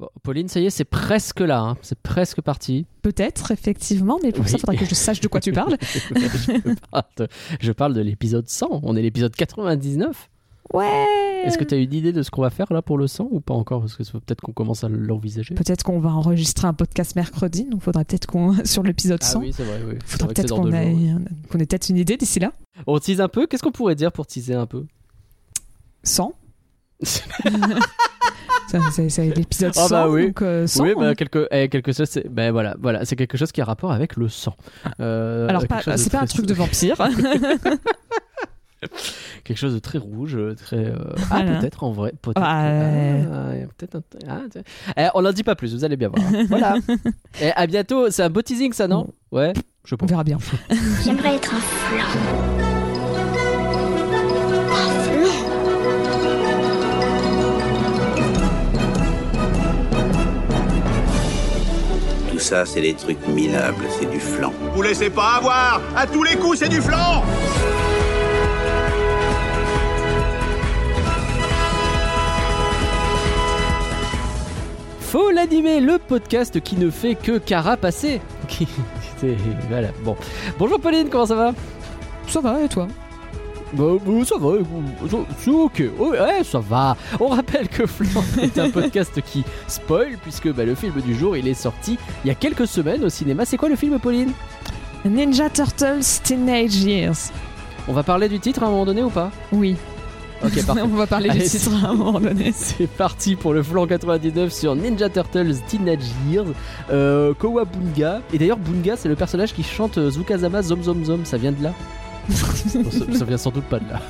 Bon, Pauline, ça y est, c'est presque là. hein. C'est presque parti. Peut-être, effectivement, mais pour ça, il faudrait que je sache de quoi tu parles. je parle de, je parle de l'épisode 100. On est l'épisode 99. Ouais Est-ce que tu as une idée de ce qu'on va faire là pour le 100 ou pas encore? Parce que peut-être qu'on commence à l'envisager. Peut-être qu'on va enregistrer un podcast mercredi, donc faudrait peut-être qu'on, sur l'épisode 100, Ah oui, c'est vrai. Oui. Faudra peut-être qu'on ait, qu'on ait peut-être une idée d'ici là. On tease un peu? Qu'est-ce qu'on pourrait dire pour teaser un peu? 100 Ça, c'est, l'épisode Ah 100, bah oui. donc euh, 100. Oui, bah, hein. quelque, eh, quelque chose, c'est, ben voilà, voilà, c'est quelque chose qui a rapport avec le sang. Euh, Alors, c'est pas un truc de vampire. quelque chose de très rouge, euh, très. euh, Ah, Voilà. peut-être en vrai, peut-être. Ouais. Ah, il y a peut-être un- ah. Eh, on n'en dit pas plus, vous allez bien voir. voilà. Et à bientôt. C'est un beau teasing, ça, non? Ouais. Je On pense. verra bien. J'aimerais être un flan. Tout ça, c'est des trucs minables, c'est du flan. Vous laissez pas avoir À tous les coups, c'est du flan Faut l'animer, le podcast qui ne fait que c'est- voilà. Bon. Bonjour Pauline, comment ça va? Ça va, et toi? Bah, bah, ça va, c'est ok, ouais, ça va. On rappelle que Flan est un podcast qui spoil, puisque bah, le film du jour, il est sorti il y a quelques semaines au cinéma. C'est quoi le film, Pauline? Ninja Turtles Teenage Years. On va parler du titre à un moment donné ou pas? Oui. Ok, parfait. On va parler du titre à un moment donné. C'est parti pour le Flan 99 sur Ninja Turtles Teenage Years, euh, Kowa Bunga. Et d'ailleurs, Bunga, c'est le personnage qui chante Zukazama Zom Zom Zom, ça vient de là? ça, vient sans doute pas de là.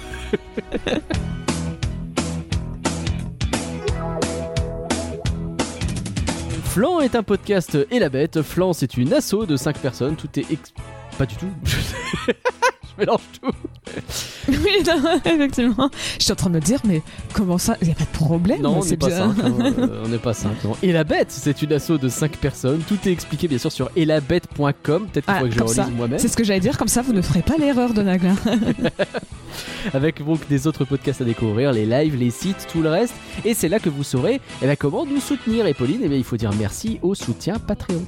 Flan est un podcast et la bête. Flan, c'est une asso de 5 personnes. Tout est. ex- Pas du tout. Mélange tout. oui, non, effectivement. Je suis en train de me dire, mais comment ça Il n'y a pas de problème Non, on c'est n'est pas bien. 5. on n'est pas 5. Et la bête, c'est une asso de 5 personnes. Tout est expliqué bien sûr sur elabette.com. Peut-être qu'il Ah, faudrait que je relise moi-même. C'est ce que j'allais dire, comme ça vous ne ferez pas l'erreur de Nagla. Avec donc des autres podcasts à découvrir, les lives, les sites, tout le reste. Et c'est là que vous saurez eh ben, comment nous soutenir. Et Pauline, eh bien, il faut dire merci au soutien Patreon.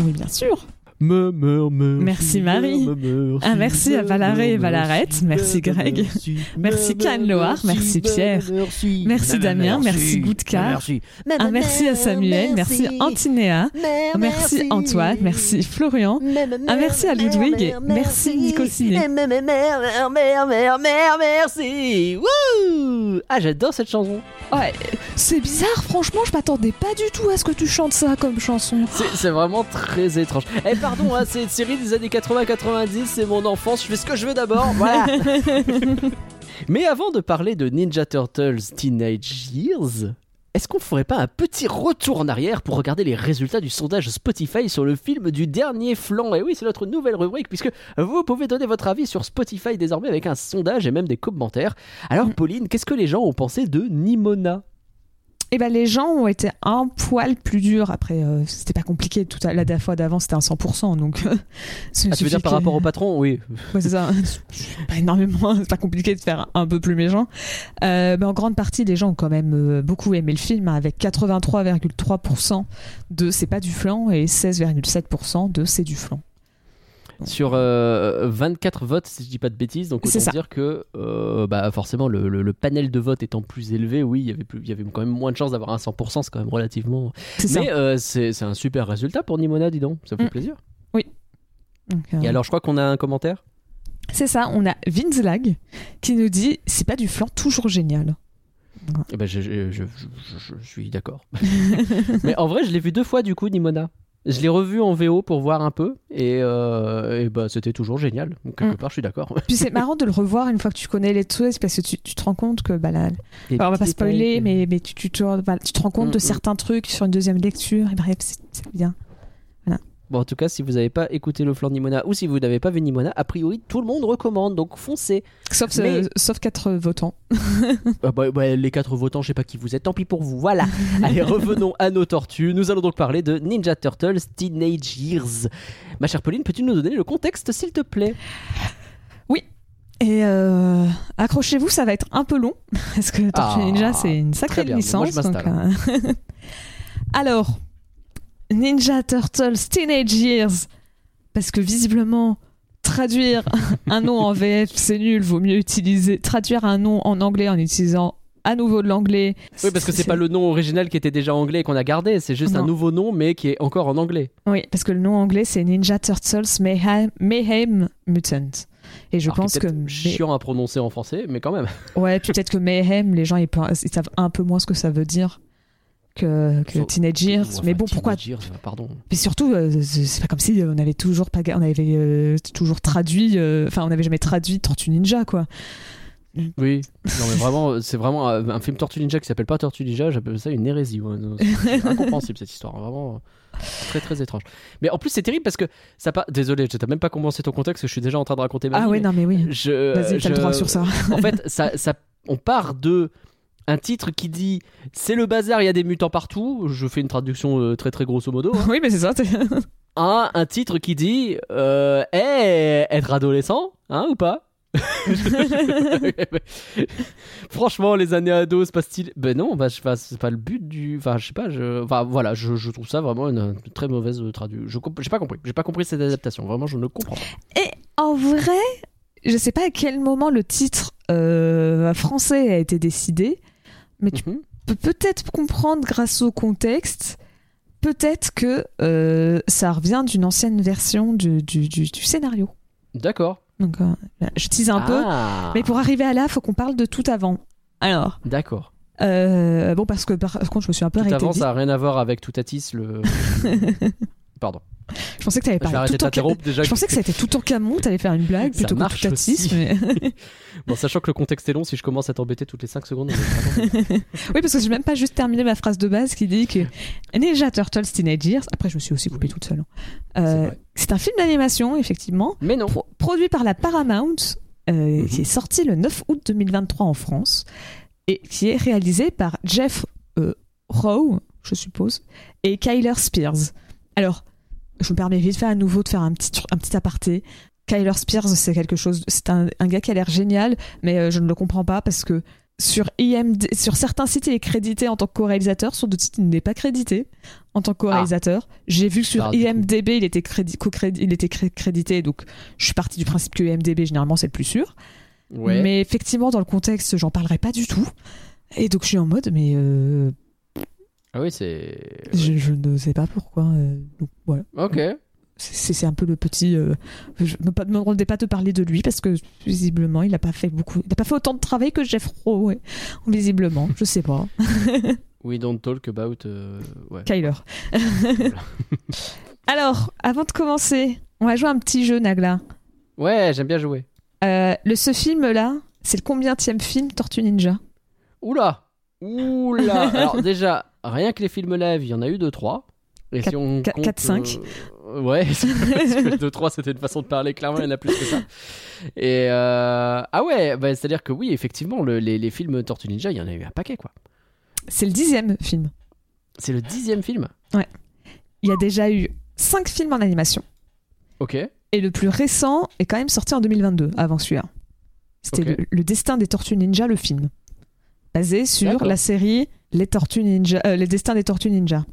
oui, bien sûr. Me, me, me, Merci, Marie. Un merci à me, Valaré et Valarette. Merci, me, Greg. Merci, me, Loire. me, Merci, Pierre. Merci, Merci, me, Damien. Merci. Merci. Un merci à Samuel. Merci, Antinéa. Merci, Antoine. Merci, Florian. Un merci à Ludwig. Merci, Nico Ciné. Merci. Ah, j'adore cette chanson. Ouais, c'est bizarre, franchement, je m'attendais pas du tout à ce que tu chantes ça comme chanson. C'est vraiment très étrange. Eh pardon, hein, c'est une série des années 80-90, c'est mon enfance, je fais ce que je veux d'abord, voilà. Mais avant de parler de Ninja Turtles Teenage Years, est-ce qu'on ferait pas un petit retour en arrière pour regarder les résultats du sondage Spotify sur le film du dernier flanc? Et oui, c'est notre nouvelle rubrique puisque vous pouvez donner votre avis sur Spotify désormais avec un sondage et même des commentaires. Alors Pauline, qu'est-ce que les gens ont pensé de Nimona? Et ben les gens ont été un poil plus durs. Après, euh, c'était pas compliqué. Tout à la dernière fois d'avant, c'était un 100%. Donc, euh, Ah, tu veux dire par rapport au patron? Oui. Ouais, c'est ça. pas énormément. C'est pas compliqué de faire un peu plus méchant. Euh, mais en grande partie, les gens ont quand même euh, beaucoup aimé le film, hein, avec 83,3% de c'est pas du flan et 16,7% de c'est du flan. Sur euh, 24 votes, si je dis pas de bêtises. Donc autant ça. dire que euh, bah, forcément le, le- le panel de vote étant plus élevé, oui, il y avait plus, il y avait quand même moins de chances d'avoir un 100%. C'est quand même relativement. C'est ça. Mais euh, c'est un super résultat pour Nimona, dis donc. Ça fait Mm. plaisir. Euh, Et alors, je crois qu'on a un commentaire? C'est ça. On a Vinzlag qui nous dit c'est pas du flan toujours génial. Eh ben, je, je- je- je- je suis d'accord. Mais en vrai, je l'ai vu deux fois du coup, Nimona. Je l'ai revu en VO pour voir un peu et, euh, et bah, c'était toujours génial. Donc, quelque Mm. part, je suis d'accord. Puis c'est marrant de le revoir une fois que tu connais les trucs parce que tu, tu te rends compte que bah, là, Alors, on va pas spoiler, détails. mais, mais tu, tu, te, voilà, tu te rends compte Mm, de mm. certains trucs sur une deuxième lecture. Et bref, c'est bien. Bon, en tout cas, si vous n'avez pas écouté le flanc de Nimona ou si vous n'avez pas vu Nimona, a priori, tout le monde recommande. Donc, foncez. Sauf, Mais- euh, sauf quatre votants. Ah bah, bah, les quatre votants, je sais pas qui vous êtes, tant pis pour vous. Voilà. Allez, revenons à nos tortues. Nous allons donc parler de Ninja Turtles Teenage Years. Ma chère Pauline, peux-tu nous donner le contexte, s'il te plaît? Et euh, accrochez-vous, ça va être un peu long. Parce que Tortue Ah, Ninja, c'est une sacrée bien. Moi, je licence. donc, euh, Alors, Ninja Turtles Teenage Years. Parce que visiblement, traduire un nom en VF, c'est nul. Vaut mieux utiliser. Traduire un nom en anglais en utilisant à nouveau de l'anglais. Oui, parce que c'est pas le nom original qui était déjà anglais et qu'on a gardé, c'est juste un nouveau nom mais qui est encore en anglais. Oui, parce que le nom anglais, c'est Ninja Turtles Mayhem, Mayhem Mutant. Et je Alors, pense que. peut-être chiant à prononcer en français, mais quand même. Ouais, peut-être que Mayhem, les gens, ils savent un peu moins ce que ça veut dire que, que Faut- Teenage Years. Enfin, mais bon, pourquoi Years, pardon. Puis surtout, euh, c'est pas comme si on avait toujours pas, on avait euh, toujours traduit, euh, enfin, on n'avait jamais traduit Tortue Ninja, quoi. Oui, non mais vraiment, c'est vraiment un, film Tortue Ninja qui s'appelle pas Tortue Ninja, j'appelle ça une hérésie. ouais. Non, C'est incompréhensible cette histoire, vraiment très très étrange. Mais en plus c'est terrible parce que ça pas. Désolé, je t'ai même pas commencé ton contexte, je suis déjà en train de raconter ma Ah vie, mais non, mais oui. Je, Vas-y, t'as le droit sur ça. En fait, ça, ça, on part de un titre qui dit c'est le bazar, il y a des mutants partout. Je fais une traduction euh, très très grosso modo. hein. oui, mais c'est ça. c'est- à un titre qui dit euh, hey, être adolescent, hein, ou pas? Franchement, les années ados, c'est pas style. Ben non, bah, je- enfin, c'est pas le but du. Enfin, je sais pas. Je... Enfin, voilà, je, je trouve ça vraiment une, une très mauvaise traduction. Je comp- j'ai pas compris. J'ai pas compris cette adaptation. Vraiment, je ne comprends pas. Et en vrai, je sais pas à quel moment le titre euh, français a été décidé, mais tu Mhm. peux peut-être comprendre grâce au contexte. Peut-être que euh, ça revient d'une ancienne version du, du, du- du scénario. D'accord. Donc, euh, je tease un peu. Ah. Mais pour arriver à là, faut qu'on parle de tout avant. Alors, D'accord. euh, bon, parce que par contre, je me suis un peu Tout arrêtée. avant, ça a rien à voir avec Toutatis, le. Pardon. Je pensais que t'avais Je vais parlé tout en t'interrompre déjà. Je pensais que c'était tout en camon, t'allais faire une blague plutôt que tout mais... Bon, sachant que le contexte est long, si je commence à t'embêter toutes les 5 secondes, Oui, parce que j'ai même pas juste terminé ma phrase de base qui dit que Ninja Turtles Teenage Years, après je me suis aussi coupée toute seule. C'est Euh, c'est un film d'animation, effectivement, Mais non. pro- produit par la Paramount, euh, Mhm. qui est sorti le 9 août 2023 en France, et qui est réalisé par Jeff euh, Rowe, je suppose, et Kyler Spears. Alors, je me permets vite fait à nouveau de faire un petit, un petit aparté. Kyler Spears, c'est quelque chose, c'est un, un gars qui a l'air génial, mais euh, je ne le comprends pas parce que sur IMD, sur certains sites, il est crédité en tant que co-réalisateur, sur d'autres sites, il n'est pas crédité en tant que co-réalisateur. J'ai vu que sur Ah. IMDb, il était, crédi- co-crédi- il était cré- crédité, donc je suis partie du principe que IMDb, généralement, c'est le plus sûr. Ouais. Mais effectivement, dans le contexte, j'en parlerai pas du tout. Et donc, je suis en mode, mais euh, Ah oui, c'est. je, je ne sais pas pourquoi. euh, donc, voilà. Ok. C'est un peu le petit. euh, je ne me demandais pas de parler de lui parce que visiblement, il n'a pas fait beaucoup. Il n'a pas fait autant de travail que Jeff Rowe, ouais. visiblement. Je sais pas. We don't talk about. euh, Ouais. Kyler. Alors, avant de commencer, on va jouer un petit jeu, Nagla. Ouais, j'aime bien jouer. Euh, le, ce film-là, c'est le combienième film Tortue Ninja Oula Oula Alors déjà, rien que les films live, il y en a eu 2-3. Et si on Quatre- compte, quatre, cinq. euh, Ouais, parce que 2-3 c'était une façon de parler, clairement il y en a plus que ça. Et euh, Ah ouais, bah, c'est-à-dire que oui, effectivement, le- les, les films Tortue Ninja, il y en a eu un paquet quoi. C'est le dixième film. C'est le dixième film? Il y a déjà eu cinq films en animation. Ok. Et le plus récent est quand même sorti en 2022, avant celui-là. C'était le, le destin des Tortues Ninja, le film. Basé sur la série Les Tortues Ninja, euh, Les Destins des Tortues Ninja.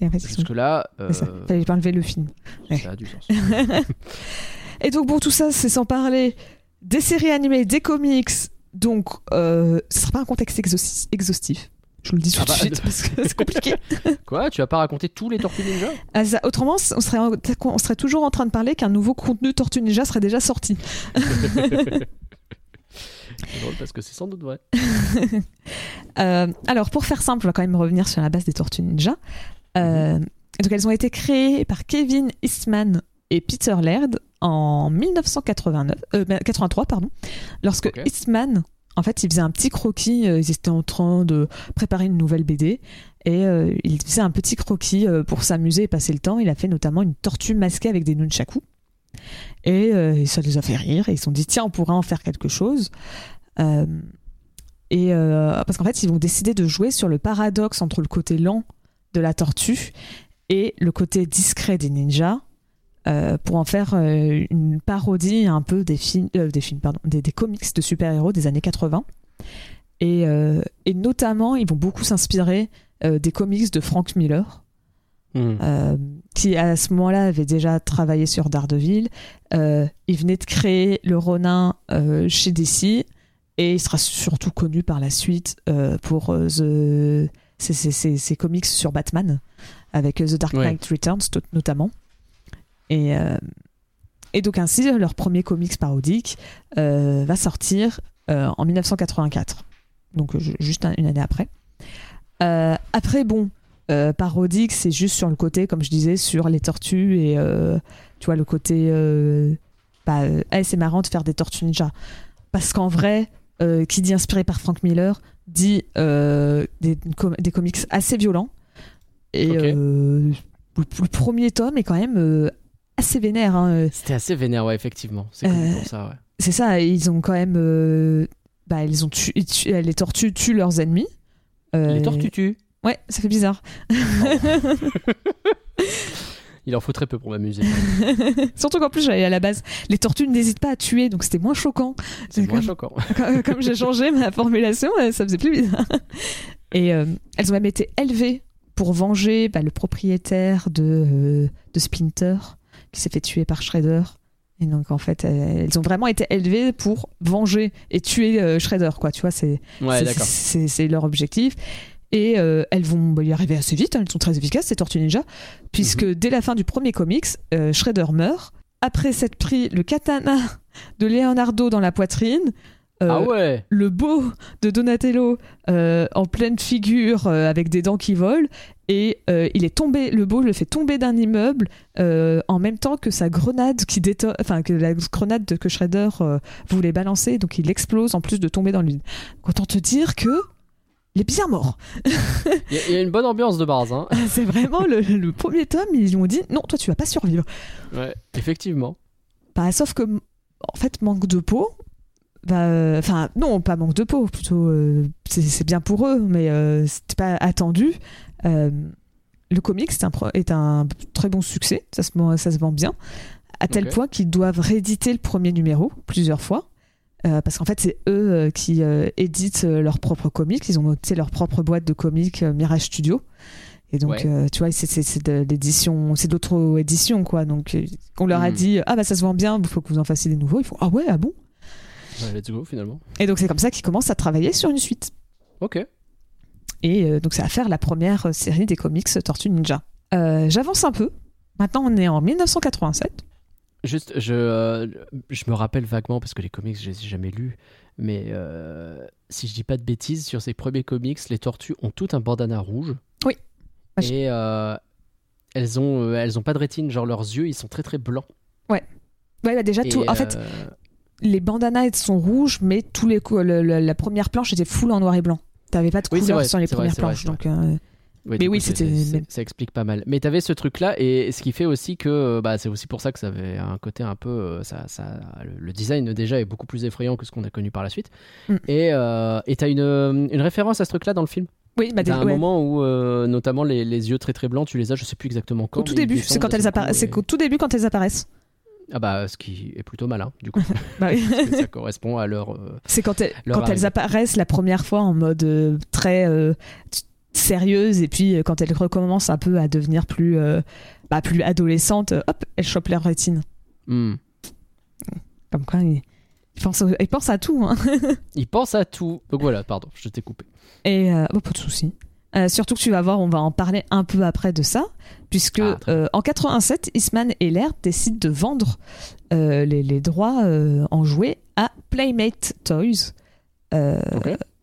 Et après, c'est Jusque là, c'est ça. Fallait pas enlever le film. ouais. ça a du sens. Et donc, bon, tout ça, c'est sans parler des séries animées, des comics. Donc, euh, ce sera pas un contexte exhaustif. Je vous le dis tout Ah bah, de suite parce que c'est compliqué. Quoi Tu vas pas raconter tous les Tortues Ninja? Ah, ça- autrement, on serait, on serait toujours en train de parler qu'un nouveau contenu Tortue Ninja serait déjà sorti. C'est drôle parce que c'est sans doute vrai. Euh, alors, pour faire simple, on va quand même revenir sur la base des Tortues Ninja. Euh, Donc, elles ont été créées par Kevin Eastman et Peter Laird en 1989, euh, 83, pardon, lorsque. Eastman, en fait, il faisait un petit croquis. ils étaient en train de préparer une nouvelle BD et il faisait un petit croquis pour s'amuser et passer le temps. Il a fait notamment une tortue masquée avec des nunchakus. Et euh, ça les a fait rire et ils se sont dit tiens on pourrait en faire quelque chose. Euh, et euh, parce qu'en fait ils vont décider de jouer sur le paradoxe entre le côté lent de la tortue et le côté discret des ninjas pour en faire une parodie un peu des films, des films pardon, des, des comics de super-héros des années 80. Et, notamment, ils vont beaucoup s'inspirer des comics de Frank Miller, Hmm. euh, qui à ce moment-là avait déjà travaillé sur Daredevil. Euh, il venait de créer le Ronin euh, chez DC et il sera surtout connu par la suite pour the... ses, ses- ses- ses comics sur Batman, avec The Dark Ouais. Knight Returns notamment. Et, et donc ainsi, leur premier comics parodique va sortir en 1984, donc ju- juste un- une année après. Après, bon, euh, parodique, c'est juste sur le côté, comme je disais, sur les tortues et euh, tu vois le côté, euh, bah, euh, c'est marrant de faire des tortues ninja, parce qu'en vrai, qui dit inspiré par Frank Miller dit des, com- des comics assez violents et le, le premier tome est quand même assez vénère. hein. C'était assez vénère, ouais, effectivement. C'est pour ça, ouais. C'est ça, ils ont quand même. bah, ils ont tué- les tortues tuent leurs ennemis. Les tortues tuent. Ouais, ça fait bizarre. Il en faut très peu pour m'amuser. Surtout qu'en plus, j'avais à la base, les tortues n'hésitent pas à tuer, donc c'était moins choquant. C'est moins comme- choquant. comme, comme j'ai changé ma formulation, euh, ça faisait plus bizarre. Et euh, elles ont même été élevées pour venger bah, le propriétaire de, euh, de Splinter, qui s'est fait tuer par Shredder. Et donc, en fait, euh, elles ont vraiment été élevées pour venger et tuer euh, Shredder, quoi. Tu vois, Ouais, c'est c'est leur objectif. Et euh, elles vont bah, y arriver assez vite, hein, elles sont très efficaces, ces Tortues Ninja, puisque Mhm. dès la fin du premier comics, euh, Shredder meurt. Après s'être pris le katana de Leonardo dans la poitrine, euh, Ah ouais le beau de Donatello euh, en pleine figure avec des dents qui volent et il est tombé le beau le fait tomber d'un immeuble en même temps que sa grenade qui déto- enfin que la grenade de- que Shredder voulait balancer donc il explose en plus de tomber dans l'une autant te dire que il est bien mort Il y, a- il y a une bonne ambiance de base, hein. c'est vraiment le, le premier tome ils lui ont dit non toi tu vas pas survivre Ouais, effectivement. Bah, sauf que, en fait, manque de peau. bah, euh, Enfin, non, pas manque de peau, plutôt. euh, c'est bien pour eux, mais euh, c'était pas attendu. Euh, le comics est un, est un très bon succès, ça se, vend- ça se vend bien, à tel point qu'ils doivent rééditer le premier numéro plusieurs fois. Euh, parce qu'en fait, c'est eux euh, qui euh, éditent leurs propres comics. Ils ont monté leur propre boîte de comics Mirage Studio. Et donc, Ouais. tu vois, c'est- c'est c'est de l'édition, c'est d'auto-édition, quoi. Donc, on leur a Mhm. dit, ah bah ça se vend bien, il faut que vous en fassiez des nouveaux. Ils font, ah ouais, ah bon? Ouais, let's go, finalement. Et donc, c'est comme ça qu'ils commencent à travailler sur une suite. Ok. Et donc, ça va faire la première série des comics Tortue Ninja. J'avance un peu. Maintenant, on est en 1987. Juste, je, euh, je me rappelle vaguement, parce que les comics, je les ai jamais lus, mais euh, si je dis pas de bêtises, sur ces premiers comics, les tortues ont toutes un bandana rouge. Oui. Et euh, elles, ont, elles ont pas de rétine, genre leurs yeux, ils sont très très blancs. Ouais, bah, déjà, Et, tout. En fait, les bandanas sont rouges, mais tous les le- le- la première planche était full en noir et blanc. T'avais pas de Oui, couleur vrai, sur les premières vrai, planches. donc, euh, Ouais, Mais oui, c'était- Ça explique pas mal. Mais t'avais ce truc-là, et ce qui fait aussi que bah, c'est aussi pour ça que ça avait un côté un peu. euh, Ça, ça, le, design déjà est beaucoup plus effrayant que ce qu'on a connu par la suite. Mm. Et euh, et t'as une, euh, une référence à ce truc-là dans le film? oui, bah, des- un ouais. moment où, euh, notamment, les, les yeux très très blancs, tu les as, je sais plus exactement quand. Au tout début, c'est quand elles apparaissent. C'est qu'au tout début quand elles apparaissent. Ah bah, ce qui est plutôt malin, du coup. Bah oui. parce que ça correspond à leur. euh, C'est quand, elles- Leur quand elles arrivée. apparaissent la première fois en mode euh, très euh, sérieuse et puis euh, quand elles recommencent un peu à devenir plus, euh, bah, plus adolescentes, euh, hop, elles chopent leur rétine. hmm. Comme quoi, ils, ils pensent, au- à tout. Hein. Ils pensent à tout. Donc voilà, pardon, je t'ai coupé. Et euh, oh, pas de souci. Euh, surtout que tu vas voir, on va en parler un peu après de ça, puisque Ah, euh, en 87, Eastman et Laird décident de vendre euh, les, les droits en jouets à Playmate Toys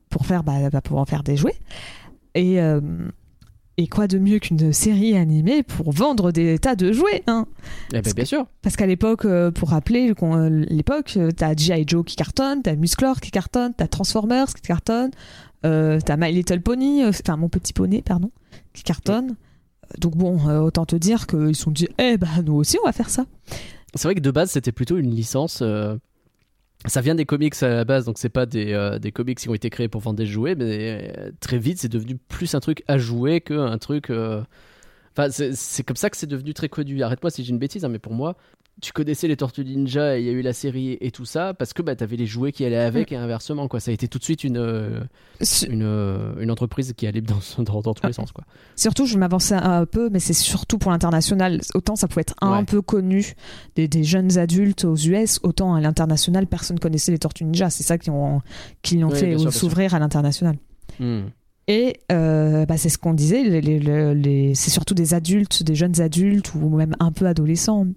pour faire, bah, bah, pour en faire des jouets. Et euh, et quoi de mieux qu'une série animée pour vendre des tas de jouets hein? Eh ben, bien sûr. Parce qu'à l'époque, euh, pour rappeler euh, l'époque, t'as G.I. Joe qui cartonne, t'as Musclor qui cartonne, t'as Transformers qui cartonne, euh, t'as My Little Pony, enfin Mon Petit Poney, pardon, qui cartonne. Donc bon, euh, autant te dire qu'ils se sont dit, eh ben nous aussi on va faire ça. C'est vrai que de base, c'était plutôt une licence. euh, Ça vient des comics à la base, donc c'est pas des, euh, des comics qui ont été créés pour vendre des jouets, mais euh, très vite, c'est devenu plus un truc à jouer qu'un truc. euh, Enfin, c'est comme ça que c'est devenu très connu. Arrête-moi si j'ai une bêtise, hein, mais pour moi, tu connaissais les Tortues Ninja et il y a eu la série et tout ça parce que bah, t'avais les jouets qui allaient avec et inversement, quoi. Ça a été tout de suite une, euh, une, euh, une entreprise qui allait dans, dans, dans tous les sens, quoi. Surtout, je m'avançais un peu, mais c'est surtout pour l'international. Autant ça pouvait être un Ouais. peu connu des, des jeunes adultes aux US, autant à l'international, personne connaissait les Tortues Ninja. C'est ça qui ont qui l'ont Oui, fait s'ouvrir à l'international. Hmm. Et euh, bah, c'est ce qu'on disait, les, les- les- les- c'est surtout des adultes, des jeunes adultes ou même un peu adolescents,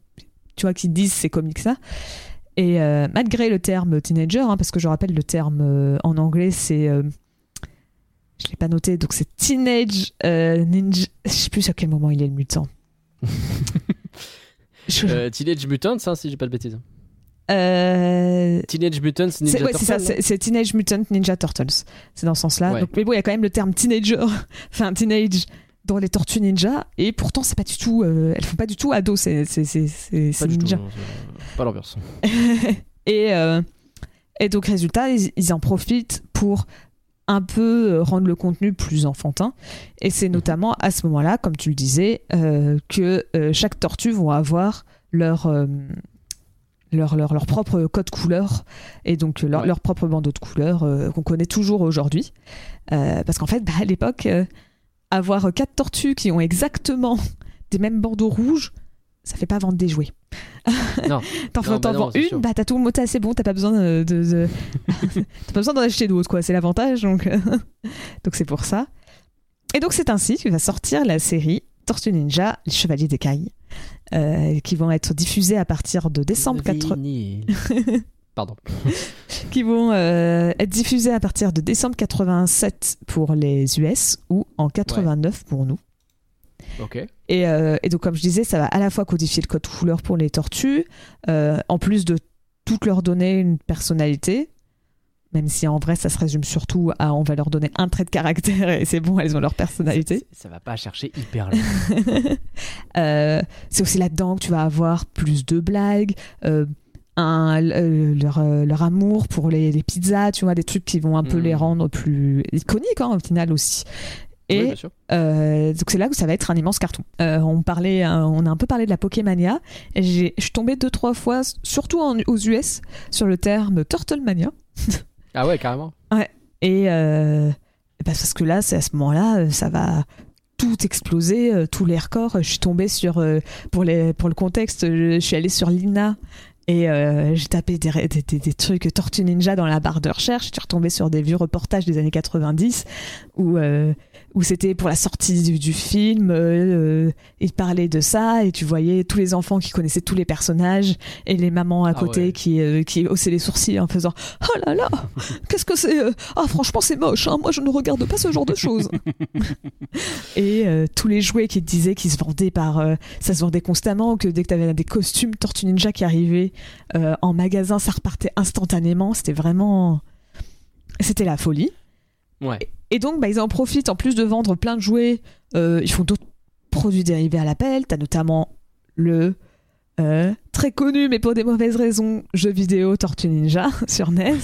tu vois, qui disent ces comics-là. Et euh, malgré le terme teenager, hein, parce que je rappelle le terme euh, en anglais, c'est, je l'ai pas noté, donc c'est teenage ninja. Je sais plus à quel moment il est le mutant. Je- Teenage Mutants, hein, si j'ai pas de bêtises. Euh, Teenage Mutants Ninja ouais, c'est ça, Turtles, c'est Teenage Mutant Ninja Turtles. C'est dans ce sens-là. Ouais. Mais bon, il y a quand même le terme teenager, enfin teenage dans les Tortues Ninja, et pourtant c'est pas du tout, euh, elles font pas du tout ado, c'est c'est du tout, ninja. non, c'est pas l'ambiance. et euh, et donc résultat, ils, ils en profitent pour un peu rendre le contenu plus enfantin. Et c'est notamment à ce moment-là, comme tu le disais, que chaque tortue vont avoir leur, leur, leur, leur propre code couleur et donc leur, Ouais. leur propre bandeau de couleurs euh, qu'on connaît toujours aujourd'hui. Euh, parce qu'en fait, bah, à l'époque, euh, avoir quatre tortues qui ont exactement des mêmes bandeaux rouges, ça fait pas vendre des jouets. Non. T'en bah vends une, sûr. bah t'as tout monté assez bon, t'as pas besoin de, de- de- t'as pas besoin d'en acheter d'autres quoi, c'est l'avantage donc donc c'est pour ça. Et donc c'est ainsi que va sortir la série Tortue Ninja, les Chevaliers d'Écaille, euh, qui vont être diffusés à partir de décembre 4... Vinyle. Pardon. qui vont euh, être diffusés à partir de décembre 87 pour les US ou en 89 pour nous. Ok. Et, euh, et donc, comme je disais, ça va à la fois codifier le code couleur pour les tortues, en plus de toutes leur donner une personnalité, même si en vrai, ça se résume surtout à on va leur donner un trait de caractère et c'est bon, elles ont leur personnalité. Ça, ça va pas chercher hyper loin. Euh, c'est aussi là-dedans que tu vas avoir plus de blagues, euh, un, euh, leur, leur amour pour les, les pizzas, tu vois, des trucs qui vont un peu les rendre plus iconiques hein, au final aussi. Et Oui, euh, donc c'est là où ça va être un immense carton. Euh, on parlait, on a un peu parlé de la Pokémania. Je suis tombée deux trois fois, surtout en- aux US, sur le terme Turtlemania. Ah ouais, carrément. Et euh, bah, parce que là, c'est à ce moment-là, euh, ça va tout exploser, euh, tous les records. Je suis tombée sur, pour, les, pour le contexte, je, suis allée sur Lina et j'ai tapé des, des, trucs Tortue Ninja dans la barre de recherche. Je suis retombée sur des vieux reportages des années 90 où, où c'était pour la sortie du, du film. Euh, ils parlaient de ça et tu voyais tous les enfants qui connaissaient tous les personnages et les mamans à Ah côté ouais. qui, euh, qui haussaient les sourcils en faisant Oh là là Qu'est-ce que c'est euh Ah, franchement, c'est moche. hein. Moi, je ne regarde pas ce genre de choses. et euh, tous les jouets qui te disaient qu'ils se vendaient par. ça se vendait constamment, que dès que tu avais des costumes Tortue Ninja qui arrivaient en magasin, ça repartait instantanément. C'était vraiment. C'était la folie. Ouais. Et donc, bah, ils en profitent, en plus de vendre plein de jouets, euh, ils font d'autres produits dérivés à l'appel. T'as notamment le euh, très connu, mais pour des mauvaises raisons, jeu vidéo Tortue Ninja sur NES.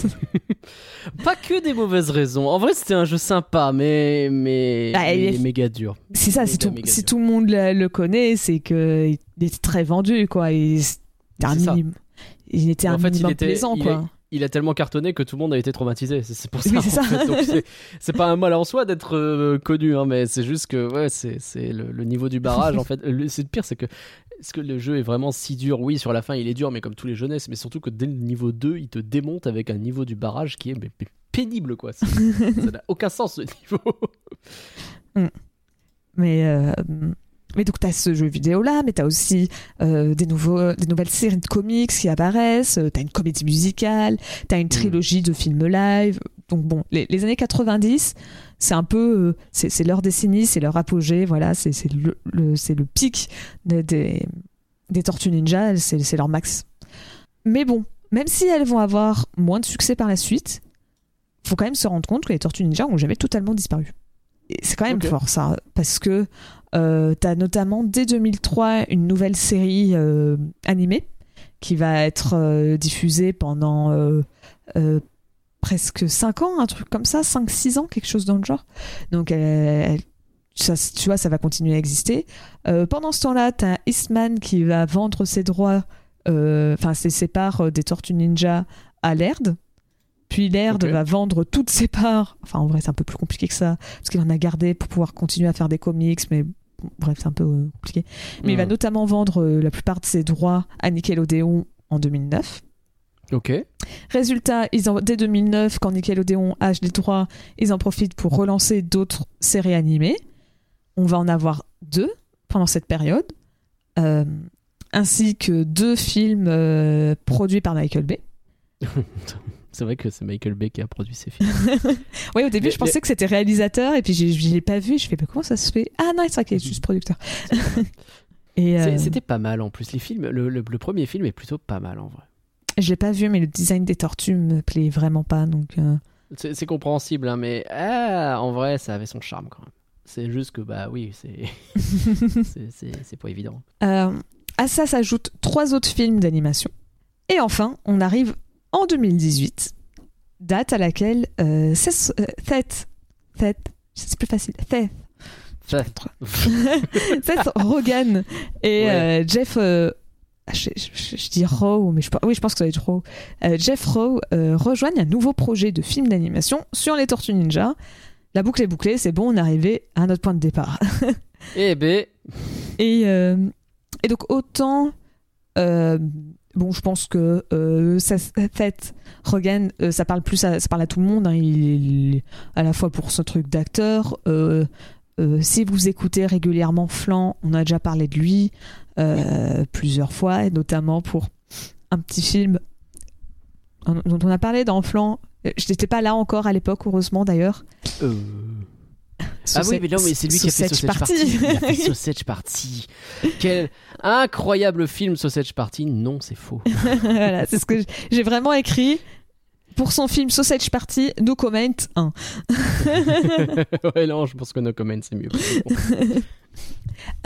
Pas que des mauvaises raisons. En vrai, c'était un jeu sympa, mais mais, Bah, mais il est- méga dur. C'est ça, si tout, si tout le monde le, le connaît, c'est que il était très vendu, quoi. Il, un C'est ça. minim- il était un En fait, il minimum était- plaisant, il quoi. Il a tellement cartonné que tout le monde a été traumatisé. C'est pour ça. Oui, c'est pas un mal en soi d'être euh, connu, hein, mais c'est juste que ouais, c'est le, le niveau du barrage. en fait, le, c'est le pire, c'est que est-ce que le jeu est vraiment si dur? Oui, sur la fin, il est dur, mais comme tous les jeunesses, mais surtout que dès le niveau 2, il te démonte avec un niveau du barrage qui est mais- pénible, quoi. Ça n'a aucun sens ce niveau. Mais, euh, mais donc, tu as ce jeu vidéo-là, mais tu as aussi euh, des, nouveaux, des nouvelles séries de comics qui apparaissent, tu as une comédie musicale, tu as une trilogie de films live. Donc, bon, les, les années 90, c'est un peu. euh, c'est leur décennie, c'est leur apogée, voilà, c'est c'est le, le- c'est le pic des, des, des Tortues Ninja, c'est leur max. Mais bon, même si elles vont avoir moins de succès par la suite, faut quand même se rendre compte que les Tortues Ninja ont jamais totalement disparu. Et c'est quand même fort ça, parce que euh, t'as notamment dès 2003 une nouvelle série euh, animée qui va être euh, diffusée pendant presque 5 ans, un truc comme ça, 5-6 ans, quelque chose dans le genre. Donc elle- ça, tu vois, ça va continuer à exister. Pendant ce temps-là, t'as Eastman qui va vendre ses droits, enfin ses, euh, des Tortues Ninja à Laird. Puis Laird Ok. va vendre toutes ses parts. Enfin, en vrai, c'est un peu plus compliqué que ça, parce qu'il en a gardé pour pouvoir continuer à faire des comics, mais bref, c'est un peu euh, compliqué. Mais il va Hmm. notamment vendre euh, la plupart de ses droits à Nickelodeon en 2009. Ok. Résultat, ils en- dès 2009, quand Nickelodeon a les droits, ils en profitent pour relancer d'autres séries animées. On va en avoir deux pendant cette période, euh, ainsi que deux films euh, produits par Michael Bay. C'est vrai que c'est Michael Bay qui a produit ces films. Oui, au début, Mais- je pensais que c'était réalisateur, et puis j'ai- je l'ai pas vu. Je fais, mais comment ça se fait? Ah non, c'est vrai qu'il est juste producteur. euh, C'était pas mal en plus. Les films, le, le- le premier film est plutôt pas mal en vrai. je l'ai pas vu, mais le design des tortues me plaît vraiment pas. Donc, euh, C'est compréhensible, hein, mais ah, en vrai, ça avait son charme quand même. C'est juste que, bah oui, c'est pas évident. Euh, à ça s'ajoutent trois autres films d'animation. Et enfin, on arrive en 2018, date à laquelle euh, Seth, euh, Seth- Seth- c'est plus facile, Seth, Seth Rogen et Ouais. euh, Jeff, euh, je, je- je dis Rowe, mais je, pense- oui, je pense que ça va être Rowe. Euh, Jeff Rowe rejoignent un nouveau projet de film d'animation sur les Tortues Ninja. La boucle est bouclée, c'est bon, on est arrivé à notre point de départ. Eh ben, Et, et donc autant, bon, je pense que euh, Seth euh, ça parle plus, à, ça parle à tout le monde. hein, à la fois pour ce truc d'acteur. euh, euh, si vous écoutez régulièrement Flan, on a déjà parlé de lui plusieurs fois, et notamment pour un petit film dont on a parlé dans Flan. Je n'étais pas là encore à l'époque, heureusement d'ailleurs. Ah oui, mais non, mais c'est lui qui a fait Sausage Party. Il a fait Sausage Party. Quel incroyable film Sausage Party. Non, c'est faux. voilà, c'est ce que j'ai vraiment écrit. Pour son film Sausage Party, no comment 1. ouais, non, je pense que No Comment, c'est mieux.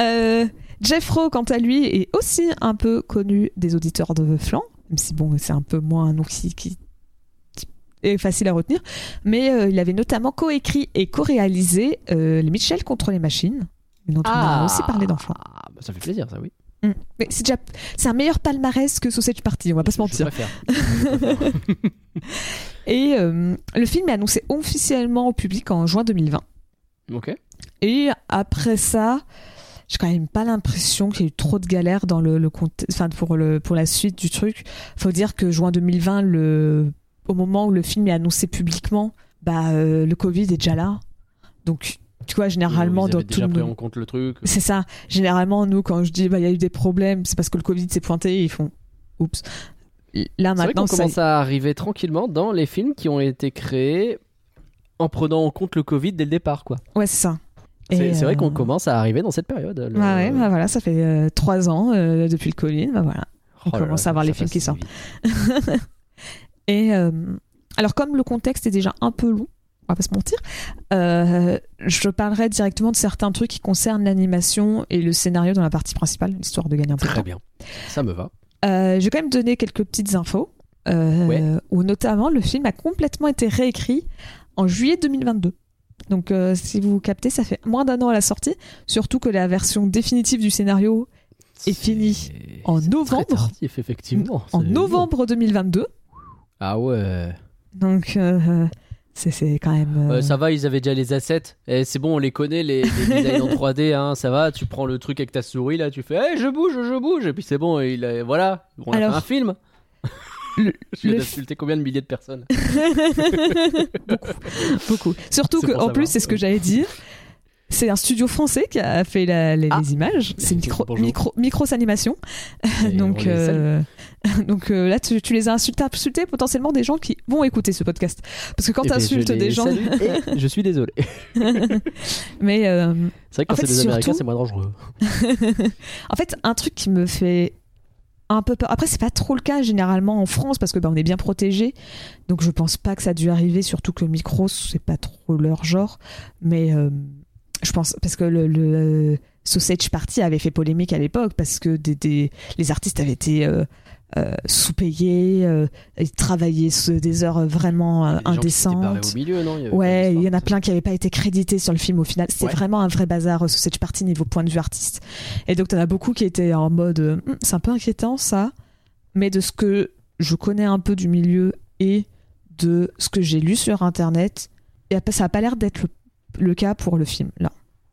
Euh, Jeff Rowe, quant à lui, est aussi un peu connu des auditeurs de Flan, même si bon, c'est un peu moins un nom qui, qui- est facile à retenir. Mais euh, il avait notamment coécrit et co-réalisé euh, Les Mitchell contre les machines, dont on a aussi parlé dans Flan. Ah, bah, ça fait plaisir, ça, oui. Mais c'est déjà c'est un meilleur palmarès que Sausage Party, on va pas se Je mentir. préfère. Et euh, le film est annoncé officiellement au public en juin 2020. ok. Et après ça, j'ai quand même pas l'impression qu'il y a eu trop de galères dans le, enfin pour le pour la suite du truc. Faut dire que juin 2020, le au moment où le film est annoncé publiquement, bah euh, le Covid est déjà là. Donc tu vois généralement dans tout déjà le pris en compte le truc. c'est ça. Généralement nous quand je dis bah il y a eu des problèmes, c'est parce que le Covid s'est pointé et ils font oups. Là C'est vrai maintenant qu'on ça commence à arriver tranquillement dans les films qui ont été créés en prenant en compte le Covid dès le départ, quoi. ouais c'est ça. C'est vrai euh, qu'on commence à arriver dans cette période. le- Ouais, ouais, bah voilà, ça fait euh, trois ans euh, depuis le Covid, bah voilà. on Oh là commence là, à voir les films qui vite. Et euh, alors, comme le contexte est déjà un peu long, on va pas se mentir, euh, je parlerai directement de certains trucs qui concernent l'animation et le scénario dans la partie principale, histoire de gagner un peu de Très temps. bien. Ça me va. Euh, J'ai quand même donné quelques petites infos, euh, Ouais. où notamment le film a complètement été réécrit en juillet 2022. Donc, si vous captez, ça fait moins d'un an à la sortie, surtout que la version définitive du scénario est fini C'est- en c'est très novembre. tardif, effectivement. en novembre 2022. Ah ouais. Donc, euh, c'est c'est quand même. euh, Euh, ça va, ils avaient déjà les assets. Et c'est bon, on les connaît, les, les designs en 3D. Hein, ça va, tu prends le truc avec ta souris, là, tu fais hey, je bouge, je bouge. Et puis c'est bon, et il a- voilà, on a Alors, fait un film. le- je d'insulter combien de milliers de personnes Beaucoup. Surtout C'est que, pour en savoir. plus, c'est ce que j'allais dire. C'est un studio français qui a fait la- les, Ah. les images. C'est micro, micro, Micros Animation. Donc, euh, donc euh, là, tu, tu les as insultés, insultés potentiellement des gens qui vont écouter ce podcast. Parce que quand Eh tu ben, je insultes des gens. je suis désolé. Mais euh, C'est vrai que quand c'est des Américains, surtout- c'est moins dangereux. en fait, un truc qui me fait un peu peur. Après, c'est pas trop le cas généralement en France parce que bah, on est bien protégé. Donc, je pense pas que ça a dû arriver. Surtout que Micros, c'est pas trop leur genre. Mais euh, je pense parce que le, le Sausage Party avait fait polémique à l'époque parce que des, des- les artistes avaient été euh, euh, sous-payés, euh, ils travaillaient des heures vraiment euh, indécentes. au milieu, non? Il y Ouais, il y en a plein qui n'avaient pas été crédités sur le film au final. C'était Ouais. vraiment un vrai bazar euh, cette partie niveau point de vue artiste. Et donc, t'en as beaucoup qui étaient en mode euh, Hum, c'est un peu inquiétant ça, mais de ce que je connais un peu du milieu et de ce que j'ai lu sur internet, y ça n'a pas l'air d'être le, le cas pour le film là.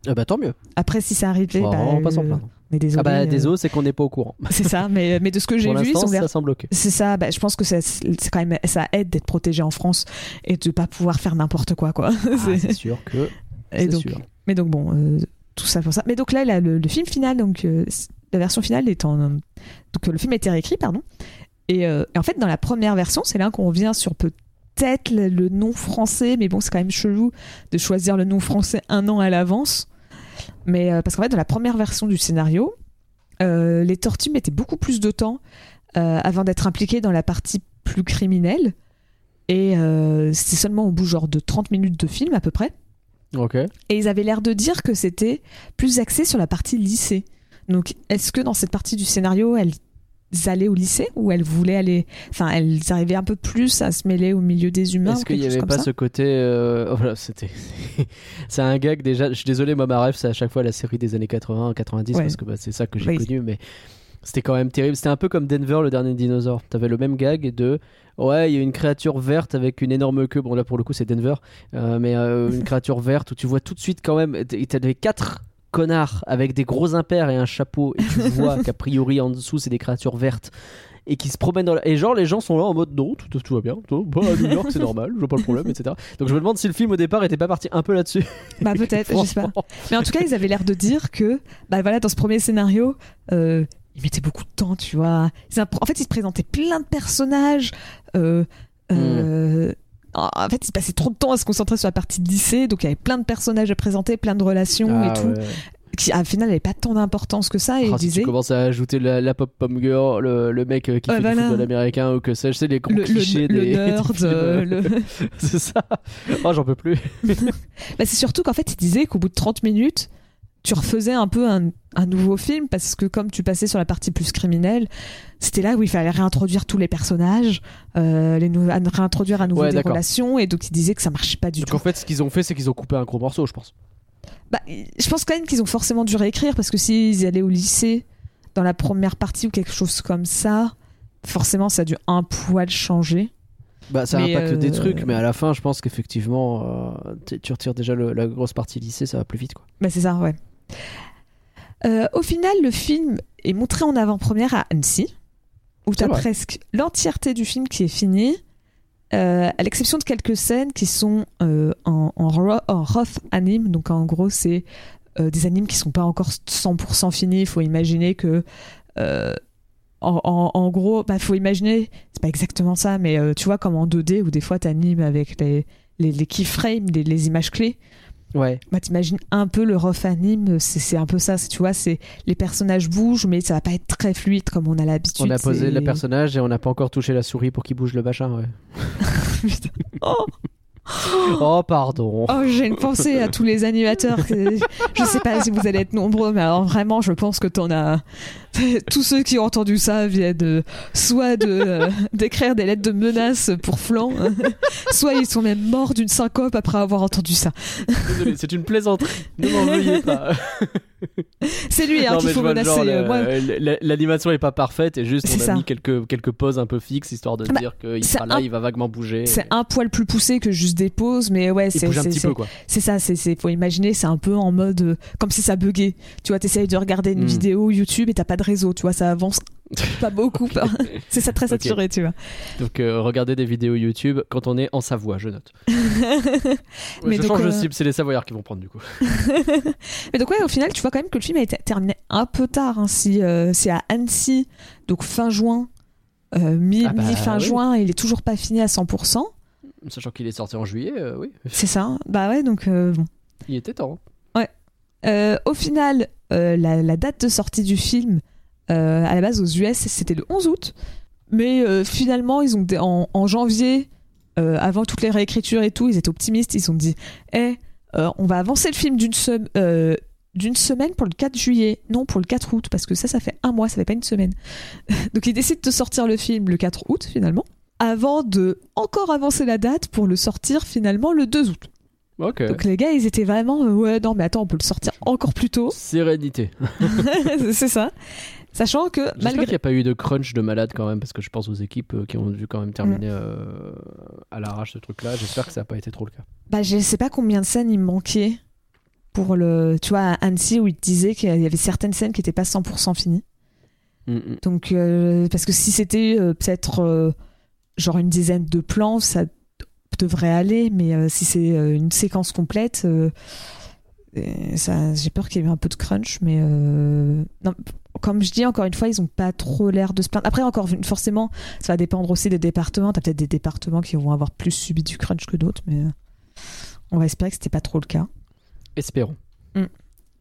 Ah bah tant mieux. Après, si On va bah, vraiment pas s'en euh, on est désolé. Ah bah euh, désolé, c'est qu'on n'est pas au courant. C'est ça, mais, mais de ce que j'ai vu, ça semble ok. c'est ça, bah, je pense que ça, c'est quand même, ça aide d'être protégé en France et de pas pouvoir faire n'importe quoi, quoi. Ah, C'est- sûr que. et donc, sûr. mais donc bon, euh, tout ça pour ça. Mais donc là, là, le, le film final, donc euh, la version finale est en, donc euh, le film a été réécrit, pardon. Et, euh, et en fait, dans la première version, c'est là qu'on revient sur peut-être le, le nom français, mais bon, c'est quand même chelou de choisir le nom français un an à l'avance. Mais euh, parce qu'en fait, dans la première version du scénario, euh, les tortues mettaient beaucoup plus de temps euh, avant d'être impliquées dans la partie plus criminelle. Et c'était seulement au bout genre de 30 minutes de film à peu près. Et ils avaient l'air de dire que c'était plus axé sur la partie lycée. Donc, est-ce que dans cette partie du scénario, elles allaient au lycée ou elles voulaient aller. Enfin, elles arrivaient un peu plus à se mêler au milieu des humains Est-ce qu'il n'y avait pas ce côté. euh, oh, voilà, c'était. c'est un gag déjà. Je suis désolé, moi, ma rêve, c'est à chaque fois la série des années 80, 90, Ouais. parce que bah, c'est ça que j'ai Oui. connu, mais c'était quand même terrible. C'était un peu comme Denver, le dernier dinosaure. T'avais le même gag de. Ouais, il y a une créature verte avec une énorme queue. Bon, là, pour le coup, c'est Denver. Euh, mais euh, une créature verte où tu vois tout de suite quand même. T'avais quatre connards avec des gros impairs et un chapeau. Et tu vois qu'a priori, en dessous, c'est des créatures vertes. Et qui se promènent dans la... Et genre, les gens sont là en mode non, tout, tout va bien. Tout, bah, à New York, c'est normal, je vois pas le problème, etc. Donc je me demande si le film au départ était pas parti un peu là-dessus. Bah, peut-être, je sais pas. Mais en tout cas, ils avaient l'air de dire que, bah voilà, dans ce premier scénario, euh, ils mettaient beaucoup de temps, tu vois. En fait, ils se présentaient plein de personnages. euh, euh, En fait, ils passaient trop de temps à se concentrer sur la partie de lycée, donc il y avait plein de personnages à présenter, plein de relations Ah, et tout, ouais. qui au final n'avaient pas tant d'importance que ça. Et Ah, ils si tu disaient, commences à ajouter la, la pop pom girl, le, le mec euh, qui fait voilà. du football américain ou que sais-je, c'est les gros le, clichés le, des, le nerd, des euh, le- c'est ça. Oh, j'en peux plus. Bah, c'est surtout qu'en fait, il disait qu'au bout de 30 minutes, tu refaisais un peu un, un nouveau film parce que comme tu passais sur la partie plus criminelle, c'était là où il fallait réintroduire tous les personnages, euh, les nou- à- réintroduire à nouveau Ouais, des relations, et donc il disait que ça marchait pas du Donc tout. en fait, ce qu'ils ont fait, c'est qu'ils ont coupé un gros morceau, je pense. Bah, je pense quand même qu'ils ont forcément dû réécrire parce que s'ils allaient au lycée dans la première partie ou quelque chose comme ça, forcément ça a dû un poil changer. Bah, ça Mais, impacte des euh, trucs, mais à la fin, je pense qu'effectivement, euh, tu retires déjà le- la grosse partie lycée, ça va plus vite, quoi. Bah c'est ça, ouais. Euh, au final, le film est montré en avant-première à Annecy, où tu as vrai. presque l'entièreté du film qui est fini, euh, à l'exception de quelques scènes qui sont euh, en, en, ro- en rough anime. Donc en gros, c'est euh, des animes qui sont pas encore 100% finis. Il faut imaginer que. en, en- en gros, bah, faut imaginer, c'est pas exactement ça, mais euh, tu vois, comme en 2D, où des fois tu animes avec les, les, les keyframes, les, les images clés Ouais. bah, t'imagines un peu le rough anime, c'est un peu ça, c'est- tu vois, c'est les personnages bougent, mais ça va pas être très fluide comme on a l'habitude. On a posé le personnage et on n'a pas encore touché la souris pour qu'il bouge le machin, ouais. Putain. oh, Oh, pardon. oh, j'ai une pensée à tous les animateurs. Je sais pas si vous allez être nombreux, mais alors vraiment, je pense que t'en as. Tous ceux qui ont entendu ça viennent de... soit de euh, d'écrire des lettres de menaces pour Flan, soit ils sont même morts d'une syncope après avoir entendu ça. Désolé, c'est une plaisanterie. Ne m'en veuillez pas. C'est lui hein, qu'il faut menacer. genre, euh, moi, l- L'animation est pas parfaite et juste on a ça. mis quelques, quelques poses un peu fixes histoire de Bah, dire qu'il sera là, un- il va vaguement bouger. c'est un poil plus poussé que juste des pauses, mais ouais, c'est c'est- ça, c'est, c'est, faut imaginer, c'est un peu en mode euh, comme si ça buguait. Tu vois, t'essayes de regarder une Hmm. vidéo YouTube et t'as pas de réseau, tu vois, ça avance pas beaucoup. c'est ça très saturé, tu vois. Donc euh, regardez des vidéos YouTube quand on est en Savoie, je note. Ouais, Mais je donc, change de euh, cible, c'est les Savoyards qui vont prendre du coup. Mais donc ouais, au final, tu vois quand même que le film a été terminé un peu tard. hein, si, euh, c'est à Annecy, donc fin juin, euh, mi, Ah bah, oui. juin, et il est toujours pas fini à 100%. Sachant qu'il est sorti en juillet, oui, C'est ça. Bah ouais, donc bon. il était temps. Euh, au final, la, la date de sortie du film, à la base aux US, c'était le 11 août. Mais euh, finalement, ils ont en, en janvier, euh, avant toutes les réécritures et tout, ils étaient optimistes. Ils se sont dit, eh, euh, on va avancer le film d'une sem- euh, d'une semaine pour le 4 juillet, non pour le 4 août, parce que ça, ça fait un mois, ça fait pas une semaine. Donc ils décident de sortir le film le 4 août finalement, avant de encore avancer la date pour le sortir finalement le 2 août. Donc les gars, ils étaient vraiment euh, ouais non mais attends, on peut le sortir encore plus tôt. Sérénité. c'est ça. Sachant que malgré qu'il n'y a pas eu de crunch de malade quand même, parce que je pense aux équipes euh, qui ont dû quand même terminer euh, à l'arrache ce truc-là. J'espère que ça n'a pas été trop le cas. Bah, je sais pas combien de scènes il manquait pour le. Tu vois, à Annecy où il te disait qu'il y avait certaines scènes qui n'étaient pas 100% finies. Mm, mm. Donc, euh, parce que si c'était euh, peut-être genre une dizaine de plans, ça devrait aller, mais si c'est une séquence complète, ça, j'ai peur qu'il y ait eu un peu de crunch, mais non, comme je dis encore une fois, ils ont pas trop l'air de se plaindre. Après, encore forcément, ça va dépendre aussi des départements. T'as peut-être des départements qui vont avoir plus subi du crunch que d'autres, mais euh, on va espérer que c'était pas trop le cas. Espérons.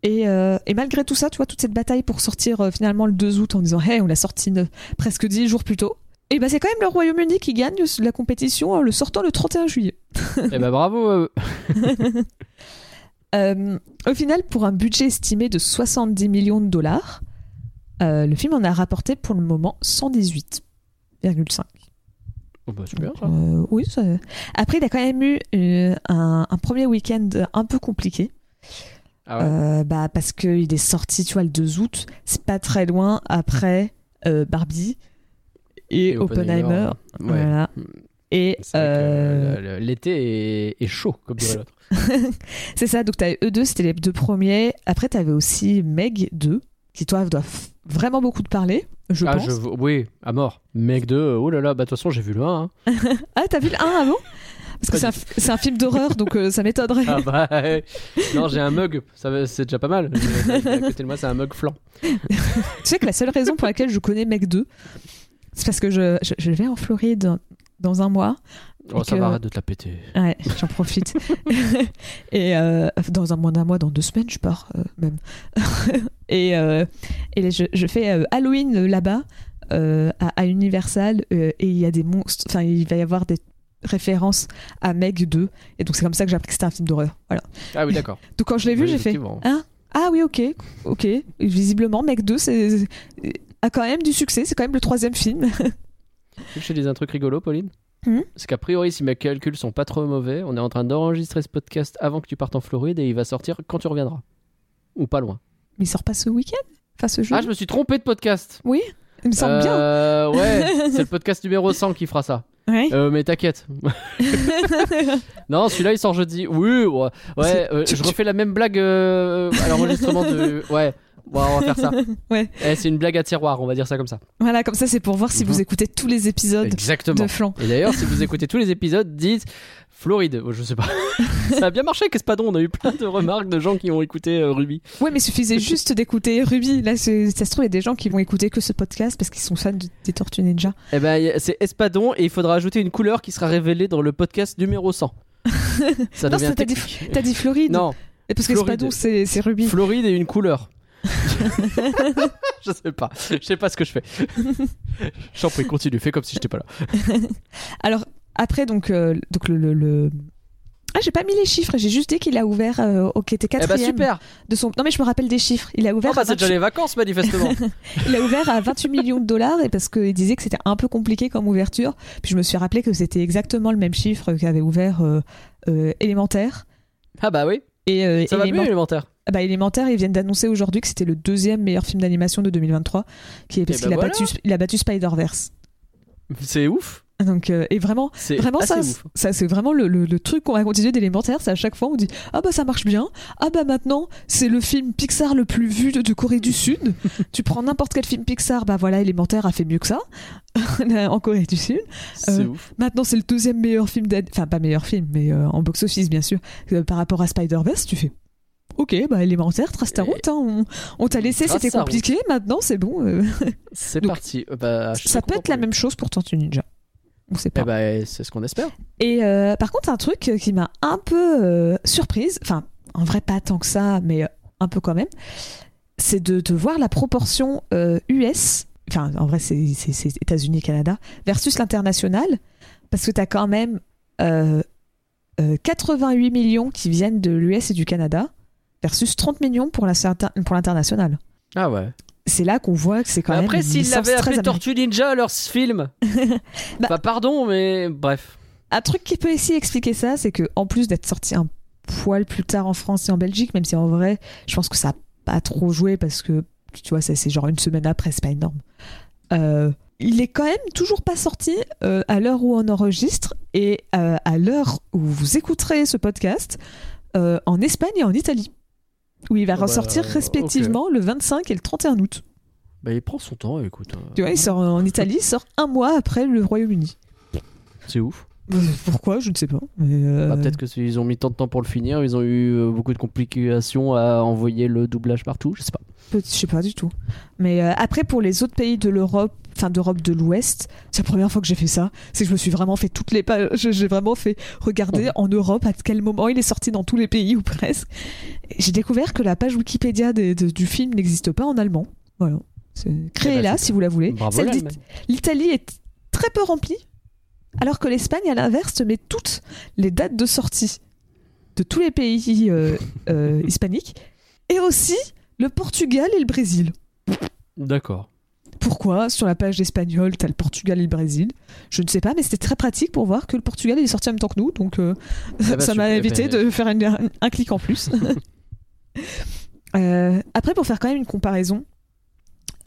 Et, euh, et malgré tout ça, tu vois, toute cette bataille pour sortir euh, finalement le 2 août en disant Hey, on l'a sorti presque 10 jours plus tôt. Et ben c'est quand même le Royaume-Uni qui gagne la compétition en le sortant le 31 juillet. eh ben bravo. Euh, au final, pour un budget estimé de 70 millions de dollars, euh, le film en a rapporté pour le moment 118,5. Oh, bah, super. ça. Euh, oui, ça- après, il a quand même eu euh, un, un premier week-end un peu compliqué. Ah ouais. Euh, bah, parce qu'il est sorti, tu vois, le 2 août. C'est pas très loin après euh, Barbie et, Et Oppenheimer. Oppenheimer, ouais. Voilà. Et euh, l'été est, est chaud, comme dirait l'autre. c'est ça, donc t'avais eux deux, c'était les deux premiers. Après, t'avais aussi Meg 2, qui toi doivent vraiment beaucoup te parler, je ah, pense. je, oui, à mort. Mec 2, oh là là, bah de toute façon, j'ai vu le 1. hein. Ah, t'as vu le 1 avant Parce que c'est un, film d'horreur, donc euh, ça m'étonnerait. Ah bah, ouais. non, j'ai un mug, c'est déjà pas mal. À côté de moi, c'est un mug flan. Tu sais que la seule raison pour laquelle je connais Meg 2, c'est parce que je, je, je vais en Floride dans un mois. Oh, ça va, arrête de te la péter. Ouais, j'en profite. et euh, dans un mois d'un mois, dans deux semaines, je pars euh, même. et euh, et je, je fais Halloween là-bas à, à Universal et il y a des monstres. Enfin, il va y avoir des références à Meg 2 et donc c'est comme ça que j'ai appris que c'était un film d'horreur. Voilà. Ah oui, d'accord. Donc quand je l'ai vu, Oui, j'ai fait. Hein? Ah oui, ok, ok. Visiblement, Meg 2 c'est a quand même du succès. C'est quand même le troisième film. Je te dis un truc rigolo, Pauline? Hmm? C'est qu'a priori, si mes calculs sont pas trop mauvais, on est en train d'enregistrer ce podcast avant que tu partes en Floride et il va sortir quand tu reviendras. Ou pas loin. Mais il sort pas ce week-end, enfin ce jour? Ah, je me suis trompé de podcast. Oui, il me semble bien. Euh, ouais, c'est le podcast numéro 100 qui fera ça. Ouais. Euh, mais t'inquiète. non, celui-là il sort jeudi. Oui, ouais. euh, je refais la même blague euh, à l'enregistrement de. Ouais. Bon, on va faire ça. Ouais. Eh, c'est une blague à tiroir, on va dire ça comme ça. Voilà, comme ça, c'est pour voir si Mhm. vous écoutez tous les épisodes Exactement. de Flan. Et d'ailleurs, si vous écoutez tous les épisodes, dites Floride. Oh, Je sais pas. ça a bien marché, qu'Espadon. On a eu plein de remarques de gens qui ont écouté euh, Ruby. Ouais, mais il suffisait juste d'écouter Ruby. Là, c'est- ça se trouve, il y a des gens qui vont écouter que ce podcast parce qu'ils sont fans de- des Tortues Ninja. Eh ben, c'est Espadon et il faudra ajouter une couleur qui sera révélée dans le podcast numéro 100. Ça Non, t'as dit- dit Floride Non, Et Parce que Floride. Espadon, c'est Ruby. Floride et une couleur. je sais pas. Je sais pas ce que je fais. J'en prie, continue. Fais comme si j'étais pas là. Alors, après, donc, euh, donc le. le- le- Ah, j'ai pas mis les chiffres, j'ai juste dit qu'il a ouvert euh, au qui était Eh ben quatrième super. de son. Non mais je me rappelle des chiffres. Il a ouvert, Oh, bah, c'est déjà 28... les vacances manifestement. il a ouvert à 28 millions de dollars et parce qu'il disait que c'était un peu compliqué comme ouverture. Puis je me suis rappelé que c'était exactement le même chiffre qu'avait ouvert euh, euh, Élémentaire. ah bah oui. Et euh, Ça va Élément- mieux élémentaire? Ah bah, Élémentaire, ils viennent d'annoncer aujourd'hui que c'était le deuxième meilleur film d'animation de 2023, qui est parce Eh qu'il ben a, battu, il a battu Spider-Verse. C'est ouf. Donc, euh, et vraiment, C'est vraiment ça, ça c'est vraiment le, le- le truc qu'on va continuer d'élémentaire. C'est à chaque fois on dit ah bah ça marche bien. Ah bah maintenant c'est le film Pixar le plus vu de, de Corée du Sud. tu prends n'importe quel film Pixar, bah voilà élémentaire a fait mieux que ça en Corée du Sud. Euh, ouf. Maintenant c'est le deuxième meilleur film, d'ad- enfin pas meilleur film, mais euh, en box office bien sûr euh, par rapport à Spider-Verse. Tu fais ok bah élémentaire trace ta route. hein, on on t'a laissé, c'était compliqué. Maintenant c'est bon. C'est parti. Bah, ça peut être la même chose pour Tortue Ninja. On sait pas. Eh bah, c'est ce qu'on espère. Et euh, par contre, un truc qui m'a un peu euh, surprise, enfin, en vrai, pas tant que ça, mais euh, un peu quand même, c'est de, de voir la proportion euh, US, enfin, en vrai, c'est c'est États-Unis-Canada, versus l'international, parce que tu as quand même euh, euh, 88 millions qui viennent de l'US et du Canada, versus 30 millions pour l'international. Ah ouais. C'est là qu'on voit que c'est quand même après, l'avaient très appelé. Tortue Ninja, leur film. Bah- Bah, pardon, mais bref. Un truc qui peut aussi expliquer ça, c'est que en plus d'être sorti un poil plus tard en France et en Belgique, même si en vrai, je pense que ça a pas trop joué parce que tu vois, c'est genre une semaine après, c'est pas énorme. Euh, il est quand même toujours pas sorti euh, à l'heure où on enregistre et euh, à l'heure où vous écouterez ce podcast en Espagne et en Italie, où il va Ah bah, ressortir respectivement le 25 et le 31 août. Bah, il prend son temps, écoute. euh, Tu vois, il sort en Italie, il sort un mois après le Royaume-Uni. C'est ouf. Euh, Pourquoi Je ne sais pas. euh, Bah, Peut-être que ils ont mis tant de temps pour le finir, ils ont eu euh, beaucoup de complications à envoyer le doublage partout, je sais pas. Je sais pas du tout. Mais euh, après, pour les autres pays de l'Europe, enfin d'Europe de l'Ouest, c'est la première fois que j'ai fait ça. C'est que je me suis vraiment fait toutes les pages. J'ai vraiment fait regarder en Europe à quel moment il est sorti dans tous les pays ou presque. J'ai découvert que la page Wikipédia des- de- du film n'existe pas en allemand. Voilà. Créez-la super. si vous la voulez. L'Italie est très peu remplie, alors que l'Espagne, à l'inverse, met toutes les dates de sortie de tous les pays euh, euh, hispaniques, et aussi le Portugal et le Brésil. D'accord. Pourquoi sur la page espagnole, t'as le Portugal et le Brésil? Je ne sais pas, mais c'était très pratique pour voir que le Portugal il est sorti en même temps que nous, donc euh, bah, ça m'a évité de faire une- un, un clic en plus. Euh, après, pour faire quand même une comparaison,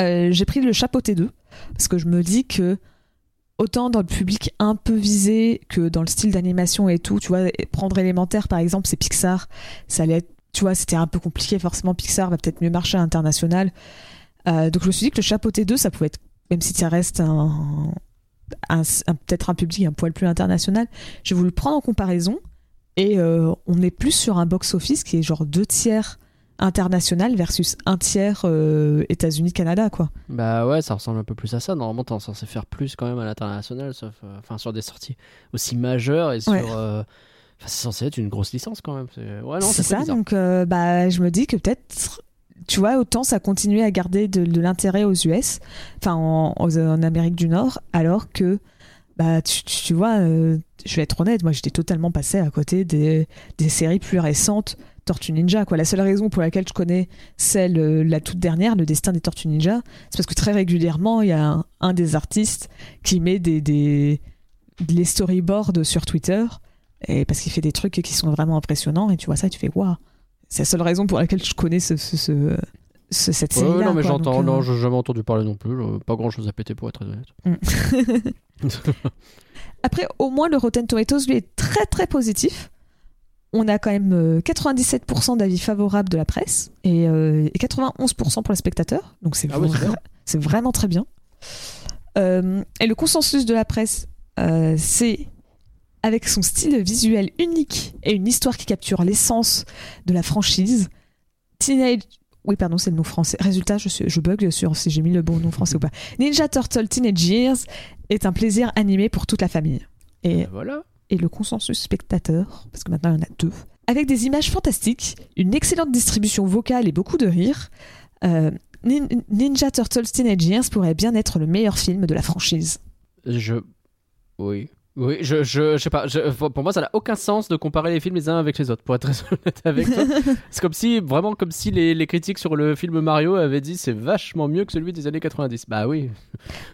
euh, j'ai pris le chapeau T2 parce que je me dis que autant dans le public un peu visé que dans le style d'animation et tout, tu vois, prendre élémentaire par exemple, c'est Pixar, ça allait être, tu vois, c'était un peu compliqué forcément. Pixar va peut-être mieux marcher à l'international. Euh, donc je me suis dit que le chapeau T2, ça pouvait être, même si ça reste un, un- un- peut-être un public un poil plus international, j'ai voulu le prendre en comparaison et euh, on est plus sur un box-office qui est genre deux tiers international versus un tiers euh, États-Unis-Canada, quoi. Bah ouais, ça ressemble un peu plus à ça. Normalement, t'es censé faire plus quand même à l'international, sauf euh, enfin sur des sorties aussi majeures et sur. Ouais. euh, Enfin, c'est censé être une grosse licence quand même. C'est ouais, ça, donc euh, bah, je me dis que peut-être, tu vois, autant ça continuait à garder de, de l'intérêt aux US, enfin en, Amérique du Nord, alors que, bah, tu, vois, euh, je vais être honnête, moi j'étais totalement passé à côté des, des séries plus récentes. Tortue Ninja, quoi. La seule raison pour laquelle je connais celle, euh, la toute dernière, le destin des Tortues Ninja, c'est parce que très régulièrement, il y a un, un des artistes qui met des, des, les storyboards sur Twitter, et parce qu'il fait des trucs qui sont vraiment impressionnants, et tu vois ça, et tu fais waouh. C'est la seule raison pour laquelle je connais ce, ce- ce- ce- cette Ouais, série-là. non, mais j'entends. Euh, Non, j'ai jamais entendu parler non plus. euh, Pas grand chose à péter pour être honnête. Après, au moins, le Rotten Tomatoes, lui, est très très positif. On a quand même euh, 97% d'avis favorables de la presse et, euh, et 91% pour les spectateurs. Donc c'est Ah ouais, vraiment très bien. Euh, et le consensus de la presse, euh, c'est avec son style visuel unique et une histoire qui capture l'essence de la franchise. Teenage. Oui, pardon, c'est le nom français. Résultat, je, suis- je bug sur si j'ai mis le bon nom français ou pas. Ninja Turtle Teenage Years est un plaisir animé pour toute la famille. Et, Bah, voilà. et le consensus spectateur, parce que maintenant il y en a deux, avec des images fantastiques, une excellente distribution vocale et beaucoup de rire, euh, Nin- Ninja Turtles Teenage Years pourrait bien être le meilleur film de la franchise. Je. Oui. Oui, je, je, je sais pas. je- pour moi, ça n'a aucun sens de comparer les films les uns avec les autres, pour être très honnête avec toi. c'est comme si, vraiment, comme si les, les critiques sur le film Mario avaient dit c'est vachement mieux que celui des années 90. Bah oui.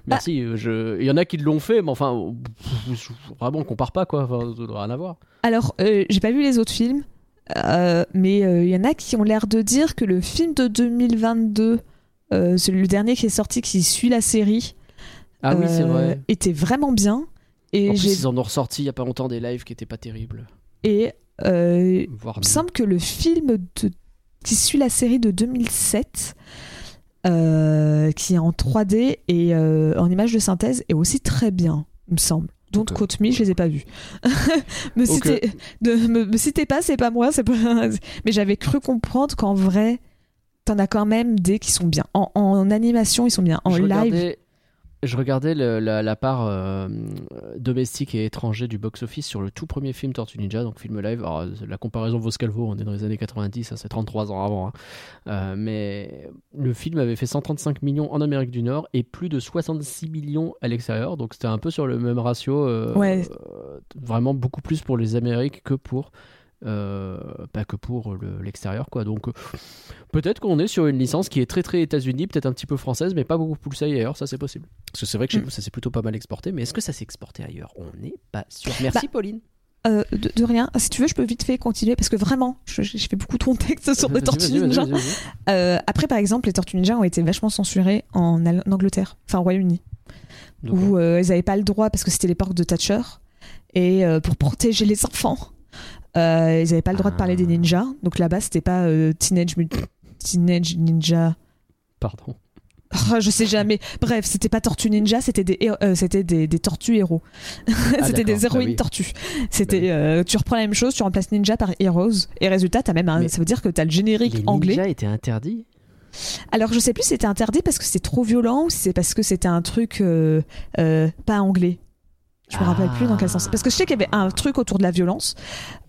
Merci. euh, Je... Il y en a qui l'ont fait, mais enfin, vraiment, on compare pas, quoi. Enfin, ça doit rien à voir. Alors, euh, j'ai pas vu les autres films, euh, mais euh, il y en a qui ont l'air de dire que le film de 2022, euh, celui le dernier qui est sorti, qui suit la série, Ah oui, c'est vrai. était vraiment bien. Et En j'ai plus, ils en ont ressorti il y a pas longtemps des lives qui étaient pas terribles. et euh, Il me semble que le film de- qui suit la série de 2007, euh, qui est en 3D et euh, en image de synthèse, est aussi très bien, il me semble. Don't Ok. quote me, je les ai pas vus. me, citez, de, me, me citez pas, c'est pas moi, c'est pas. Mais j'avais cru comprendre qu'en vrai, t'en as quand même des qui sont bien. En, en animation, ils sont bien. En je live, je regardais le- la, la part euh, domestique et étranger du box-office sur le tout premier film Tortue Ninja, donc film live. Alors, la comparaison vaut ce qu'elle vaut, on est dans les années 90, ça c'est 33 ans avant. hein. Euh, mais le film avait fait 135 millions en Amérique du Nord et plus de 66 millions à l'extérieur, donc c'était un peu sur le même ratio. euh, Ouais. euh, vraiment beaucoup plus pour les Amériques que pour euh, pas que pour le- l'extérieur, quoi. Donc, peut-être qu'on est sur une licence qui est très très États-Unis, peut-être un petit peu française, mais pas beaucoup poussée ailleurs, ça c'est possible. Parce que c'est vrai que chez Mm. nous, ça s'est plutôt pas mal exporté, mais est-ce que ça s'est exporté ailleurs? On n'est pas sûr. Merci, Pauline. Euh, de, de rien. Si tu veux, je peux vite fait continuer parce que vraiment, je, je fais beaucoup trop de texte sur les Tortues Ninja. Euh, après, par exemple, les Tortues Ninja ont été vachement censurées en, Al- en Angleterre, enfin au Royaume-Uni, où euh, ils n'avaient pas le droit parce que c'était l'époque de Thatcher et euh, pour protéger les enfants, euh, ils n'avaient pas le droit de parler des Ah. ninjas. Donc là-bas, c'était pas euh, Teenage Teenage Ninja. Pardon. Oh, je sais jamais. Bref, c'était pas Tortue Ninja, c'était des, euh, c'était des, des tortues héros. c'était des d'accord. héroïnes Bah oui. tortues. C'était, Bah oui. euh, tu reprends la même chose, tu remplaces Ninja par Heroes. Et résultat, as même un- ça veut dire que tu as le générique Les anglais. ninjas étaient interdits? Alors je sais plus si c'était interdit parce que c'était trop violent ou si c'est parce que c'était un truc euh, euh, pas anglais. Je me rappelle plus dans quel sens. Parce que je sais qu'il y avait un truc autour de la violence.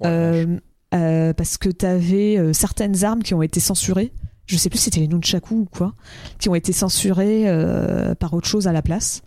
Euh, euh, parce que tu avais certaines armes qui ont été censurées. Je sais plus si c'était les nunchaku ou quoi, qui ont été censurées euh, par autre chose à la place.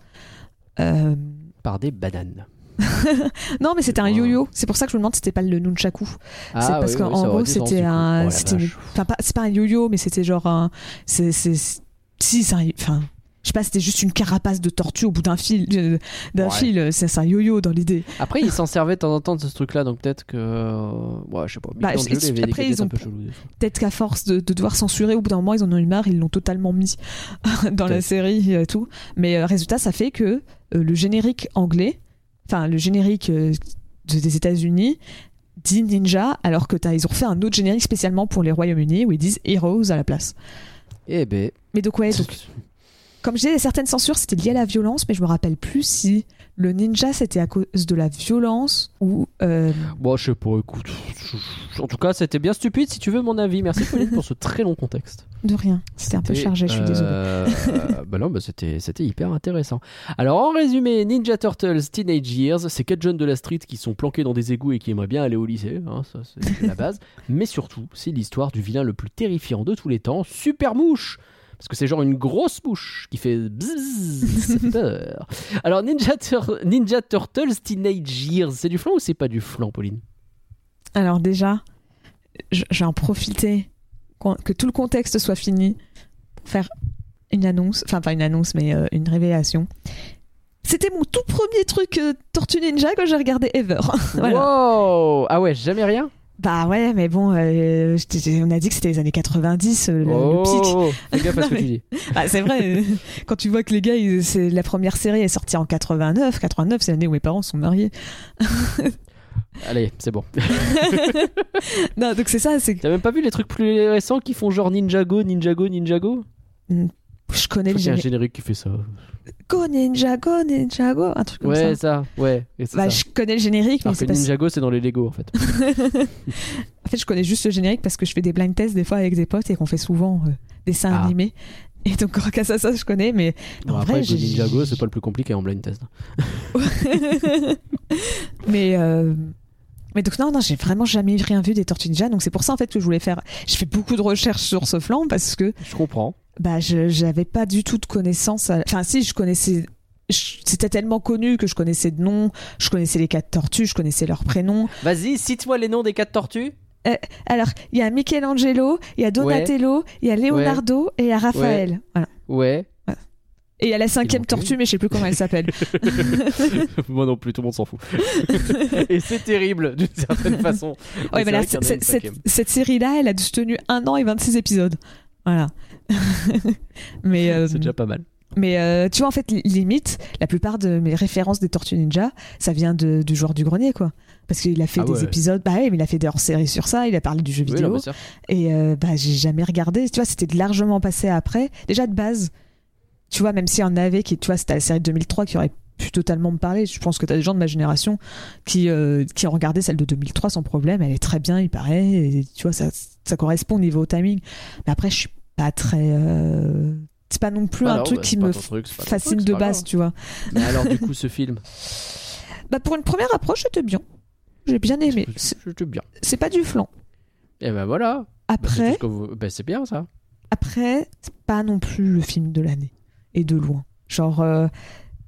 Euh, Par des bananes. non, mais c'était un yo-yo. C'est pour ça que je me demande si c'était pas le nunchaku. Ah, c'est parce oui, qu'en oui, gros, c'était un. Oh, c'était une-. Enfin, c'est pas un yo-yo, mais c'était genre un. C'est- Si, c'est un. Enfin. Je sais pas, c'était juste une carapace de tortue au bout d'un fil. euh, D'un Ouais. fil. C'est c'est un yo-yo dans l'idée. Après, ils s'en servaient de temps en temps de ce truc-là, donc peut-être que. euh, Ouais, je sais pas. Bah, des après, ils un ont-. Peut-être qu'à force de, de devoir censurer, au bout d'un moment, ils en ont eu marre, ils l'ont totalement mis dans la série et tout. Mais euh, résultat, ça fait que euh, le générique anglais, enfin le générique euh, de- des États-Unis, dit Ninja, alors que ils ont fait un autre générique spécialement pour les Royaumes-Unis où ils disent Heroes à la place. Eh ben. Mais donc ouais, donc, comme je disais, certaines censures c'était lié à la violence, mais je me rappelle plus si le ninja c'était à cause de la violence ou euh, Bon, je sais pas, écoute. En tout cas, c'était bien stupide si tu veux mon avis. Merci Pauline pour ce très long contexte. de rien. C'était un peu chargé, je suis désolée. euh, bah non, bah c'était, c'était hyper intéressant. Alors, en résumé, Ninja Turtles Teenage Years, c'est quatre jeunes de la street qui sont planqués dans des égouts et qui aimeraient bien aller au lycée. hein, ça, c'est la base. Mais surtout, c'est l'histoire du vilain le plus terrifiant de tous les temps, Super Mouche. Parce que c'est genre une grosse mouche qui fait bzzz, peur. Alors, Ninja, Tur- Ninja Turtles Teenage Years, c'est du flan ou c'est pas du flan, Pauline? Alors déjà, je, je vais en profiter qu'on- que tout le contexte soit fini pour faire une annonce, enfin pas une annonce mais euh, une révélation. C'était mon tout premier truc euh, Tortue Ninja que j'ai regardé ever. Voilà. Wow Ah ouais, jamais rien? Bah ouais, mais bon, euh, on a dit que c'était les années 90, euh, le, le pic. Oh, fais gaffe à ce Non, que tu dis. Bah, c'est vrai, euh, quand tu vois que les gars, ils- c'est la première série est sortie en 89, 89 c'est l'année où mes parents sont mariés. Allez, c'est bon. non, donc c'est ça, c'est T'as même pas vu les trucs plus récents qui font genre Ninjago, Ninjago, Ninjago? Je connais le a un générique. générique qui fait ça. Go Ninja, go Ninja, go, un truc comme Ouais, ça. ça, ouais. et c'est Bah, ça. je connais le générique, mais c'est pas... Ninjago, c'est dans les Lego en fait. En fait, je connais juste le générique parce que je fais des blind tests des fois avec des potes et qu'on fait souvent euh, des dessins Ah. animés. Et donc, grâce à ça, je connais, mais Bon, en après, vrai, Ninjago, c'est pas le plus compliqué en blind test. mais euh, mais donc non non j'ai vraiment jamais rien vu des Tortues Ninja donc c'est pour ça en fait que je voulais faire je fais beaucoup de recherches sur ce flanc parce que Je comprends. Bah je j'avais pas du tout de connaissances à- enfin si je connaissais c'était tellement connu que je connaissais de nom je connaissais les quatre tortues je connaissais leurs prénoms Vas-y, cite-moi les noms des quatre tortues. alors il y a Michelangelo il y a Donatello il y a Leonardo et il y a Raphaël voilà Ouais. et il y a la cinquième tortue mais je sais plus comment elle s'appelle Moi non plus, tout le monde s'en fout. Et c'est terrible d'une certaine façon. Mais là, cette, cette- série-là, elle a dû tenu un an et 26 épisodes. Voilà. mais euh, C'est déjà pas mal. mais euh, tu vois, en fait, li- limite, la plupart de mes références des Tortues Ninja, ça vient de, du joueur du grenier, quoi. Parce qu'il a fait Ah des ouais. épisodes, bah ouais, mais il a fait des hors-séries sur ça, il a parlé du jeu Oui, vidéo, non, et euh, bah j'ai jamais regardé. Tu vois, c'était largement passé après. Déjà de base, tu vois, même s'il y en avait qui, tu vois, c'était la série de 2003 qui aurait pu totalement me parler. Je pense que tu as des gens de ma génération qui, euh, qui ont regardé celle de 2003 sans problème. Elle est très bien, il paraît. Et, tu vois, ça, ça correspond au niveau timing. Mais après, je suis pas très. euh, C'est pas non plus Bah un truc bah, qui me truc, fascine truc, de base, grave. tu vois. Mais alors, du coup, ce film, Bah, pour une première approche, c'était bien. J'ai bien aimé. Bien. c'est pas du flan. Et ben voilà. Bah, Après, vous- bah, c'est bien ça. Après, c'est pas non plus le film de l'année. Et de loin. Genre, euh,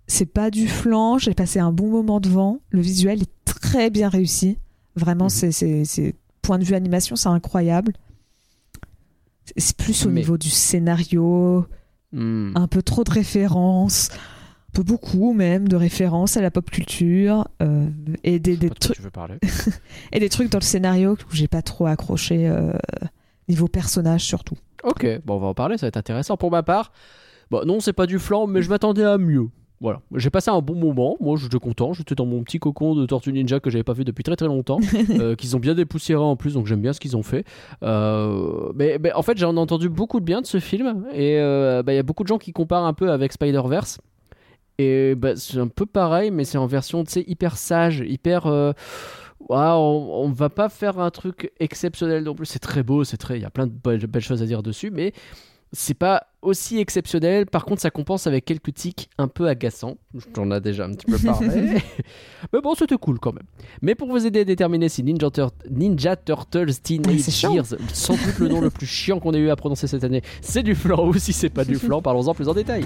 c'est pas du flan, j'ai passé un bon moment devant. Le visuel est très bien réussi. Vraiment, Mhm. c'est point de vue animation, c'est incroyable. C'est- plus au Mais- niveau du scénario, Hmm. un peu trop de références, un peu beaucoup même de références à la pop culture euh, et des, trucs et des trucs dans le scénario où j'ai pas trop accroché euh, niveau personnage surtout. Ok, bon, on va en parler, ça va être intéressant. Pour ma part, bon, non, c'est pas du flan, mais je m'attendais à mieux. Voilà, j'ai passé un bon moment. Moi, j'étais content. J'étais dans mon petit cocon de Tortue Ninja que j'avais pas vu depuis très très longtemps, euh, qu'ils ont bien dépoussiéré en plus, donc j'aime bien ce qu'ils ont fait. Euh, mais, mais en fait, j'en ai entendu beaucoup de bien de ce film, et euh, bah, il y a beaucoup de gens qui comparent un peu avec Spider Verse. Et bah, c'est un peu pareil, mais c'est en version, tu sais, hyper sage, hyper. Ouah, on, on va pas faire un truc exceptionnel non plus. C'est très beau, c'est très. Il y a plein de belles, belles choses à dire dessus, mais c'est pas aussi exceptionnel. Par contre, ça compense avec quelques tics un peu agaçants. J'en ai déjà un petit peu parlé. mais bon, c'était cool quand même. Mais pour vous aider à déterminer si Ninja, Tur- Ninja Turtles Teenage. Years, sans doute le nom le plus chiant qu'on ait eu à prononcer cette année, c'est du flan ou si c'est pas du flan, parlons-en plus en détail.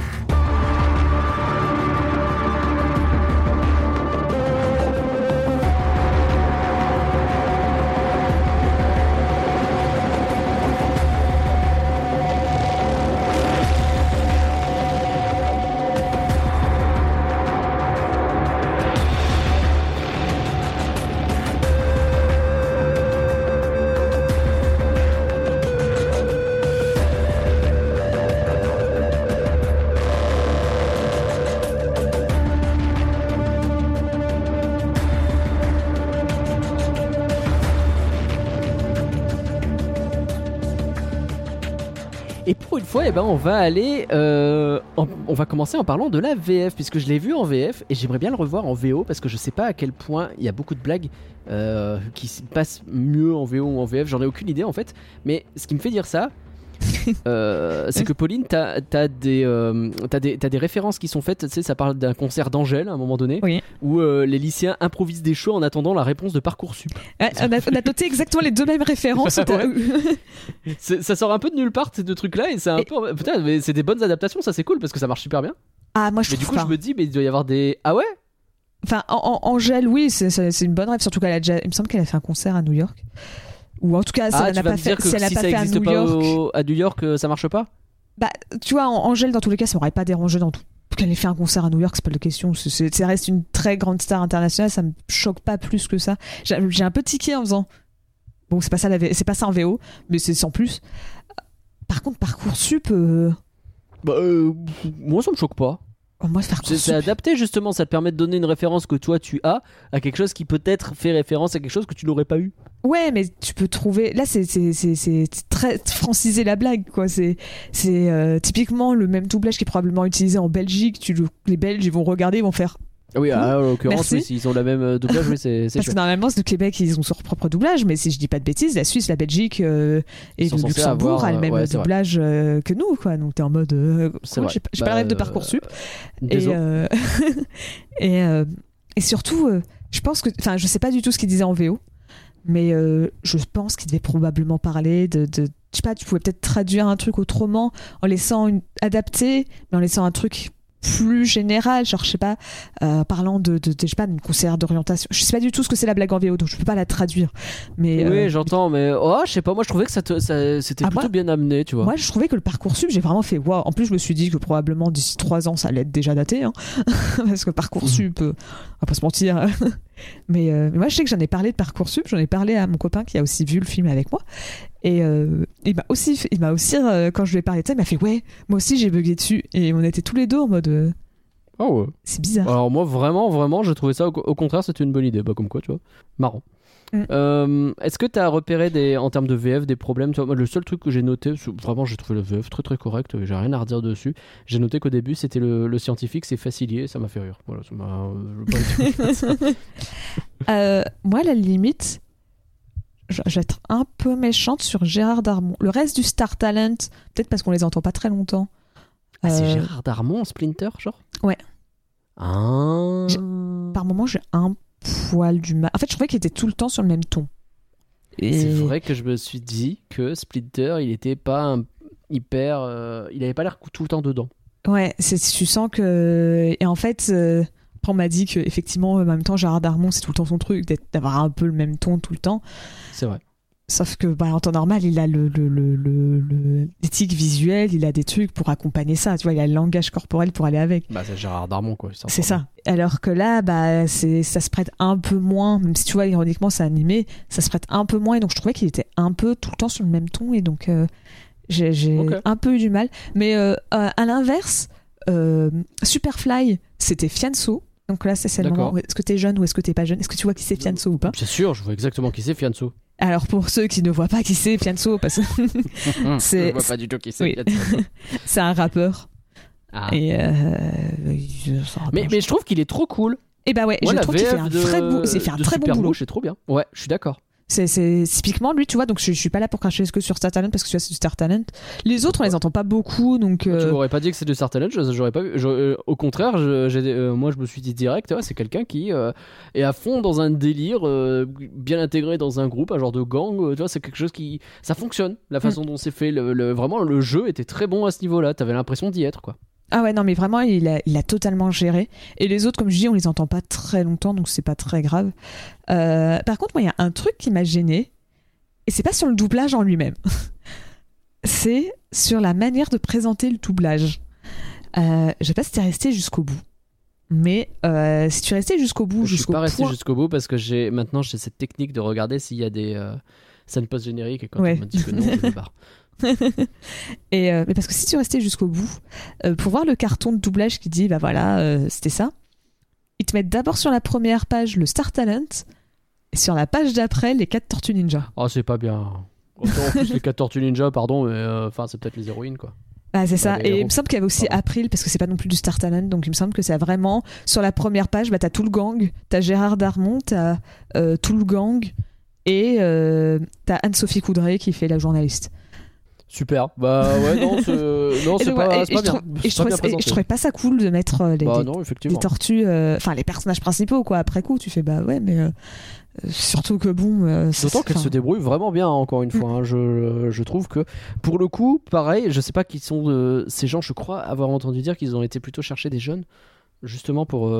Ben, on va aller, euh, commencer en parlant de la VF puisque je l'ai vu en VF et j'aimerais bien le revoir en VO parce que je sais pas à quel point il y a beaucoup de blagues euh, qui se passent mieux en VO ou en VF. J'en ai aucune idée en fait. Mais ce qui me fait dire ça, euh, c'est que Pauline, t'as as des, euh, des, références qui sont faites. Tu sais, ça parle d'un concert d'Angèle à un moment donné, Oui. où euh, les lycéens improvisent des shows en attendant la réponse de parcoursup. Ouais, on, a, on a noté exactement les deux mêmes références. Ça sort un peu de nulle part ces deux trucs-là et c'est un Et- peu. Putain, mais c'est des bonnes adaptations, ça c'est cool parce que ça marche super bien. ah, moi je Mais du coup, pas. je me dis, mais il doit y avoir des. Ah ouais? Enfin, en- en- Angèle, oui, c'est une bonne rêve, surtout qu'elle a déjà. Il me semble qu'elle a fait un concert à New York. Ou en tout cas, si Ah, n'a pas fait, si elle si pas ça fait à New pas York. au- à New York, euh, ça marche pas? Bah, tu vois, Angèle, dans tous les cas, ça m'aurait pas dérangé dans tout. Qu'elle ait fait un concert à New York, c'est pas de question. Ça reste une très grande star internationale, ça me choque pas plus que ça. J'ai un peu tiqué en faisant. Bon, c'est pas ça, c'est pas ça en VO, mais c'est sans plus. Par contre, Parcoursup, euh, Bah, euh, moi ça me choque pas. Oh, moi, C'est adapté justement, ça te permet de donner une référence que toi tu as à quelque chose qui peut-être fait référence à quelque chose que tu n'aurais pas eu. Ouais, mais tu peux trouver. Là, c'est c'est- c'est- c'est très franciser la blague, quoi. C'est c'est euh, typiquement le même doublage qui est probablement utilisé en Belgique. Tu le- les Belges, ils vont regarder, ils vont faire. Ah Oui, ah, en l'occurrence, oui, s'ils ont la même euh, doublage, oui, c'est Parce que normalement, c'est le Québec, ils ont leur propre doublage, mais si je dis pas de bêtises, la Suisse, la Belgique euh, et Ils le Luxembourg avoir, a le même ouais, doublage euh, que nous, quoi. Donc t'es en mode. euh, C'est quoi, vrai. J'ai pas, Bah, pas le rêve de Parcoursup. Et, euh, et, euh, et surtout, je pense que. Enfin, je sais pas du tout ce qu'il disait en VO, mais je pense qu'il devait probablement parler de. de je sais pas, tu pouvais peut-être traduire un truc autrement en laissant une adapté, mais en laissant un truc plus général, genre je sais pas, euh, parlant de, de, de- je sais pas, d'une conseillère d'orientation. Je sais pas du tout ce que c'est la blague en VO, donc je peux pas la traduire. Mais Oui, euh, j'entends, mais oh, je sais pas, moi je trouvais que ça c'était Ah, plutôt moi- bien amené, tu vois. Moi, je trouvais que le Parcoursup, j'ai vraiment fait waouh. En plus, je me suis dit que probablement d'ici trois ans, ça allait être déjà daté. Hein. Parce que Parcoursup, euh, on va pas se mentir. mais, euh, mais moi, je sais que j'en ai parlé de Parcoursup. J'en ai parlé à mon copain qui a aussi vu le film avec moi. Et euh, il m'a aussi, il m'a aussi euh, quand je lui ai parlé de ça, il m'a fait Ouais, moi aussi, j'ai bugué dessus. Et on était tous les deux en mode Ah ouais. C'est bizarre. Alors moi vraiment vraiment j'ai trouvé ça au, au contraire c'était une bonne idée bah comme quoi tu vois marrant. Mm. Euh, Est-ce que tu as repéré des, en termes de VF des problèmes tu vois, moi, Le seul truc que j'ai noté, vraiment j'ai trouvé le VF très très correct, j'ai rien à redire dessus. J'ai noté qu'au début c'était le, le scientifique, c'est facilier, ça m'a fait rire. Voilà, ça. Euh, moi, à la limite, je vais être un peu méchante sur Gérard Darmon. Le reste du Star Talent, peut-être parce qu'on les entend pas très longtemps. Ah, c'est Euh, Gérard Darmon en Splinter, genre? Ouais. Ah. Par moment, j'ai un poil du mal. En fait, je trouvais qu'il était tout le temps sur le même ton. Et- C'est vrai que je me suis dit que Splinter, il était pas un- hyper. euh, il avait pas l'air tout le temps dedans. Ouais, c'est, tu sens que. Et en fait, euh, on m'a dit qu'effectivement, en même temps, Gérard Darmon, c'est tout le temps son truc, d'avoir un peu le même ton tout le temps. C'est vrai. Sauf que bah, en temps normal, il a le, le, le, le- le- l'éthique visuelle, il a des trucs pour accompagner ça. Tu vois, il a le langage corporel pour aller avec. Bah, c'est Gérard Darmon, quoi. C'est ça. Alors que là, bah, c'est, ça se prête un peu moins, même si tu vois, ironiquement, c'est animé, ça se prête un peu moins. Et donc, je trouvais qu'il était un peu tout le temps sur le même ton. Et donc, euh, j'ai, un peu eu du mal. Mais euh, euh, à l'inverse, euh, Superfly, c'était Fianso. Donc là, c'est, le moment. où Est-ce que t'es jeune ou est-ce que t'es pas jeune Est-ce que tu vois qui c'est Fianso ou pas? C'est sûr, je vois exactement qui c'est, Fianso. Alors, pour ceux qui ne voient pas qui c'est Fianso, parce que C'est- Je vois pas du tout qui c'est. Oui. Fianso. c'est un rappeur. Ah. Et, euh, Mais, je trouve qu'il est trop cool. Et bah ouais, Moi, je trouve qu'il fait un, de, bou- il fait un très bon boulot. C'est trop bien. Ouais, je suis d'accord. C'est, typiquement lui, tu vois. Donc je, je suis pas là pour cracher que sur Star Talent parce que tu vois, c'est du Star Talent. Les autres, on les entend pas beaucoup, donc. Tu euh, m'aurais pas dit que c'est du Star Talent, j'aurais pas vu. je- euh, au contraire, je- euh, moi je me suis dit direct, ouais, c'est quelqu'un qui est à fond dans un délire, bien intégré dans un groupe, un genre de gang. tu vois, c'est quelque chose qui. Ça fonctionne, la façon dont c'est fait. Le, le- vraiment, le jeu était très bon à ce niveau-là. T'avais l'impression d'y être, quoi. Ah ouais, non, mais vraiment, il a, il a totalement géré. Et les autres, comme je dis, on les entend pas très longtemps, donc c'est pas très grave. Euh, par contre, moi, il y a un truc qui m'a gêné, et c'est pas sur le doublage en lui-même. c'est sur la manière de présenter le doublage. Euh, je sais pas si t'es resté jusqu'au bout. Mais euh, si tu es resté jusqu'au bout, Je suis jusqu'au pas resté point- jusqu'au bout parce que j'ai maintenant j'ai cette technique de regarder s'il y a des scènes post-génériques et quand Ouais. on me dit que non, je me barre. Et euh, mais parce que si tu restais jusqu'au bout, euh, pour voir le carton de doublage qui dit bah voilà, euh, c'était ça, ils te mettent d'abord sur la première page le Star Talent et sur la page d'après les 4 Tortues Ninja. Oh, c'est pas bien. Autant en plus les 4 Tortues Ninja, pardon, mais enfin, c'est peut-être les héroïnes, quoi. Ah, c'est ça. Et il me semble qu'il y avait aussi Pardon. April parce que c'est pas non plus du Star Talent, donc il me semble que c'est vraiment sur la première page, bah t'as tout le gang, t'as Gérard Darmon, t'as tout le gang et t'as Anne-Sophie Coudray qui fait la journaliste. Super. Bah ouais, non, c'est non, Et c'est donc, pas, c'est je bien. trouve- et C'est je pas trouvais bien et je présenté. trouvais pas ça cool de mettre euh, les, Bah les- non, les effectivement. tortues, euh, enfin les personnages principaux quoi. Après coup, tu fais bah ouais, mais euh, surtout que bon. D'autant qu'elle se débrouille vraiment bien, encore une fois. hein. Je, je trouve que, pour le coup, pareil, je sais pas qui sont ces gens, je crois avoir entendu dire qu'ils ont été plutôt chercher des jeunes, justement pour,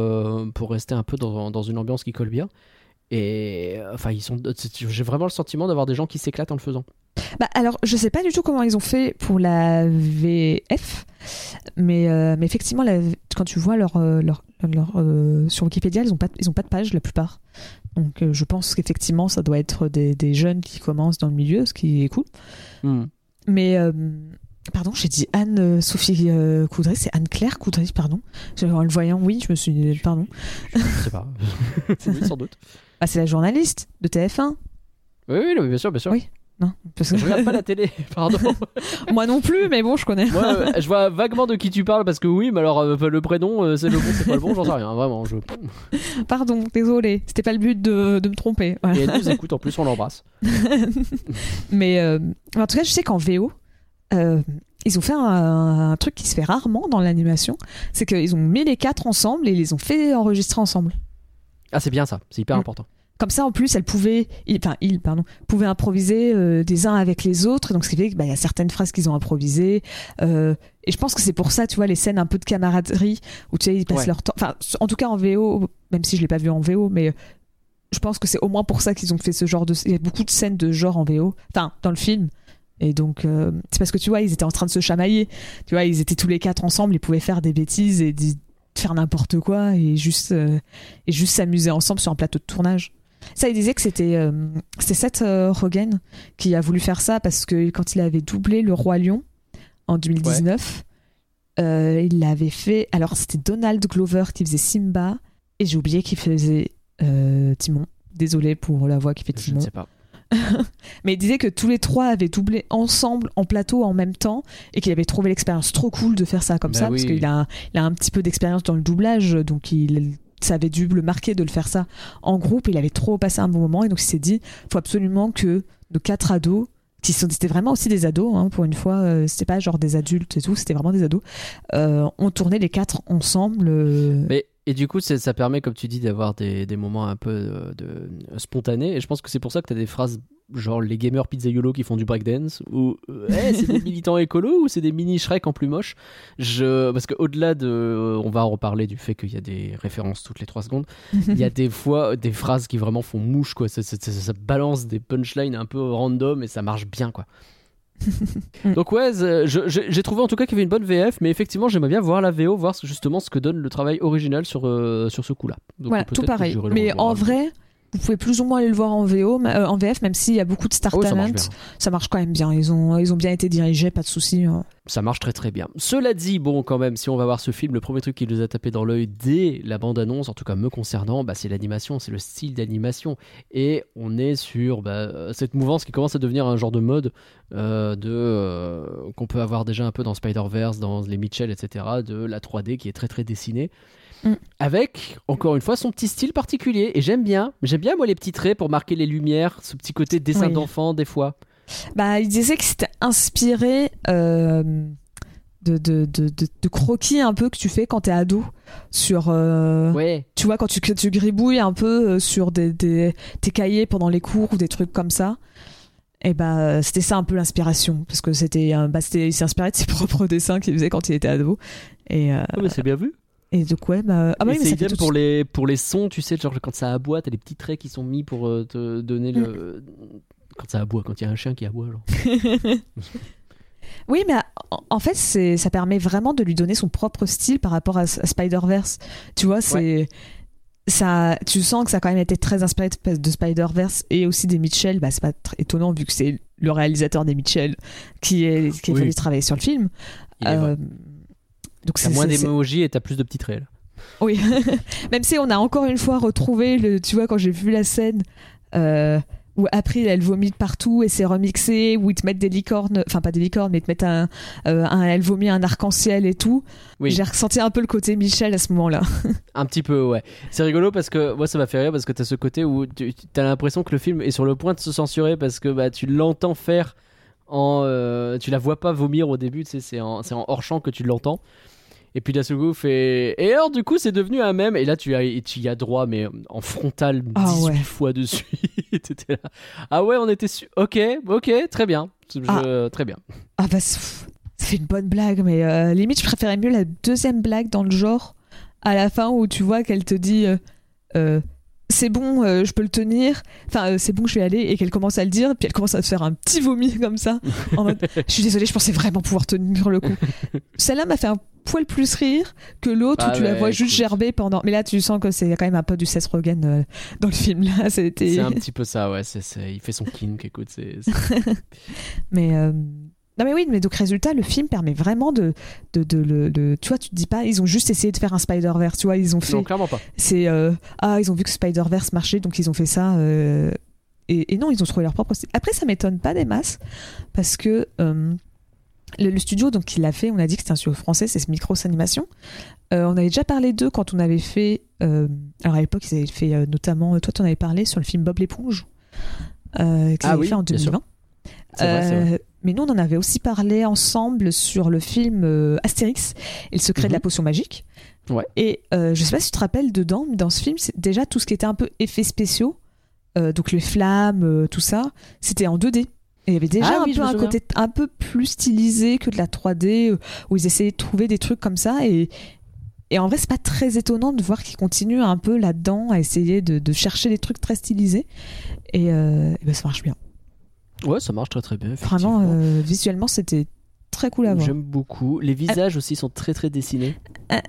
pour rester un peu dans, dans une ambiance qui colle bien. Et enfin, ils sont. J'ai vraiment le sentiment d'avoir des gens qui s'éclatent en le faisant. Bah alors, je sais pas du tout comment ils ont fait pour la VF, mais, euh, mais effectivement, la- quand tu vois leur, euh, leur, leur, euh, sur Wikipédia, ils ont pas, ils ont pas de page la plupart. Donc, euh, je pense qu'effectivement, ça doit être des, des jeunes qui commencent dans le milieu, ce qui est cool. Hmm. Mais pardon, j'ai dit Anne euh, Sophie Coudray, c'est Anne Claire Coudray, pardon. En le voyant, oui, je me suis dit pardon. Je sais pas. oui, sans doute. Ah, c'est la journaliste de TF1. Oui, oui, bien sûr, bien sûr. Oui. Non, parce que Je regarde pas la télé, pardon. moi non plus, mais bon, je connais. Moi, euh, je vois vaguement de qui tu parles parce que oui, mais alors euh, le prénom, euh, c'est le bon, c'est pas le bon, j'en sais rien, vraiment. Je... Pardon, désolé. C'était pas le but de, de me tromper. Voilà. Et elle nous écoute en plus, on l'embrasse. Mais euh, en tout cas, je sais qu'en VO, ils ont fait un, un truc qui se fait rarement dans l'animation. C'est qu'ils ont mis les quatre ensemble et ils les ont fait enregistrer ensemble. Ah, c'est bien ça, c'est hyper Mm. important. Comme ça, en plus, elles pouvaient, ils- enfin, ils, pardon, pouvaient improviser euh, des uns avec les autres. Donc, ce qui fait qu'il y a certaines phrases qu'ils ont improvisées. euh, et je pense que c'est pour ça, tu vois, les scènes un peu de camaraderie où tu sais, ils passent Ouais. leur temps. Enfin, en tout cas en VO, même si je l'ai pas vu en VO, mais je pense que c'est au moins pour ça qu'ils ont fait ce genre de. Il y a beaucoup de scènes de genre en VO, enfin, dans le film. Et donc, euh, c'est parce que tu vois, ils étaient en train de se chamailler. Tu vois, ils étaient tous les quatre ensemble, ils pouvaient faire des bêtises et di- faire n'importe quoi et juste, euh, et juste s'amuser ensemble sur un plateau de tournage. Ça, il disait que c'était euh, c'était Seth euh, Rogen qui a voulu faire ça parce que quand il avait doublé Le Roi Lion en 2019, euh, il l'avait fait. Alors, c'était Donald Glover qui faisait Simba et j'ai oublié qu'il faisait Timon. Désolé pour la voix qui fait Je Timon. ne sais pas. Mais il disait que tous les trois avaient doublé ensemble en plateau en même temps et qu'il avait trouvé l'expérience trop cool de faire ça comme Bah ça oui. parce qu'il a, il a un petit peu d'expérience dans le doublage donc il ça avait dû le marquer de le faire ça en groupe il avait trop passé un bon moment et donc il s'est dit faut absolument que nos quatre ados qui sont c'était vraiment aussi des ados hein, pour une fois euh, c'était pas genre des adultes et tout c'était vraiment des ados euh, ont tourné les quatre ensemble euh, Mais, et du coup, ça permet, comme tu dis, d'avoir des, des moments un peu euh, de, spontanés. Et je pense que c'est pour ça que tu as des phrases genre les gamers pizzaiolo qui font du breakdance, ou euh, eh, c'est des militants écolos ou c'est des mini Shrek en plus moche? Je, parce que au-delà de, euh, on va en reparler du fait qu'il y a des références toutes les 3 secondes, il y a des fois des phrases qui vraiment font mouche, quoi. Ça, ça- ça- ça balance des punchlines un peu random et ça marche bien, quoi. Donc ouais, je- j'ai trouvé en tout cas qu'il y avait une bonne VF, mais effectivement j'aimerais bien voir la VO, voir justement ce que donne le travail original sur, euh, sur ce coup-là. Voilà, tout pareil. Mais en vrai, vous pouvez plus ou moins aller le voir en VO, mais- euh, en VF, même s'il y a beaucoup de star ça talent. marche ça marche quand même bien. Ils ont, ils ont bien été dirigés, pas de soucis. hein. Ça marche très très bien. Cela dit, bon, quand même, si on va voir ce film, le premier truc qui nous a tapé dans l'œil dès la bande-annonce, en tout cas me concernant, bah, c'est l'animation, c'est le style d'animation. Et on est sur bah, cette mouvance qui commence à devenir un genre de mode euh, de euh, qu'on peut avoir déjà un peu dans Spider-Verse, dans les Mitchell, etc., de la 3D qui est très très dessinée. Mm. Avec, encore une fois, son petit style particulier. Et j'aime bien, j'aime bien moi les petits traits pour marquer les lumières, ce petit côté dessin Oui. d'enfant des fois. Bah, il disait que c'était inspiré euh, de, de, de, de- de croquis un peu que tu fais quand t'es ado. Sur, euh, Ouais. tu vois, quand tu, tu gribouilles un peu euh, sur des, des- tes cahiers pendant les cours ou des trucs comme ça. Et bah, c'était ça un peu l'inspiration. Parce que c'était, un- bah, c'était, il s'est inspiré de ses propres dessins qu'il faisait quand il était ado. Et, euh, Ah, mais c'est bien vu. Et donc, ouais, bah, ah bah Et oui, mais c'est idem tout pour les, pour les sons, tu sais, genre quand ça aboie, t'as les petits traits qui sont mis pour euh, te donner le. Quand ça aboie, quand il y a un chien qui aboie, genre. Oui, mais en- fait, ça permet vraiment de lui donner son propre style par rapport à, à Spider-Verse. Tu vois, c'est. Ça, tu sens que ça a quand même été très inspiré de, de Spider-Verse et aussi des Mitchell. Bah, c'est pas étonnant vu que c'est le réalisateur des Mitchell qui est qui a Oui. fallu travailler sur le film. Il est vrai. Donc T'as moins d'émojis et t'as plus de petits traits, là. oui, même si on a encore une fois retrouvé le, tu vois, quand j'ai vu la scène euh, où après elle vomit partout et c'est remixé, où ils te mettent des licornes, enfin pas des licornes, mais ils te mettent un, euh, un- elle vomit un arc-en-ciel et tout. Oui. J'ai ressenti un peu le côté Michel à ce moment-là. Un petit peu, ouais. C'est rigolo parce que moi ça m'a fait rire parce que t'as ce côté où tu as l'impression que le film est sur le point de se censurer parce que bah, tu l'entends faire en. euh, tu la vois pas vomir au début, tu sais, c'est en, c'est en hors champ que tu l'entends. Et puis d'un seul coup, fait. Et alors, du coup, c'est devenu un même. Et là, tu, as, tu y as droit, mais en frontal, 18 Ah ouais. fois de suite. Là. Ah ouais, on était su. Ok, ok, très bien. Je- Très bien. Ah bah c'est- une bonne blague, mais euh, limite je préférais mieux la deuxième blague dans le genre à la fin où tu vois qu'elle te dit euh, euh, c'est bon, euh, je peux le tenir. Enfin, euh, c'est bon, je vais aller et qu'elle commence à le dire, puis elle commence à se faire un petit vomi comme ça. En mode, je suis désolée, je pensais vraiment pouvoir tenir le coup. Celle-là m'a fait un poil plus rire que l'autre Ah où tu la vois juste gerber pendant. Mais là, tu sens que c'est quand même un peu du Seth Rogen euh, dans le film. Là, c'était. C'est un petit peu ça, ouais. c'est c'est- Il fait son kink, écoute. c'est Mais euh, non mais oui, mais donc résultat, le film permet vraiment de, de, de le, de- tu vois, tu te dis pas, ils ont juste essayé de faire un Spider-Verse, tu vois, ils ont fait, Non, clairement pas. c'est, euh, ah, ils ont vu que Spider-Verse marchait, donc ils ont fait ça, et, et non, ils ont trouvé leur propre style. Après, ça m'étonne pas des masses, parce que le, le studio, donc, qui l'a fait, on a dit que c'était un studio français, c'est Micros Animation. Euh, on avait déjà parlé d'eux quand on avait fait, euh, alors à l'époque, ils avaient fait euh, notamment, toi, tu en avais parlé sur le film Bob l'éponge, euh, qu'ils Ah avaient oui, fait en bien sûr. 2020. C'est vrai, c'est vrai. Euh, mais nous, on en avait aussi parlé ensemble sur le film Astérix et le secret de la Mhm. potion magique. Ouais. Et je sais pas si tu te rappelles dedans, mais dans ce film, c'est déjà tout ce qui était un peu effets spéciaux, donc les flammes, tout ça, c'était en 2D. Et il y avait déjà Ah un oui, peu côté un peu plus stylisé que de la 3D, euh, où ils essayaient de trouver des trucs comme ça. Et, et en vrai, c'est pas très étonnant de voir qu'ils continuent un peu là-dedans à essayer de, de chercher des trucs très stylisés. Et, euh, et ben, ça marche bien. Ouais, ça marche très très bien. Vraiment, euh, visuellement, c'était très cool à voir. J'aime beaucoup. Les visages aussi sont très très dessinés.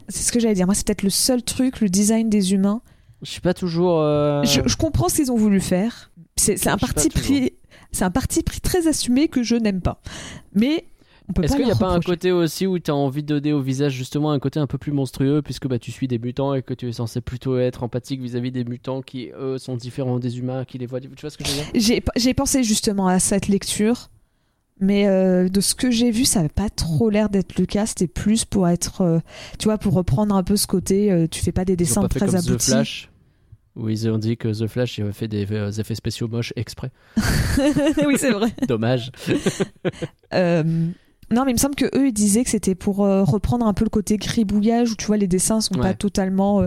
C'est ce que j'allais dire. Moi, c'est peut-être le seul truc, le design des humains. Je suis pas toujours. euh, Je, je comprends ce qu'ils ont voulu faire. C'est c'est un parti toujours. pris. C'est un parti pris très assumé que je n'aime pas. Mais Est-ce qu'il n'y a pas un côté aussi où tu as envie de donner au visage justement un côté un peu plus monstrueux puisque bah, tu suis des mutants et que tu es censé plutôt être empathique vis-à-vis des mutants qui eux sont différents des humains qui les voient. Tu vois ce que je veux dire? J'ai pensé justement à cette lecture, mais euh, de ce que j'ai vu, ça n'avait pas trop l'air d'être le cas. C'était plus pour être, euh, tu vois, pour reprendre un peu ce côté. euh, tu fais pas des dessins pas très aboutis. Où ils ont dit que The Flash avait fait des euh, effets spéciaux moches exprès. oui, c'est vrai. Dommage. Euh, Non, mais il me semble que eux ils disaient que c'était pour euh, reprendre un peu le côté gribouillage où tu vois les dessins sont pas totalement.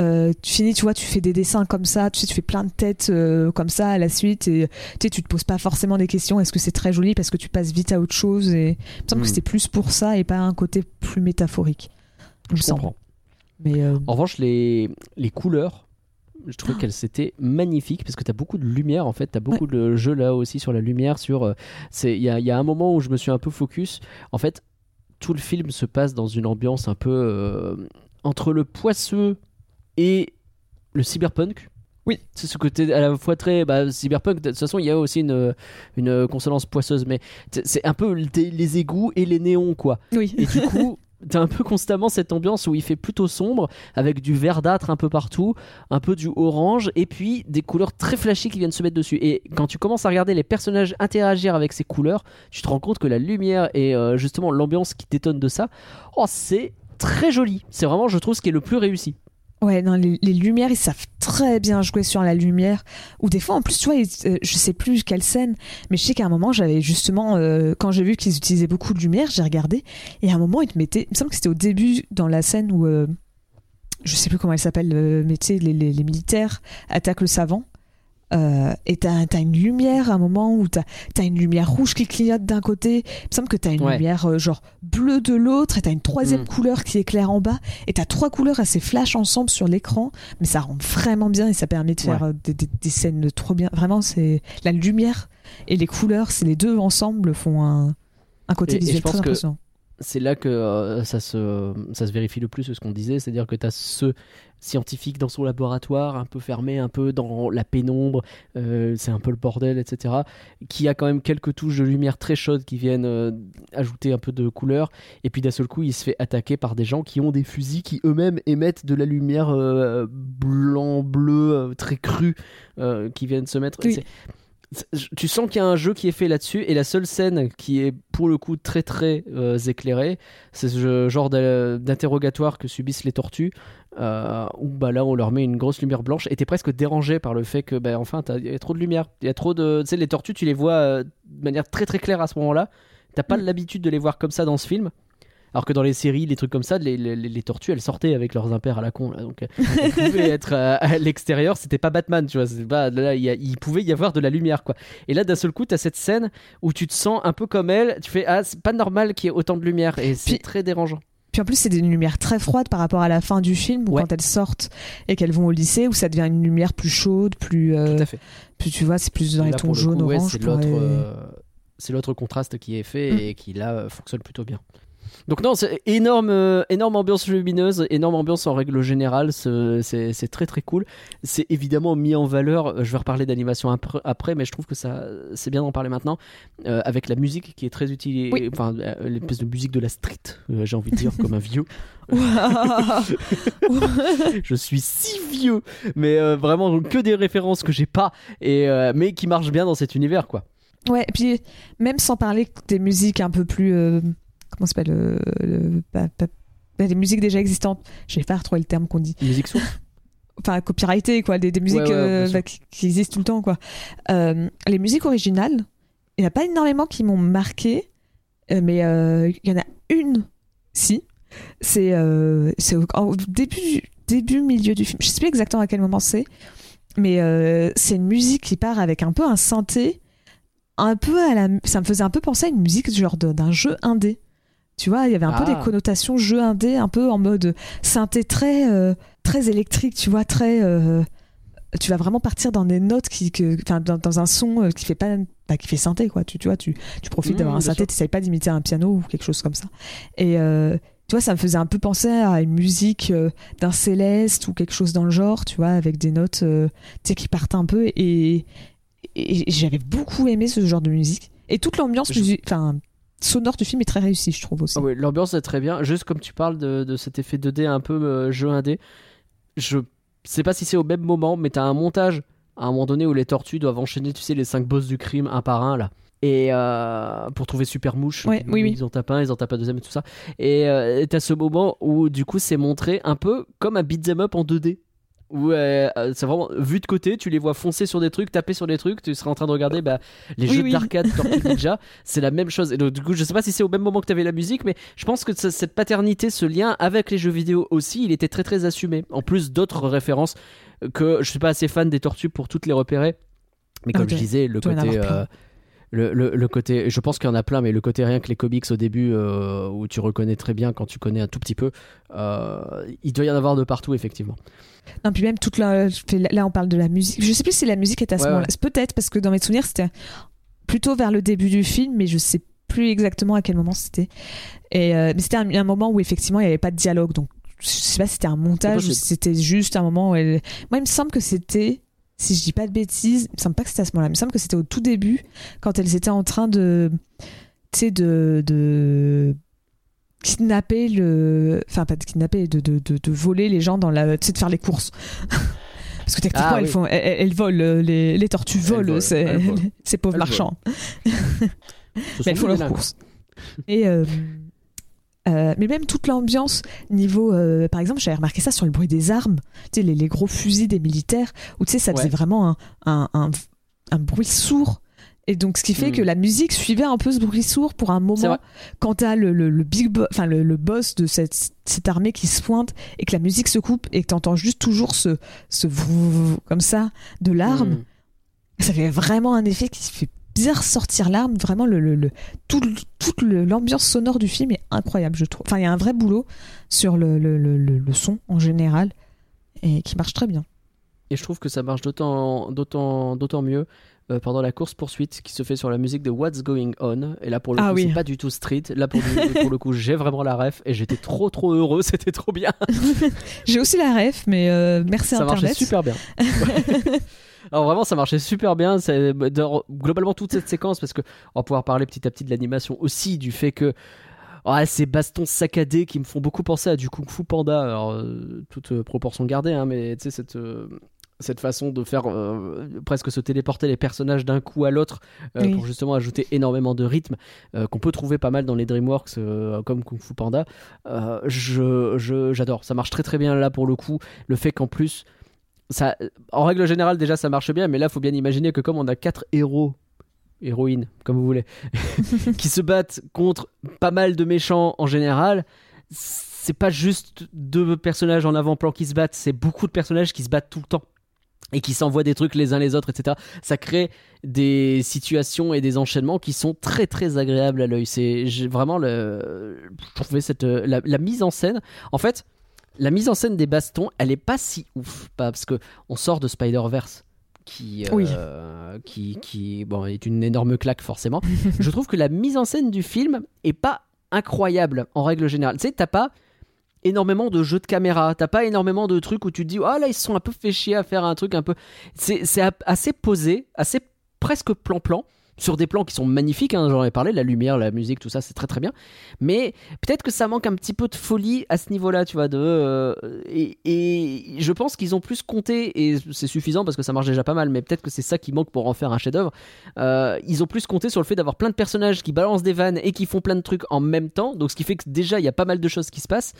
euh, tu finis, tu vois, tu fais des dessins comme ça, tu sais, tu fais plein de têtes comme ça à la suite et tu sais, tu te poses pas forcément des questions. Est-ce que c'est très joli parce que tu passes vite à autre chose et il me semble que c'était plus pour ça et pas un côté plus métaphorique. Me Je semble. comprends. Mais En revanche, les, les couleurs, je trouvais qu'elles étaient magnifiques parce que tu as beaucoup de lumière en fait. Tu as beaucoup de jeux là aussi sur la lumière. sur euh, c'est Il y, a, il y a un moment où je me suis un peu focus. En fait, tout le film se passe dans une ambiance un peu euh, entre le poisseux et le cyberpunk. Oui. C'est ce côté à la fois très bah, cyberpunk. De toute façon, il y a aussi une, une consonance poisseuse, mais c'est c'est un peu les, les égouts et les néons quoi. oui. Et du coup, t'as un peu constamment cette ambiance où il fait plutôt sombre, avec du verdâtre un peu partout, un peu du orange, et puis des couleurs très flashy qui viennent se mettre dessus. Et quand tu commences à regarder les personnages interagir avec ces couleurs, tu te rends compte que la lumière et euh, justement l'ambiance qui détonne de ça, oh, c'est très joli. C'est vraiment, je trouve, ce qui est le plus réussi. Ouais, non, les, lumières, ils savent très bien jouer sur la lumière. Ou des fois, en plus, tu vois, ils- euh, je sais plus quelle scène, mais je sais qu'à un moment, j'avais justement, euh, quand j'ai vu qu'ils utilisaient beaucoup de lumière, j'ai regardé, et à un moment, ils te mettaient, il me semble que c'était au début, dans la scène où, euh, je sais plus comment elle s'appelle, euh, mais les, les- les militaires attaquent le savant. Euh, et t'as as une lumière à un moment où t'as as une lumière rouge qui clignote d'un côté. Il me semble que t'as une Ouais. lumière euh, genre bleue de l'autre et t'as une troisième Mm. couleur qui éclaire en bas. Et t'as trois couleurs assez flash ensemble sur l'écran, mais ça rend vraiment bien et ça permet de faire Ouais. euh, des, des- des scènes trop bien. Vraiment, c'est la lumière et les couleurs, c'est les deux ensemble font un, un côté Et- visuel très que- impressionnant. C'est là que euh, ça, se, ça se vérifie le plus ce qu'on disait, c'est-à-dire que tu as ce scientifique dans son laboratoire, un peu fermé, un peu dans la pénombre, euh, c'est un peu le bordel, etc., qui a quand même quelques touches de lumière très chaudes qui viennent euh, ajouter un peu de couleur, et puis d'un seul coup il se fait attaquer par des gens qui ont des fusils qui eux-mêmes émettent de la lumière blanc-bleu très crue qui viennent se mettre... Oui. Tu sens qu'il y a un jeu qui est fait là-dessus et la seule scène qui est pour le coup très très euh, éclairée c'est ce genre d'interrogatoire que subissent les tortues euh, où bah là on leur met une grosse lumière blanche et t'es presque dérangé par le fait que bah, enfin t'as- il y a trop de lumière il y a trop de tu sais les tortues tu les vois euh, de manière très très claire à ce moment-là t'as pas Mm. l'habitude de les voir comme ça dans ce film alors que dans les séries, les trucs comme ça, les, les- les tortues, elles sortaient avec leurs impairs à la con. Là, donc, euh, elles pouvaient être euh, à l'extérieur. C'était pas Batman, tu vois. Pas, là, il, pouvait y avoir de la lumière, quoi. Et là, d'un seul coup, t'as cette scène où tu te sens un peu comme elle. Tu fais ah, c'est pas normal qu'il y ait autant de lumière et c'est très dérangeant. Puis en plus, c'est des lumières très froides par rapport à la fin du film, où Ouais. quand elles sortent et qu'elles vont au lycée, où ça devient une lumière plus chaude, plus, euh, Tout à fait. plus tu vois, c'est plus dans les tons jaunes, coup, ouais, orange. c'est l'autre, euh, contraste qui est fait Mm. et qui là euh, fonctionne plutôt bien. Donc non, c'est énorme, euh, énorme ambiance lumineuse, énorme ambiance en règle générale, c'est très très cool. C'est évidemment mis en valeur, euh, je vais reparler d'animation après, mais je trouve que ça c'est bien d'en parler maintenant, euh, avec la musique qui est très utile, Oui. enfin l'espèce de musique de la street, euh, j'ai envie de dire, comme un vieux. je suis si vieux, mais vraiment que des références que j'ai pas, et, mais qui marchent bien dans cet univers quoi. Ouais, et puis même sans parler des musiques un peu plus. Comment s'appelle euh, le- pas- pas- bah, Des musiques déjà existantes. Je vais pas retrouver le terme qu'on dit. Musique source. Enfin, copyrighté, quoi. Des, des musiques Ouais, ouais, euh, bah, qui, qui existent tout le temps, quoi. Euh, les musiques originales, il n'y en a pas énormément qui m'ont marqué, mais euh, il y en a une, si. C'est c'est au, début, début, milieu du film. Je sais plus exactement à quel moment c'est, mais c'est une musique qui part avec un peu un synthé, un peu à la. Ça me faisait un peu penser à une musique genre de- d'un jeu indé. Tu vois, il y avait un peu Ah. des connotations jeu indé, un peu en mode synthé très, euh, très électrique, tu vois, très. euh, tu vas vraiment partir dans des notes qui, que, dans, dans un son euh, qui fait pas, bah, qui fait synthé, quoi. Tu, tu vois, tu, tu profites Mmh, d'avoir un bien synthé, tu n'essayes pas d'imiter un piano ou quelque chose comme ça. Et tu vois, ça me faisait un peu penser à une musique d'un céleste ou quelque chose dans le genre, tu vois, avec des notes, tu sais, qui partent un peu. Et, j'avais beaucoup aimé ce genre de musique. Et toute l'ambiance, enfin, sonore du film est très réussie, je trouve aussi. Ah ouais, l'ambiance est très bien. Juste comme tu parles de, de cet effet 2D un peu euh, jeu indé, je sais pas si c'est au même moment, mais t'as un montage à un moment donné où les tortues doivent enchaîner, tu sais, les cinq boss du crime un par un là. Et euh, pour trouver Super Mouche, Ouais, oui, oui. ils en tapent un, ils en tapent un deuxième et tout ça. Et euh, et t'as ce moment où du coup c'est montré un peu comme un beat'em up en 2D. Où euh, c'est vraiment vu de côté, tu les vois foncer sur des trucs, taper sur des trucs, tu serais en train de regarder bah, les Oui, jeux oui. d'arcade Tortue Ninja, c'est la même chose. Et donc, du coup, je sais pas si c'est au même moment que tu avais la musique, mais je pense que ce- cette paternité, ce lien avec les jeux vidéo aussi, il était très très assumé. En plus d'autres références que je suis pas assez fan des tortues pour toutes les repérer. Mais comme je disais, le côté. Le, le- le côté, je pense qu'il y en a plein, mais le côté rien que les comics au début, euh, où tu reconnais très bien quand tu connais un tout petit peu, euh, il doit y en avoir de partout, effectivement. Non, puis même toute la. Là, on parle de la musique. Je sais plus si la musique est à ce Ouais, moment-là. ouais. Peut-être, parce que dans mes souvenirs, c'était plutôt vers le début du film, mais je sais plus exactement à quel moment c'était. Et euh, mais c'était un, un moment où effectivement il n'y avait pas de dialogue, donc je sais pas si c'était un montage ou si c'était juste un moment où elle. Moi, il me semble que c'était. Si je dis pas de bêtises, il me semble pas que c'était à ce moment-là. Il me semble que c'était au tout début, quand elles étaient en train de. Tu sais, de. de kidnapper le enfin pas de kidnapper de, de, de, de voler les gens dans la tu sais de faire les courses parce que techniquement Ah, elles oui. font elles, elles volent euh, les, les tortues volent ces pauvres marchands mais elles font leurs courses et euh, euh, mais même toute l'ambiance niveau euh, par exemple j'avais remarqué ça sur le bruit des armes tu sais les, les gros fusils des militaires où tu sais ça faisait Ouais. vraiment un, un, un, un bruit sourd et donc ce qui fait Mm. que la musique suivait un peu ce bruit sourd pour un moment quand t'as le, le, le big bo- enfin le, le boss de cette, cette armée qui se pointe et que la musique se coupe et que t'entends juste toujours ce, ce comme ça de l'arme Mm. ça fait vraiment un effet qui fait ressortir l'arme vraiment le, le, le- tout le- toute l'ambiance sonore du film est incroyable je trouve. Enfin il y a un vrai boulot sur le- le son en général et qui marche très bien. Et je trouve que ça marche d'autant, d'autant, d'autant mieux euh, pendant la course poursuite qui se fait sur la musique de What's Going On. Et là, pour le Ah coup, oui. c'est pas du tout street. Là, pour, le- pour le coup, j'ai vraiment la ref et j'étais trop, trop heureux. C'était trop bien. j'ai aussi la ref mais euh, merci ça marchait internet super bien. Alors vraiment, ça marchait super bien. C'est globalement toute cette séquence parce que on va pouvoir parler petit à petit de l'animation aussi, du fait que ah, ces bastons saccadés qui me font beaucoup penser à du Kung Fu Panda. Alors euh, toute euh, proportion gardée, hein, mais tu sais cette euh, cette façon de faire euh, presque se téléporter les personnages d'un coup à l'autre euh, Oui. pour justement ajouter énormément de rythme euh, qu'on peut trouver pas mal dans les DreamWorks comme Kung Fu Panda. Je je- j'adore, ça marche très très bien là pour le coup. Le fait qu'en plus ça, en règle générale, déjà, ça marche bien, mais là, faut bien imaginer que comme on a quatre héros, héroïnes, comme vous voulez, qui se battent contre pas mal de méchants en général, c'est pas juste deux personnages en avant-plan qui se battent, c'est beaucoup de personnages qui se battent tout le temps et qui s'envoient des trucs les uns les autres, etc. Ça crée des situations et des enchaînements qui sont très très agréables à l'œil. C'est vraiment le, je trouvais cette la, la mise en scène. En fait, la mise en scène des bastons, elle est pas si ouf, pas parce que on sort de Spider Verse. Qui, Oui. euh, qui, qui bon, est une énorme claque forcément. je trouve que la mise en scène du film est pas incroyable en règle générale. Tu sais, t'as pas énormément de jeux de caméra, t'as pas énormément de trucs où tu te dis ah là ils se sont un peu fait chier à faire un truc un peu. C'est assez posé, assez presque plan-plan sur des plans qui sont magnifiques, hein, j'en ai parlé, la lumière, la musique, tout ça, c'est très très bien. Mais peut-être que ça manque un petit peu de folie à ce niveau-là, tu vois. De, euh, et, je pense qu'ils ont plus compté, et c'est suffisant parce que ça marche déjà pas mal, mais peut-être que c'est ça qui manque pour en faire un chef-d'œuvre. Euh, ils ont plus compté sur le fait d'avoir plein de personnages qui balancent des vannes et qui font plein de trucs en même temps. Donc ce qui fait que déjà il y a pas mal de choses qui se passent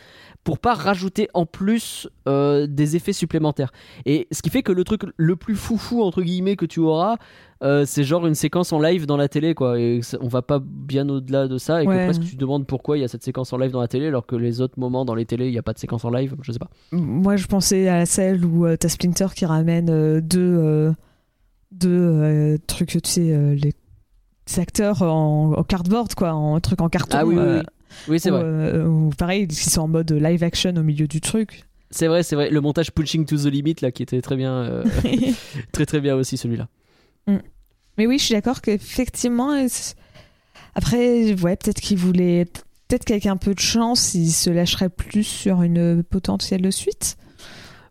pour pas rajouter en plus euh, des effets supplémentaires. Et ce qui fait que le truc le plus foufou entre guillemets que tu auras, euh, c'est genre une séquence en live dans la télé quoi. Et on va pas bien au-delà de ça et Ouais. que presque tu te demandes pourquoi il y a cette séquence en live dans la télé alors que les autres moments dans les télés il y a pas de séquence en live. Je sais pas. Moi, je pensais à celle où euh, t'as Splinter qui ramène euh, deux, euh, deux trucs, tu sais, les acteurs en, en cardboard, quoi, en truc en carton. Ah oui oui, oui. Oui, c'est vrai. ou pareil, qui sont en mode live action au milieu du truc. C'est vrai, c'est vrai. Le montage pushing to the limit là qui était très bien, très très bien aussi celui-là. Mais oui, je suis d'accord qu'effectivement, euh, après, ouais, peut-être qu'il voulait, peut-être qu'avec un peu de chance, il se lâcherait plus sur une potentielle suite.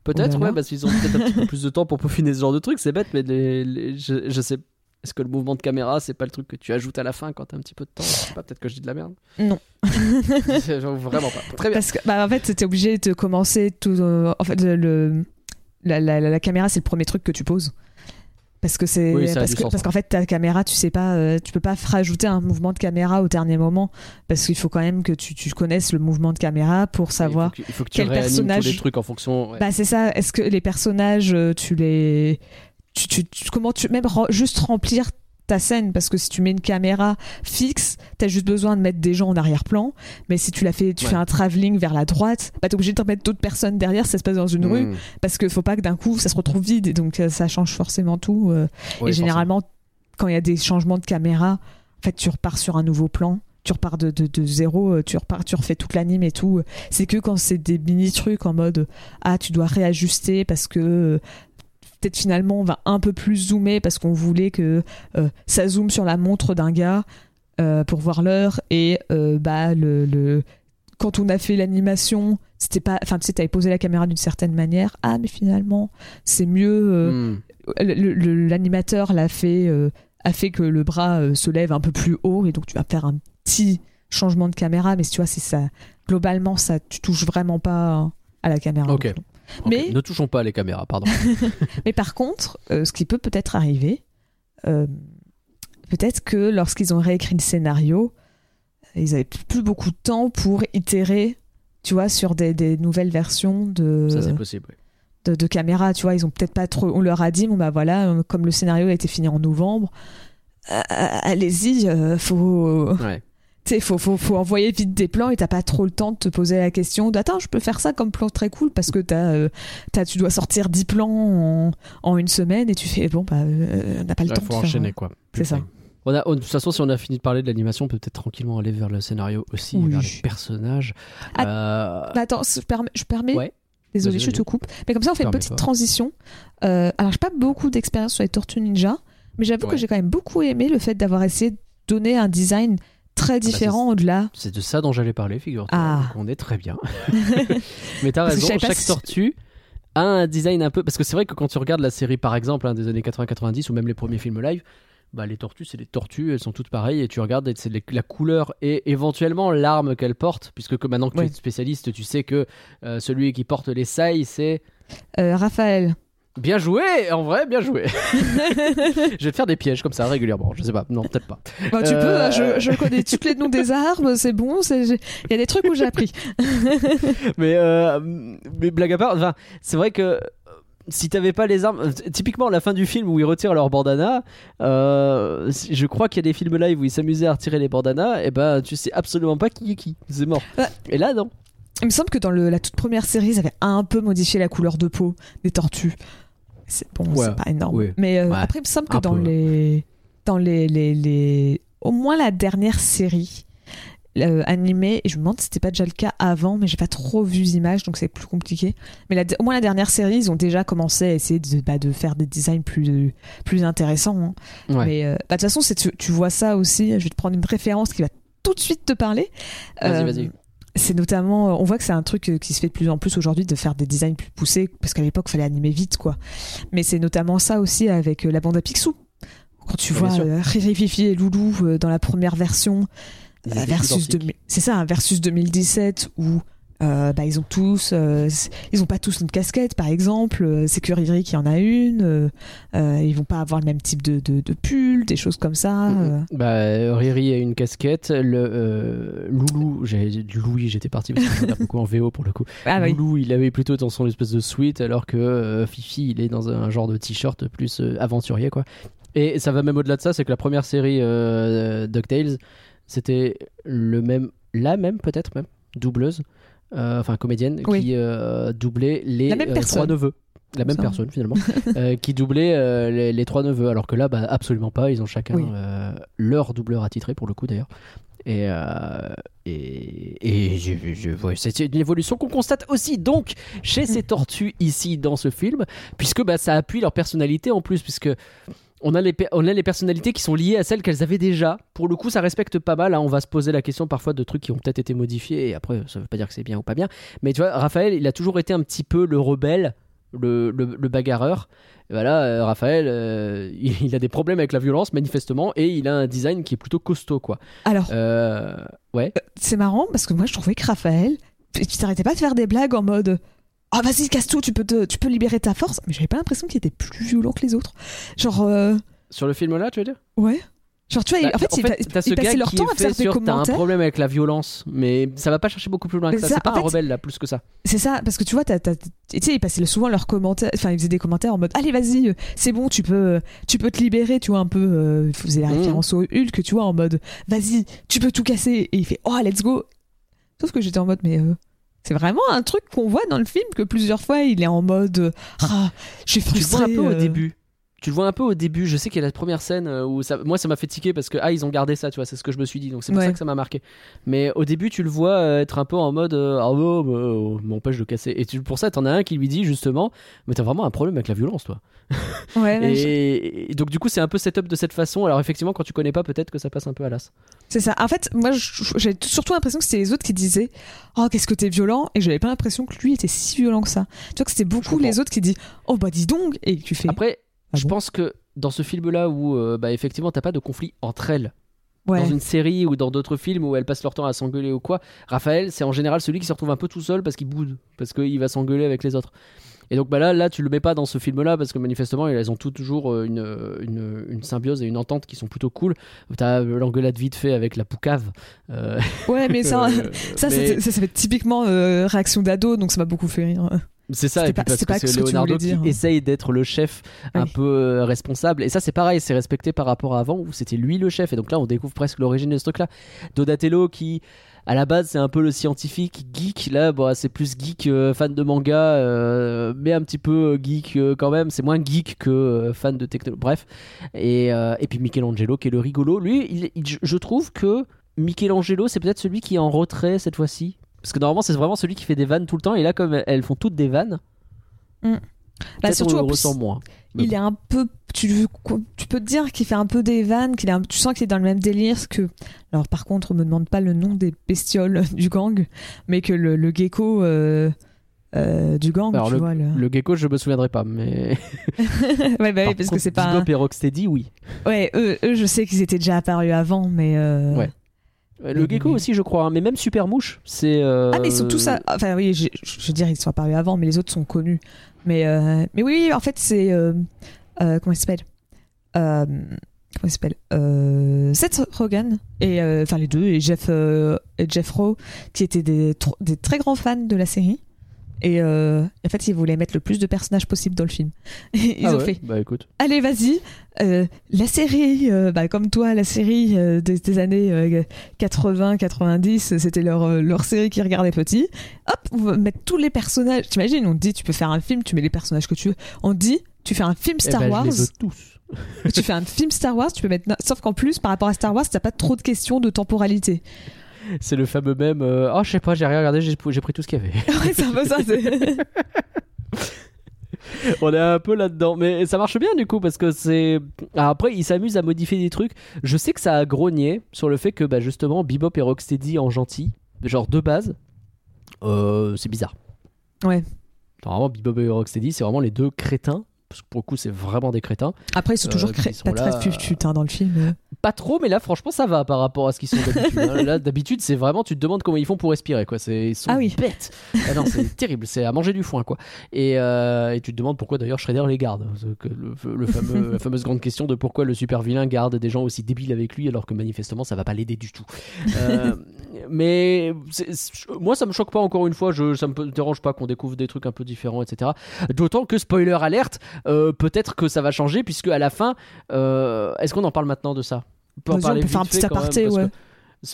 Peut-être, Oh ouais, parce qu'ils ont peut-être un petit peu plus de temps pour peaufiner ce genre de truc. C'est bête, mais les- les- je, je sais. Est-ce que le mouvement de caméra, c'est pas le truc que tu ajoutes à la fin quand t'as un petit peu de temps? Je sais pas, peut-être que je dis de la merde. Non. Genre, Vraiment pas. Très bien. Parce que, bah, en fait, t'es obligé de commencer tout. euh, en fait, le, la, la- la- la caméra, c'est le premier truc que tu poses. Parce que c'est Oui, parce parce qu'en fait ta caméra tu sais pas euh, tu peux pas rajouter un mouvement de caméra au dernier moment parce qu'il faut quand même que tu, tu connaisses le mouvement de caméra pour savoir Il faut que, il faut que tu quel personnage- tous les trucs en fonction. ouais. bah c'est ça est-ce que les personnages euh, tu les tu, tu- tu- comment tu même re- juste remplir ta scène parce que si tu mets une caméra fixe t'as juste besoin de mettre des gens en arrière-plan mais si tu l'as fait tu Ouais. fais un travelling vers la droite bah t'es obligé de mettre d'autres personnes derrière ça se passe dans une rue Mm. parce qu'il faut pas que d'un coup ça se retrouve vide et donc euh, ça change forcément tout euh, et généralement, quand il y a des changements de caméra, en fait, tu repars sur un nouveau plan. Tu repars de, de, de zéro, euh, tu repars, tu refais toute l'anime et tout. C'est que quand c'est des mini trucs en mode ah tu dois réajuster parce que peut-être finalement on va un peu plus zoomer parce qu'on voulait que euh, ça zoome sur la montre d'un gars euh, pour voir l'heure et euh, bah le, le quand on a fait l'animation c'était pas enfin tu sais t'avais posé la caméra d'une certaine manière ah mais finalement c'est mieux euh, Mm. le- l'animateur l'a fait a fait que le bras se lève un peu plus haut et donc tu vas faire un petit changement de caméra mais tu vois c'est ça globalement ça tu touches vraiment pas à la caméra Ok. Mais- Ne touchons pas les caméras, pardon. mais par contre euh, ce qui peut peut-être arriver euh, peut-être que lorsqu'ils ont réécrit le scénario ils avaient plus beaucoup de temps pour itérer tu vois sur des, des nouvelles versions de Ça, c'est possible. de, de caméra, tu vois, ils ont peut-être pas trop. On leur a dit, bon bah voilà, euh, comme le scénario a été fini en novembre, euh, allez-y, faut, Ouais. Tu sais, faut, faut, faut envoyer vite des plans et t'as pas trop le temps de te poser la question d'attends, je peux faire ça comme plan très cool parce que t'as, euh, t'as, tu dois sortir 10 plans en, en une semaine et tu fais bon bah euh, on n'a pas le Ouais, temps faut de enchaîner, faire. quoi. C'est ça. On a, on- de toute façon, si on a fini de parler de l'animation, on peut peut-être tranquillement aller vers le scénario aussi, Oui. vers les personnages. Euh, Bah, attends, je permets, je permets Ouais. désolé, Vas-y, je te vas-y. coupe, mais comme ça on fait une petite transition. Euh, alors j'ai pas beaucoup d'expérience sur les Tortues Ninja, mais j'avoue Ouais. que j'ai quand même beaucoup aimé le fait d'avoir essayé de donner un design très différent au-delà. C'est de ça dont j'allais parler, figure-toi. Ah. On est très bien. Mais t'as raison, chaque si- tortue a un design un peu. Parce que c'est vrai que quand tu regardes la série, par exemple, hein, des années 80-90 ou même les premiers films live, bah, les tortues, c'est des tortues, elles sont toutes pareilles et tu regardes, c'est la couleur et éventuellement l'arme qu'elles portent. Puisque que maintenant que tu es spécialiste, tu sais que euh, celui qui porte les sailles, c'est. Euh, Raphaël, Bien joué, en vrai, bien joué. je vais te faire des pièges comme ça régulièrement. Je sais pas, non, peut-être pas. bah, tu Euh, peux, hein, je, je connais tous les noms des armes, c'est bon, il y a des trucs où j'ai appris. mais, euh, mais blague à part, enfin, c'est vrai que euh, si t'avais pas les armes, euh, typiquement la fin du film où ils retirent leur bandana, euh, je crois qu'il y a des films live où ils s'amusaient à retirer les bandanas, et ben tu sais absolument pas qui est qui, c'est mort. Ouais. Et là non. Il me semble que dans le- la toute première série, ils avaient un peu modifié la couleur de peau des tortues. C'est bon, Ouais, c'est pas énorme. oui. Mais euh, Ouais, après, il me semble que dans peu. les, dans les, les, les, au moins la dernière série euh, animée, et je me demande si c'était pas déjà le cas avant, mais j'ai pas trop vu images, donc c'est plus compliqué. Mais la- au moins la dernière série, ils ont déjà commencé à essayer de, bah, de faire des designs plus, plus intéressants. hein. Ouais. Mais euh, bah, de toute façon, tu, tu vois ça aussi. Je vais te prendre une référence qui va tout de suite te parler. Vas-y, Euh, vas-y. C'est notamment, on voit que c'est un truc euh, qui se fait de plus en plus aujourd'hui de faire des designs plus poussés, parce qu'à l'époque, il fallait animer vite, quoi. Mais c'est notamment ça aussi avec euh, la bande à Picsou. Quand tu Ouais, vois euh, Riri, Fifi et Loulou euh, dans la première version, Ils euh, étaient versus identiques. 2000 c'est ça, hein, versus 2017 où euh, bah, ils ont tous, euh, ils ont pas tous une casquette, par exemple. euh, c'est que Riri qui en a une. euh, ils vont pas avoir le même type de, de, de pull, des choses comme ça. euh. Bah, euh, Riri a une casquette, le Loulou, j'ai Louis, j'étais parti parce que beaucoup en VO pour le coup. Ah oui. Loulou, il avait plutôt dans son espèce de suite, alors que Fifi, il est dans un genre de t-shirt plus aventurier, quoi. Et ça va même au-delà de ça, c'est que la première série DuckTales, c'était le même, la même peut-être même, doubleuse, enfin comédienne, Oui. qui euh, doublait les euh, trois neveux. La même Ça. personne finalement, euh, qui doublait euh, les, les trois neveux, alors que là, bah, absolument pas, ils ont chacun Oui. euh, leur doubleur attitré pour le coup d'ailleurs. Et, euh, et, et je, je- ouais, c'est une évolution qu'on constate aussi donc chez ces tortues ici dans ce film, puisque bah, ça appuie leur personnalité en plus, puisque on a, les, on a les personnalités qui sont liées à celles qu'elles avaient déjà. Pour le coup, ça respecte pas mal. hein. On va se poser la question parfois de trucs qui ont peut-être été modifiés, et après, ça veut pas dire que c'est bien ou pas bien. Mais tu vois, Raphaël, il a toujours été un petit peu le rebelle, le, le- le bagarreur. Et voilà, euh, Raphaël, euh, il, il a des problèmes avec la violence, manifestement, et il a un design qui est plutôt costaud, quoi. Alors, Euh, ouais. c'est marrant parce que moi, je trouvais que Raphaël, tu t'arrêtais pas de faire des blagues en mode ah vas-y casse tout, tu peux te- tu peux libérer ta force. Mais j'avais pas l'impression qu'il était plus violent que les autres. Genre euh, Sur le film là, tu veux dire? Ouais. Genre tu vois, Bah, en fait, t'as ce gars passaient leur qui temps à fait faire des sur t'as un problème avec la violence, mais ça va pas chercher beaucoup plus loin que ça. ça, C'est pas en un fait- rebelle là, plus que ça. C'est ça, parce que tu vois, tu sais, ils passaient souvent leurs commentaires, enfin, ils faisaient des commentaires en mode, allez, vas-y, euh, c'est bon, tu peux, tu peux te libérer, tu vois, un peu, euh, ils faisaient la Mhm. référence au Hulk, tu vois, en mode, vas-y, tu peux tout casser, et il fait, oh, let's go. Sauf que j'étais en mode, mais euh, c'est vraiment un truc qu'on voit dans le film, que plusieurs fois, il est en mode, euh, ah, Tu vois frustré. un peu au euh. début. Tu le vois un peu au début. Je sais qu'il y a la première scène euh, où ça, moi ça m'a fait tiquer parce que ah ils ont gardé ça, tu vois, c'est ce que je me suis dit. Donc c'est pour Ouais. ça que ça m'a marqué. Mais au début tu le vois euh, être un peu en mode euh, ah oh, bah, oh, m'empêche de casser. Et tu, pour ça t'en as un qui lui dit justement mais t'as vraiment un problème avec la violence toi. Ouais, je- Et, donc du coup c'est un peu setup de cette façon. Alors effectivement quand tu connais pas peut-être que ça passe un peu à l'as. c'est ça. En fait, moi, j'ai surtout l'impression que c'était les autres qui disaient, oh, qu'est-ce que t'es violent, et j'avais pas l'impression que lui était si violent que ça. Tu vois que c'était beaucoup les autres qui disent, oh, bah, dis donc, et tu fais, Après Ah je bon pense que dans ce film là où euh, bah, effectivement t'as pas de conflit entre elles. ouais. dans une série ou dans d'autres films où elles passent leur temps à s'engueuler ou quoi, Raphaël, c'est en général celui qui se retrouve un peu tout seul parce qu'il boude, parce qu'il va s'engueuler avec les autres. Et donc bah là, là, tu le mets pas dans ce film-là parce que manifestement, elles ont toujours euh, une, une, une symbiose et une entente qui sont plutôt cool. T'as euh, l'engueulade vite fait avec la poucave. euh, Ouais, mais ça, euh, ça, mais ça, ça fait typiquement euh, réaction d'ado, donc ça m'a beaucoup fait rire. C'est ça, et puis pas- parce que c'est que Leonardo qui essaye d'être le chef un Oui. peu euh, responsable. Et ça, c'est pareil, c'est respecté par rapport à avant où c'était lui le chef. Et donc là, on découvre presque l'origine de ce truc-là. Donatello qui à la base c'est un peu le scientifique geek là bon, c'est plus geek euh, fan de manga euh, mais un petit peu geek euh, quand même c'est moins geek que fan de technologie bref et, et puis Michelangelo qui est le rigolo lui il- il- je- je trouve que Michelangelo c'est peut-être celui qui est en retrait cette fois-ci parce que normalement c'est vraiment celui qui fait des vannes tout le temps et là comme elles font toutes des vannes Bah, peut-être surtout, on le ressent moins Mais il est un peu. Tu, tu peux te dire qu'il fait un peu des vannes, qu'il tu sens qu'il est dans le même délire que. Alors, par contre, on me demande pas le nom des bestioles du gang, mais que le, le gecko euh, euh, du gang, Alors, tu vois. Le... le gecko je me souviendrai pas mais ouais, bah oui, Par parce que contre, c'est pas. un- Bebop et Rocksteady oui Ouais, eux, eux, je sais qu'ils étaient déjà apparus avant, mais. euh, Ouais. Euh, Le gecko aussi, je crois, hein, mais même Super Mouche, c'est. euh, Ah mais surtout ça, enfin oui, je, je veux dire ils sont apparus avant, mais les autres sont connus. Mais euh, mais oui, en fait c'est comment il s'appelle? Comment il s'appelle? Seth Rogen et enfin les deux et Jeff et Jeff Rowe qui étaient des très grands fans de la série. Et euh, en fait, ils voulaient mettre le plus de personnages possible dans le film. Ils Ah ont ouais fait Bah écoute. allez vas-y euh, la série euh, bah, comme toi la série des, des années euh, 80 90 c'était leur leur série qui regardait petit hop on va mettre tous les personnages t'imagines on te dit tu peux faire un film tu mets les personnages que tu veux on te dit tu fais un film Star Eh ben, Wars Je les veux tous. tu fais un film Star Wars tu peux mettre sauf qu'en plus par rapport à Star Wars t'as pas trop de questions de temporalité C'est le fameux même. euh, Oh, je sais pas, j'ai rien regardé, j'ai pris tout ce qu'il y avait. ouais c'est un peu ça c'est- On est un peu là-dedans. Mais ça marche bien du coup, parce que c'est. Après, ils s'amusent à modifier des trucs. Je sais que ça a grogné sur le fait que, bah, justement, Bebop et Rocksteady en gentil, genre de base, euh, c'est bizarre. Ouais. Normalement, Bebop et Rocksteady, c'est vraiment les deux crétins. Parce que pour le coup, c'est vraiment des crétins. après ils sont Euh, toujours qui cré- sont pas là, très putain dans le film Pas trop, mais là, franchement, ça va par rapport à ce qu'ils sont d'habitude. hein. Là, d'habitude, c'est vraiment, tu te demandes comment ils font pour respirer, quoi. C'est, ils sont Ah oui. bêtes. Ah non, c'est terrible. C'est à manger du foin, quoi. Et, euh, et tu te demandes pourquoi d'ailleurs Shredder les garde. Le, le fameux, la fameuse grande question de pourquoi le super vilain garde des gens aussi débiles avec lui, alors que manifestement, ça va pas l'aider du tout. Euh, mais moi, ça me choque pas encore une fois. Je, ça me dérange pas qu'on découvre des trucs un peu différents, etc. D'autant que spoiler alerte, euh, peut-être que ça va changer puisque à la fin, euh, est-ce qu'on en parle maintenant de ça? On peut en on faire un petit même, aparté, que ouais.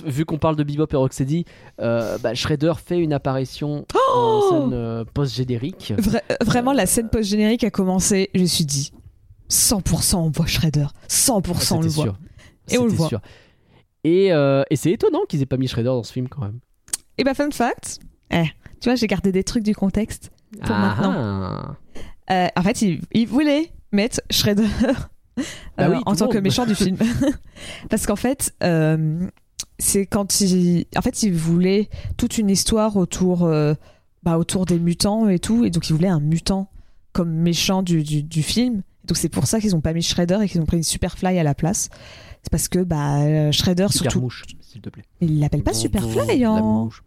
vu qu'on parle de Bebop et Rocksteady, euh, bah, Shredder fait une apparition Oh en scène euh, post-générique. Vra- vraiment, la scène post-générique a commencé, je me suis dit 100% on voit Shredder, 100% on le voit. sûr. Et on le voit. sûr. Et, euh, et c'est étonnant qu'ils aient pas mis Shredder dans ce film quand même. Et bah, fun fact, eh, tu vois, j'ai gardé des trucs du contexte. Pour maintenant. Euh, en fait, il, il voulait mettre Shredder Bah euh, oui, en tant que méchant du film. Parce qu'en fait, c'est quand il. En fait, il voulait toute une histoire autour, bah, autour des mutants et tout. Et donc, il voulait un mutant comme méchant du, du, du film. Donc, c'est pour ça qu'ils ont pas mis Shredder et qu'ils ont pris Superfly à la place. C'est parce que bah, euh, Shredder, Super surtout. mouche, s'il te plaît. Il l'appelle pas Superfly en.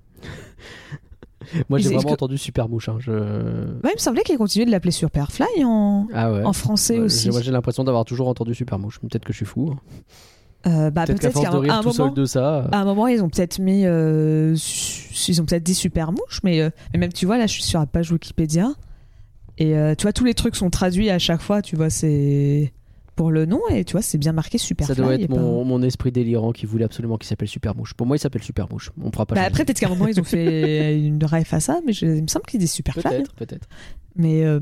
Moi, j'ai vraiment que- entendu Super Mouche. hein, je... Ouais, il me semblait qu'il continuait de l'appeler Superfly en, Ah ouais. en français Ouais, aussi. j'ai- Moi, j'ai l'impression d'avoir toujours entendu Super Mouche. mais Peut-être que je suis fou. hein. Euh, bah, peut-être force qu'à de un, un moment, de ça. à un moment, ils ont peut-être mis, euh, ils ont peut-être dit super mouche, mais, euh, mais même tu vois, là, je suis sur la page Wikipédia et euh, tu vois, tous les trucs sont traduits à chaque fois. Tu vois, c'est pour le nom et tu vois, c'est bien marqué super. Ça doit être mon, mon esprit délirant qui voulait absolument qu'il s'appelle Super Mouche. Pour moi, il s'appelle Super Mouche. On fera pas Bah après, peut-être qu'à un moment, ils ont fait une ref à ça, mais je- il me semble qu'ils disent Superfly. Peut-être, peut-être. Mais, euh,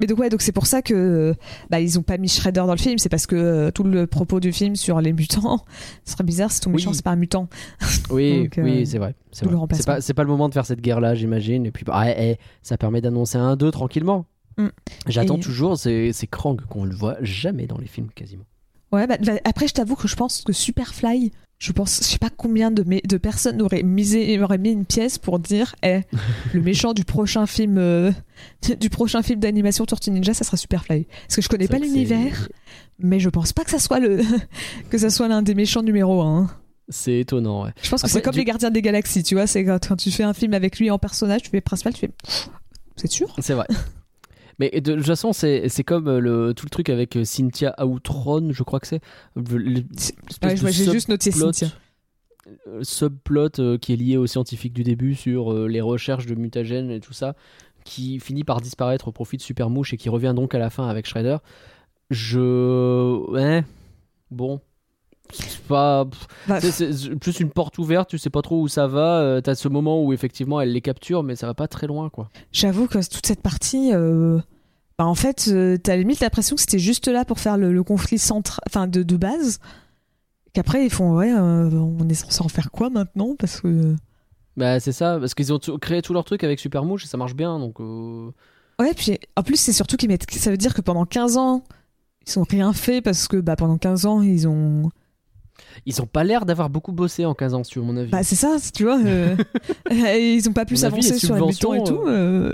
mais donc, ouais, donc c'est pour ça que bah, ils ont pas mis Shredder dans le film. C'est parce que euh, tout le propos du film sur les mutants, ce serait bizarre si ton méchant Oui. c'est pas un mutant. Oui, Donc, euh, oui, c'est vrai. C'est pas, le moment de faire cette guerre-là, j'imagine. Et puis, bah, eh, eh, ça permet d'annoncer un 2 tranquillement. Mm. J'attends Et- toujours ces, ces Krang qu'on le voit jamais dans les films quasiment. Ouais, bah, bah, après, je t'avoue que je pense que Superfly, je pense, je sais pas combien de, personnes auraient misé, auraient mis une pièce pour dire, eh, le méchant du prochain film, euh, du prochain film d'animation Tortue Ninja, ça sera Superfly. Parce que je connais C'est pas l'univers, mais je pense pas que ça soit le, que ça soit l'un des méchants numéro un. C'est c'est étonnant, ouais. Je pense que c'est comme du- les Gardiens des Galaxies, tu vois, c'est quand, quand tu fais un film avec lui en personnage, tu fais principal, tu fais, c'est sûr. C'est vrai. Mais de toute façon, c'est c'est comme euh, le, tout le truc avec euh, Cynthia Outron, je crois que c'est. Ouais, de j'ai juste noté Cynthia. euh, subplot euh, qui est lié aux scientifiques du début sur euh, les recherches de mutagènes et tout ça, qui finit par disparaître au profit de Supermouche et qui revient donc à la fin avec Shredder. Je. Ouais. Bon. C'est pas. Bah, c'est- plus une porte ouverte, tu sais pas trop où ça va. euh, T'as ce moment où effectivement elle les capture, mais ça va pas très loin quoi. J'avoue que toute cette partie, euh, bah en fait, euh, t'as limite l'impression que c'était juste là pour faire le, le conflit central, enfin de, de base. Qu'après ils font ouais, euh, on est censé en faire quoi maintenant Parce que Bah c'est ça, parce qu'ils ont créé tout leur truc avec Supermouche et ça marche bien donc. ouais, puis en plus c'est surtout qu'ils mettent, ça veut dire que pendant 15 ans ils ont rien fait parce que bah pendant 15 ans ils ont, Ils ont pas l'air d'avoir beaucoup bossé en 15 ans, sur mon avis. bah c'est ça, tu vois, euh, ils ont pas pu s'avancer sur les mutants et tout. euh.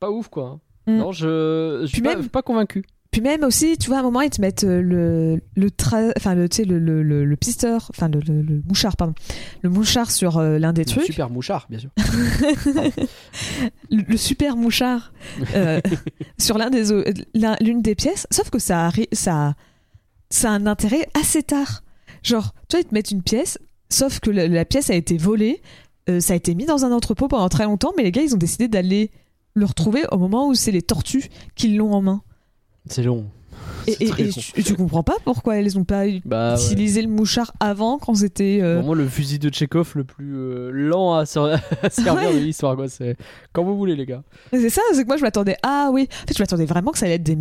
Pas ouf quoi. Mm. Non, je, je suis pas, même- pas convaincu. Puis même aussi, tu vois, à un moment, ils te mettent euh, le, le, tra- enfin, le, tu sais, le, le, le, le pisteur, enfin, le, le, le mouchard, pardon. Le mouchard sur euh, l'un des Le trucs. Super mouchard, bien sûr. le, le super mouchard euh, sur l'un des l'une des pièces sauf que ça ça ça a un intérêt assez tard genre tu vois ils te mettent une pièce sauf que la, la pièce a été volée euh, ça a été mis dans un entrepôt pendant très longtemps mais les gars ils ont décidé d'aller le retrouver au moment où c'est les tortues qui l'ont en main C'est long. et, et- et tu, tu comprends pas pourquoi elles ont pas Bah, ouais. utilisé le mouchard avant quand c'était euh, Vraiment le fusil de Chekhov le plus euh, lent à servir Ouais. de l'histoire. quoi. C'est quand vous voulez, les gars. C'est ça, c'est que moi je m'attendais. Ah oui, en fait je m'attendais vraiment que ça allait être des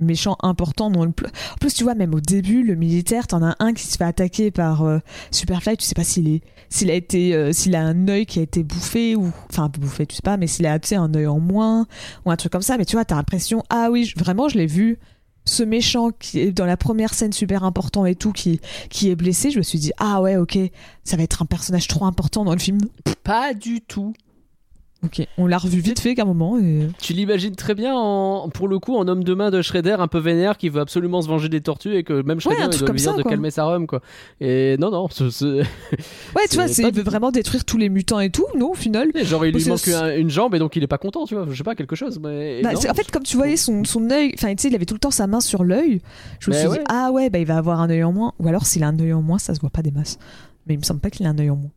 méchants importants dans le. En plus, tu vois, même au début, le militaire, t'en as un qui se fait attaquer par euh, Superfly. Tu sais pas s'il est, s'il a été, euh, s'il a un œil qui a été bouffé ou, enfin bouffé, tu sais pas, mais s'il a un œil en moins ou un truc comme ça. Mais tu vois, t'as l'impression, ah oui, vraiment, je l'ai vu. Ce méchant qui est dans la première scène super important et tout, qui, qui est blessé, je me suis dit, ah ouais, ok, ça va être un personnage trop important dans le film. Pas du tout. Ok, on l'a revu vite fait qu'à un moment. Et... Tu l'imagines très bien, en, pour le coup, en homme de main de Shredder, un peu vénère, qui veut absolument se venger des tortues et que même Shredder un il doit comme lui dire ça, de quoi. calmer sa rhum, quoi. Et non, non, ce- Ouais, tu vois, il veut vraiment détruire tous les mutants et tout, non, au final? genre il lui manque un- une jambe et donc il est pas content, tu vois. Je sais pas, quelque chose. Mais Bah, non. en fait, comme tu voyais son, son œil, enfin, tu sais, il avait tout le temps sa main sur l'œil. Je me suis ouais. dit, ah ouais, bah, il va avoir un œil en moins. Ou alors, s'il a un œil en moins, ça se voit pas des masses. Mais il me semble pas qu'il a un œil en moins.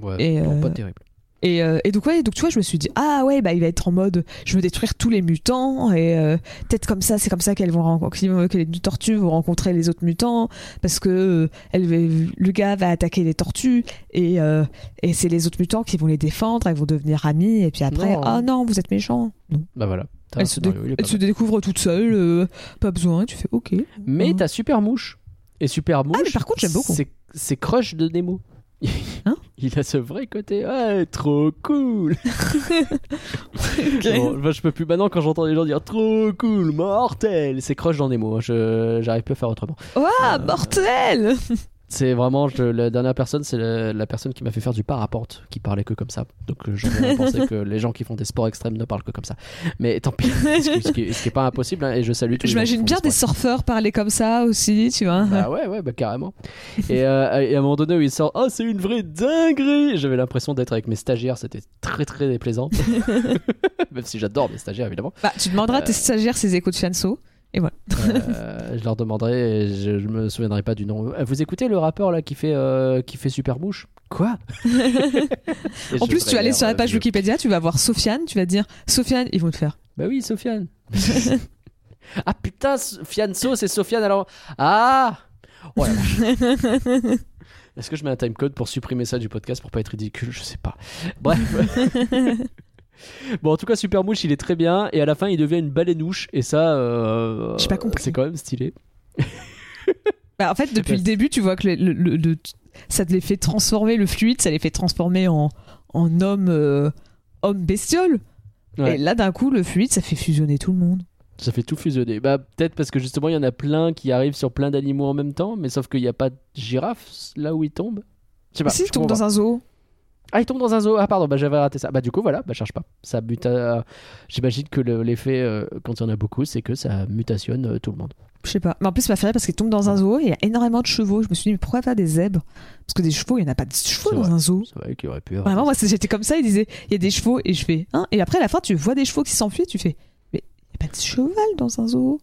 Ouais, Et, non, euh, pas terrible. Et, euh, et donc, ouais, donc, tu vois, je me suis dit, ah ouais, bah, il va être en mode, je veux détruire tous les mutants. Et euh, peut-être comme ça, c'est comme ça qu'elles vont rencontrer, que les tortues vont rencontrer les autres mutants. Parce que euh, elle, va- le gars va attaquer les tortues. Et, euh, et c'est les autres mutants qui vont les défendre. Elles vont devenir amies. Et puis après, Non. ah non, vous êtes méchants. Non. Bah voilà. Elle se, elle pas se découvre toute seule, euh, pas besoin, tu fais ok. Mais Mhm. t'as Super Mouche. Et Super Mouche. Ah, mais par contre, j'aime beaucoup. C'est, c'est crush de Nemo. Hein? Il a ce vrai côté. Ouais, trop cool. Bon, je peux plus maintenant quand j'entends les gens dire trop cool, mortel. C'est crush dans Nemo. hein. Je, j'arrive plus à faire autrement. Ouah, mortel C'est vraiment je- la dernière personne, c'est la, la personne qui m'a fait faire du parapente, qui parlait que comme ça. Donc euh, j'aurais pensé que les gens qui font des sports extrêmes ne parlent que comme ça. Mais tant pis, ce qui, ce qui est, ce qui est pas impossible. hein, et je salue qui J'imagine bien des surfeurs parler comme ça aussi, tu vois. Bah ouais, ouais, bah carrément. Et, euh, et à un moment donné où il sort, oh c'est une vraie dinguerie J'avais l'impression d'être avec mes stagiaires, c'était très très déplaisant. Même si j'adore mes stagiaires évidemment. Bah, tu demanderas à tes Euh. stagiaires ces échos de Fianso. Euh, je leur demanderai, et je, je me souviendrai pas du nom. Euh, Vous écoutez le rappeur là qui fait, euh, qui fait Super Mouche Quoi? Et En plus, tu vas aller sur la page. Wikipédia, tu vas voir Sofiane, tu vas dire Sofiane, ils vont te faire. Bah oui, Sofiane. ah putain, Fianso, c'est Sofiane alors. Ah Oh. Est-ce que je mets un timecode pour supprimer ça du podcast pour pas être ridicule? Je sais pas. Bref. Bon, en tout cas, Super Mouche, il est très bien. Et à la fin, il devient une baleineouche. Et ça, euh, J'ai pas compris. c'est quand même stylé. Bah, en fait, depuis le début, tu vois que le, le- le- le- ça te les fait transformer, le fluide, ça les fait transformer en, en homme, euh, homme bestiole. Ouais. Et là, d'un coup, le fluide, ça fait fusionner tout le monde. Ça fait tout fusionner. Bah, peut-être parce que justement, il y en a plein qui arrivent sur plein d'animaux en même temps. Mais sauf qu'il n'y a pas de girafe là où il tombe. Je sais pas. si, je il tombe comprends dans un zoo. Ah, il tombe dans un zoo. Ah, pardon, bah, j'avais raté ça. Bah, du coup, voilà, bah, cherche pas. Ça bute à- J'imagine que le- l'effet, euh, quand il y en a beaucoup, c'est que ça mutationne euh, tout le monde. Je sais pas. Mais en plus, ça m'a fait rire parce qu'il tombe dans un zoo et il y a énormément de chevaux. Je me suis dit, mais pourquoi pas des zèbres? Parce que des chevaux, il n'y en a pas de chevaux C'est dans vrai. un zoo. C'est vrai qu'il aurait pu. Vraiment, moi, c'est- j'étais comme ça, il disait, il y a des chevaux et je fais, hein Et après, à la fin, tu vois des chevaux qui s'enfuient, tu fais, mais il n'y a pas de cheval dans un zoo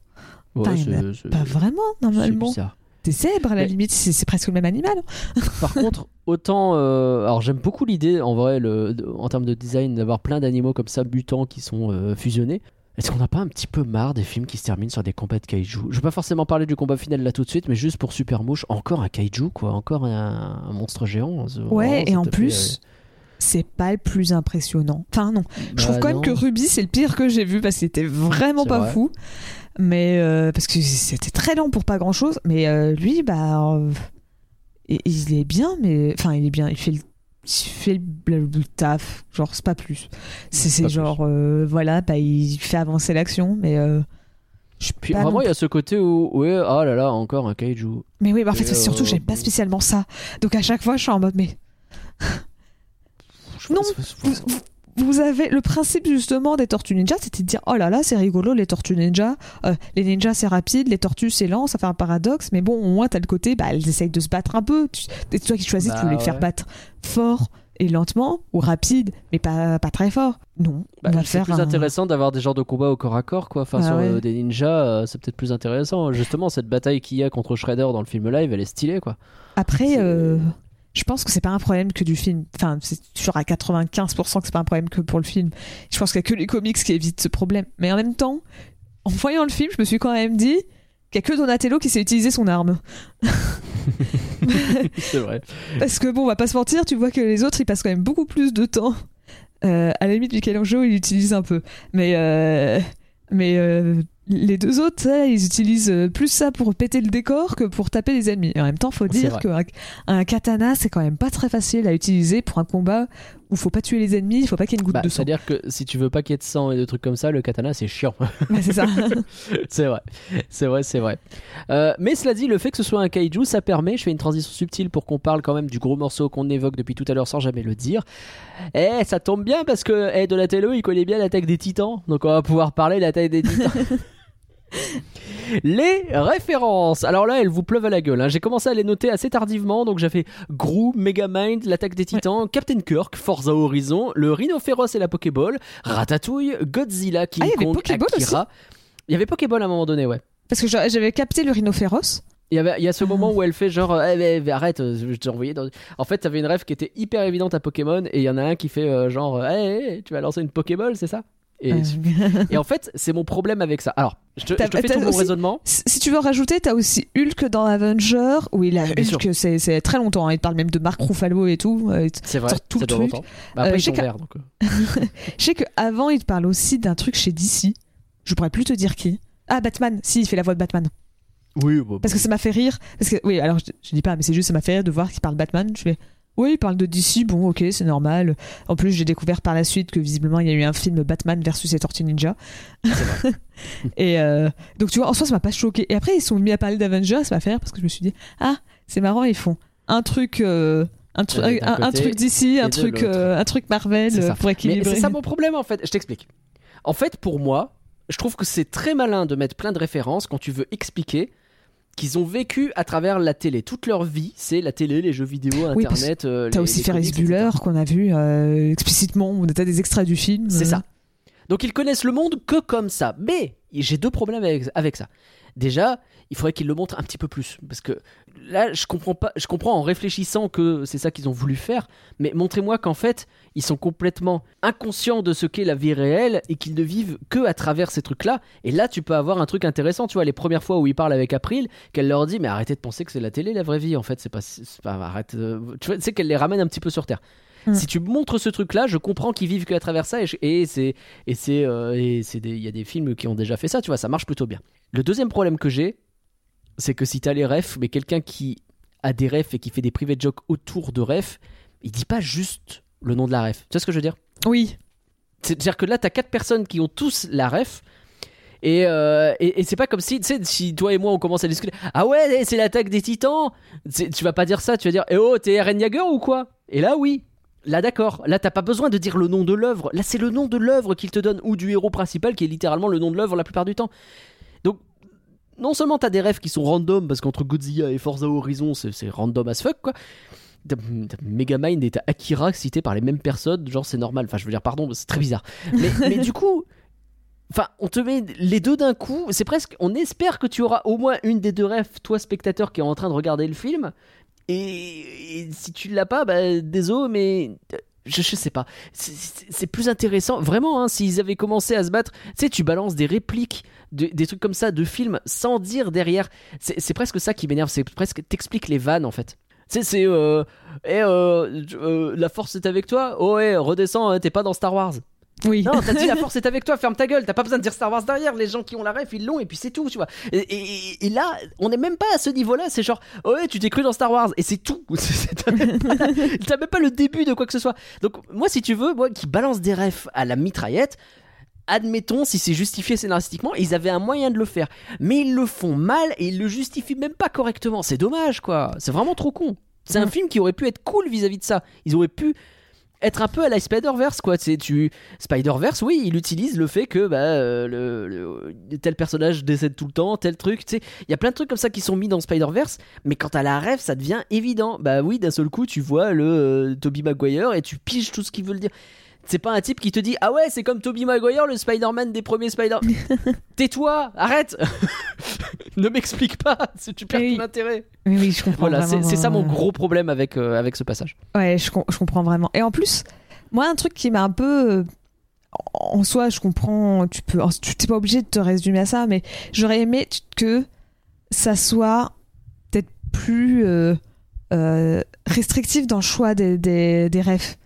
Ouais, Enfin, il y c'est- en a c'est- Pas vraiment, c'est normalement. bizarre. Des zèbres, à la Mais- limite, c'est presque le même animal. Par contre, autant. euh, alors, j'aime beaucoup l'idée, en vrai, le, en termes de design, d'avoir plein d'animaux comme ça, mutants, qui sont euh, fusionnés. Est-ce qu'on n'a pas un petit peu marre des films qui se terminent sur des combats de kaiju? Je vais pas forcément parler du combat final là tout de suite, mais juste pour Super Mouche, encore un kaiju, quoi. Encore un, un monstre géant. Ouais, vraiment, et en plus, c'est pas le plus impressionnant. Enfin, non. euh, Je trouve bah quand même que Ruby, c'est le pire que j'ai vu parce que c'était vraiment pas vrai. fou. Mais euh, parce que c'était très lent pour pas grand chose. Mais euh, lui, bah, euh, il, il est bien, mais enfin, il est bien. Il fait le, il fait le, le taf. Genre, c'est pas plus. C'est genre, voilà, bah, il fait avancer l'action, mais. je Puis vraiment, non il y a ce côté où, ouais, oh là là, encore un kaiju. Mais oui, bah, en fait, surtout, j'aime pas spécialement ça. Donc à chaque fois, je suis en mode, mais Non, vous, vous- vous avez le principe justement des tortues ninja, c'était de dire oh là là, c'est rigolo les tortues ninja. Euh, les ninjas c'est rapide, les tortues c'est lent, ça fait un paradoxe. Mais bon, au moins t'as le côté, bah elles essayent de se battre un peu. C'est toi qui choisis, Bah, tu veux les faire battre fort et lentement ou rapide, mais pas pas très fort. Non, Bah, c'est plus un- intéressant d'avoir des genres de combats au corps à corps, quoi. Enfin, Ah sur ouais. euh, des ninjas, euh, c'est peut-être plus intéressant. Justement, cette bataille qu'il y a contre Shredder dans le film live, elle est stylée, quoi. Après, je pense que c'est pas un problème que du film. Enfin, c'est sûr à 95% que c'est pas un problème que pour le film. Je pense qu'il y a que les comics qui évitent ce problème. Mais en même temps, en voyant le film, je me suis quand même dit qu'il y a que Donatello qui sait utiliser son arme. c'est vrai. Parce que bon, on va pas se mentir, tu vois que les autres ils passent quand même beaucoup plus de temps. Euh, à la limite, Michelangelo il utilise un peu, mais euh, mais euh, les deux autres, ça, ils utilisent euh, plus ça pour péter le décor que pour taper les ennemis. Et en même temps, faut C'est dire qu'un un katana c'est quand même pas très facile à utiliser pour un combat où faut pas tuer les ennemis, il faut pas qu'il y ait une goutte Bah, de sang. C'est-à-dire que si tu veux pas qu'il y ait de sang et de trucs comme ça, le katana c'est chiant. C'est ça. c'est vrai, c'est vrai, c'est vrai. Euh, mais cela dit, le fait que ce soit un kaiju, ça permet, je fais une transition subtile pour qu'on parle quand même du gros morceau qu'on évoque depuis tout à l'heure sans jamais le dire. Eh, ça tombe bien parce que eh, Donatello, il connaît bien l'attaque des titans, donc on va pouvoir parler de l'attaque des titans. Les références. Alors là, elles vous pleuvent à la gueule. hein. J'ai commencé à les noter assez tardivement, donc j'ai fait Gru, Megamind, l'attaque des titans, Captain Kirk, Forza Horizon, le Rhinophéros et la Pokéball, Ratatouille, Godzilla, King Ah, Kong, Pokéball Akira. Il y avait Pokéball à un moment donné, ouais. Parce que j'a- j'avais capté le rhinophéros. Il y, avait, il y a ce Ah. moment où elle fait genre Eh, mais- mais arrête, euh, je t'ai envoyé dans... En fait, t'avais une rêve qui était hyper évidente à Pokémon et il y en a un qui fait euh, genre Eh, eh, tu vas lancer une Pokéball, c'est ça? Et, Euh, et en fait, c'est mon problème avec ça. Alors, je te, je te fais tout mon aussi- raisonnement. Si tu veux rajouter, t'as aussi Hulk dans Avenger, où il a Bien. Hulk, c'est très longtemps. hein, il parle même de Mark Ruffalo et tout. euh, C'est vrai, tout ça le truc. longtemps. Bah, après, Euh, ils je sais verts, donc, euh. Je sais qu'avant, il te parle aussi d'un truc chez DC. Je pourrais plus te dire qui. Ah, Batman. Si, il fait la voix de Batman. Oui, bah, Parce que ça m'a fait rire. Parce que, oui, alors je, je dis pas, mais c'est juste, ça m'a fait rire de voir qu'il parle Batman. Je fais, oui, il parle de DC, bon, ok, c'est normal. En plus, j'ai découvert par la suite que visiblement, il y a eu un film Batman versus les Tortues Ninja. et euh, donc, tu vois, en soi, ça m'a pas choqué. Et après, ils sont mis à parler d'Avengers, ça m'a fait rire parce que je me suis dit, ah, c'est marrant, ils font un truc. euh, un, tru- un, truc d'ici, un truc, euh, un truc Marvel euh, pour équilibrer. c'est ça mon problème en fait. Je t'explique. En fait, pour moi, je trouve que c'est très malin de mettre plein de références quand tu veux expliquer qu'ils ont vécu à travers la télé. Toute leur vie, c'est la télé, les jeux vidéo, Oui, Internet. euh, T'as aussi les Ferris. Bueller qu'on a vu euh, explicitement, où t'as des extraits du film. C'est euh. ça. Donc ils connaissent le monde que comme ça. Mais j'ai deux problèmes avec, avec ça. Déjà, il faudrait qu'ils le montrent un petit peu plus. Parce que là, je comprends pas. Je comprends en réfléchissant que c'est ça qu'ils ont voulu faire. Mais montrez-moi qu'en fait, ils sont complètement inconscients de ce qu'est la vie réelle et qu'ils ne vivent que à travers ces trucs-là. Et là, tu peux avoir un truc intéressant. Tu vois, les premières fois où ils parlent avec April, qu'elle leur dit Mais arrêtez de penser que c'est la télé, la vraie vie. En fait, c'est pas. arrête. euh, Tu sais qu'elle les ramène un petit peu sur terre. Mm. Si tu montres ce truc-là, je comprends qu'ils vivent que à travers ça et, c'est et c'est euh, et c'est des il y a des films qui ont déjà fait ça, tu vois, ça marche plutôt bien. Le deuxième problème que j'ai, c'est que si t'as les refs, mais quelqu'un qui a des refs et qui fait des private jokes autour de refs, il dit pas juste le nom de la ref. Tu vois ce que je veux dire? Oui, C'est-à-dire que là, t'as quatre personnes qui ont tous la ref. Et, euh, et, et c'est pas comme si, tu sais, si toi et moi on commence à discuter, ah ouais, c'est l'attaque des titans, tu vas pas dire ça, tu vas dire, eh oh, t'es Eren Jaeger ou quoi? Et là, oui, là d'accord, là t'as pas besoin de dire le nom de l'œuvre, là c'est le nom de l'œuvre qu'il te donne, ou du héros principal qui est littéralement le nom de l'œuvre la plupart du temps. Donc, non seulement t'as des rêves qui sont random, parce qu'entre Godzilla et Forza Horizon, c'est c'est random as fuck quoi. Megamind et Akira cités par les mêmes personnes, genre c'est normal, enfin je veux dire, pardon, c'est très bizarre. Mais, mais du coup, enfin, on te met les deux d'un coup, c'est presque, on espère que tu auras au moins une des deux rêves, toi spectateur qui est en train de regarder le film, et, et si tu l'as pas, bah désolé, mais euh, je, je sais pas, C'est- plus intéressant, vraiment, hein, s'ils avaient commencé à se battre, tu sais, tu balances des répliques, de- des trucs comme ça de films sans dire derrière, c'est c'est presque ça qui m'énerve, c'est presque, t'expliques les vannes en fait. Tu sais, c'est. Euh, eh, euh, euh, la force est avec toi Oh, ouais, redescends, hein, t'es pas dans Star Wars. oui. Non, t'as dit la force est avec toi, ferme ta gueule, t'as pas besoin de dire Star Wars derrière, les gens qui ont la ref, ils l'ont, et puis c'est tout, tu vois. Et, et- et là, on est même pas à ce niveau-là, c'est genre, oh ouais, tu t'es cru dans Star Wars, et c'est tout. T'as même, même pas le début de quoi que ce soit. Donc, moi, si tu veux, moi qui balance des refs à la mitraillette, admettons si c'est justifié scénaristiquement, ils avaient un moyen de le faire. Mais ils le font mal et ils le justifient même pas correctement. C'est dommage, quoi. C'est vraiment trop con. C'est un Mm. film qui aurait pu être cool vis-à-vis de ça. Ils auraient pu être un peu à la Spider-Verse, quoi. Tu. Spider-Verse, oui, il utilise le fait que bah, euh, le, le- tel personnage décède tout le temps, tel truc, tu sais. Il y a plein de trucs comme ça qui sont mis dans Spider-Verse, mais quand à la rêve, ça devient évident. Bah oui, d'un seul coup, tu vois le euh, Tobey Maguire et tu piges tout ce qu'il veut le dire. C'est pas un type qui te dit Ah ouais, c'est comme Tobey Maguire, le Spider-Man des premiers Spider. Tais-toi, arrête Ne m'explique pas, tu perds Oui. tout l'intérêt. Oui, oui, je comprends. Voilà, c'est ça mon euh, gros problème avec, euh, avec ce passage. Ouais, je, com- je comprends vraiment. Et en plus, moi, un truc qui m'a un peu. euh, En soi, je comprends. Tu peux. Tu t'es pas obligé de te résumer à ça, mais j'aurais aimé que ça soit peut-être plus euh, euh, restrictif dans le choix des, des, des refs.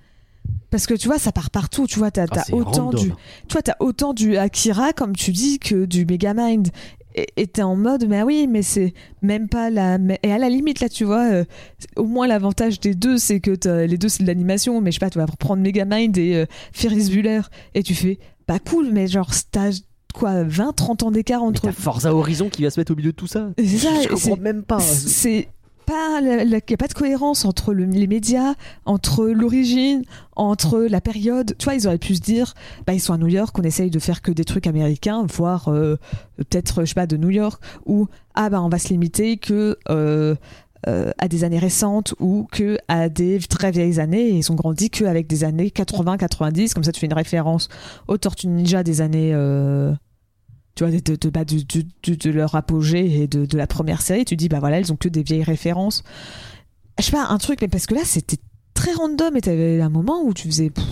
Parce que tu vois, ça part partout. Tu vois, t'as Ah, autant random. du, tu vois, t'as autant du Akira, comme tu dis, que du Megamind. Et t'es en mode, mais oui, mais c'est même pas la. Et à la limite, là, tu vois, euh, au moins l'avantage des deux, c'est que les deux, c'est de l'animation. Mais je sais pas, tu vas prendre Megamind et euh, Ferris Bueller, et tu fais, bah cool, mais genre, t'as quoi, 20, 30 ans d'écart entre. Forza Horizon qui va se mettre au milieu de tout ça. C'est ça, je comprends même pas. C'est pas. Il n'y a pas de cohérence entre le- les médias, entre l'origine, entre la période. Tu vois, ils auraient pu se dire, bah, ils sont à New York, on essaye de faire que des trucs américains, voire euh, peut-être, je sais pas, de New York, ou ah, bah, on va se limiter que. euh, euh, à des années récentes ou que à des très vieilles années ils ont grandi qu'avec des années 80-90 comme ça tu fais une référence aux Tortues Ninja des années tu vois de, de, de- bah, de leur apogée et de, la première série tu dis bah voilà elles ont que des vieilles références je sais pas un truc mais parce que là c'était très random et t'avais un moment où tu faisais pff,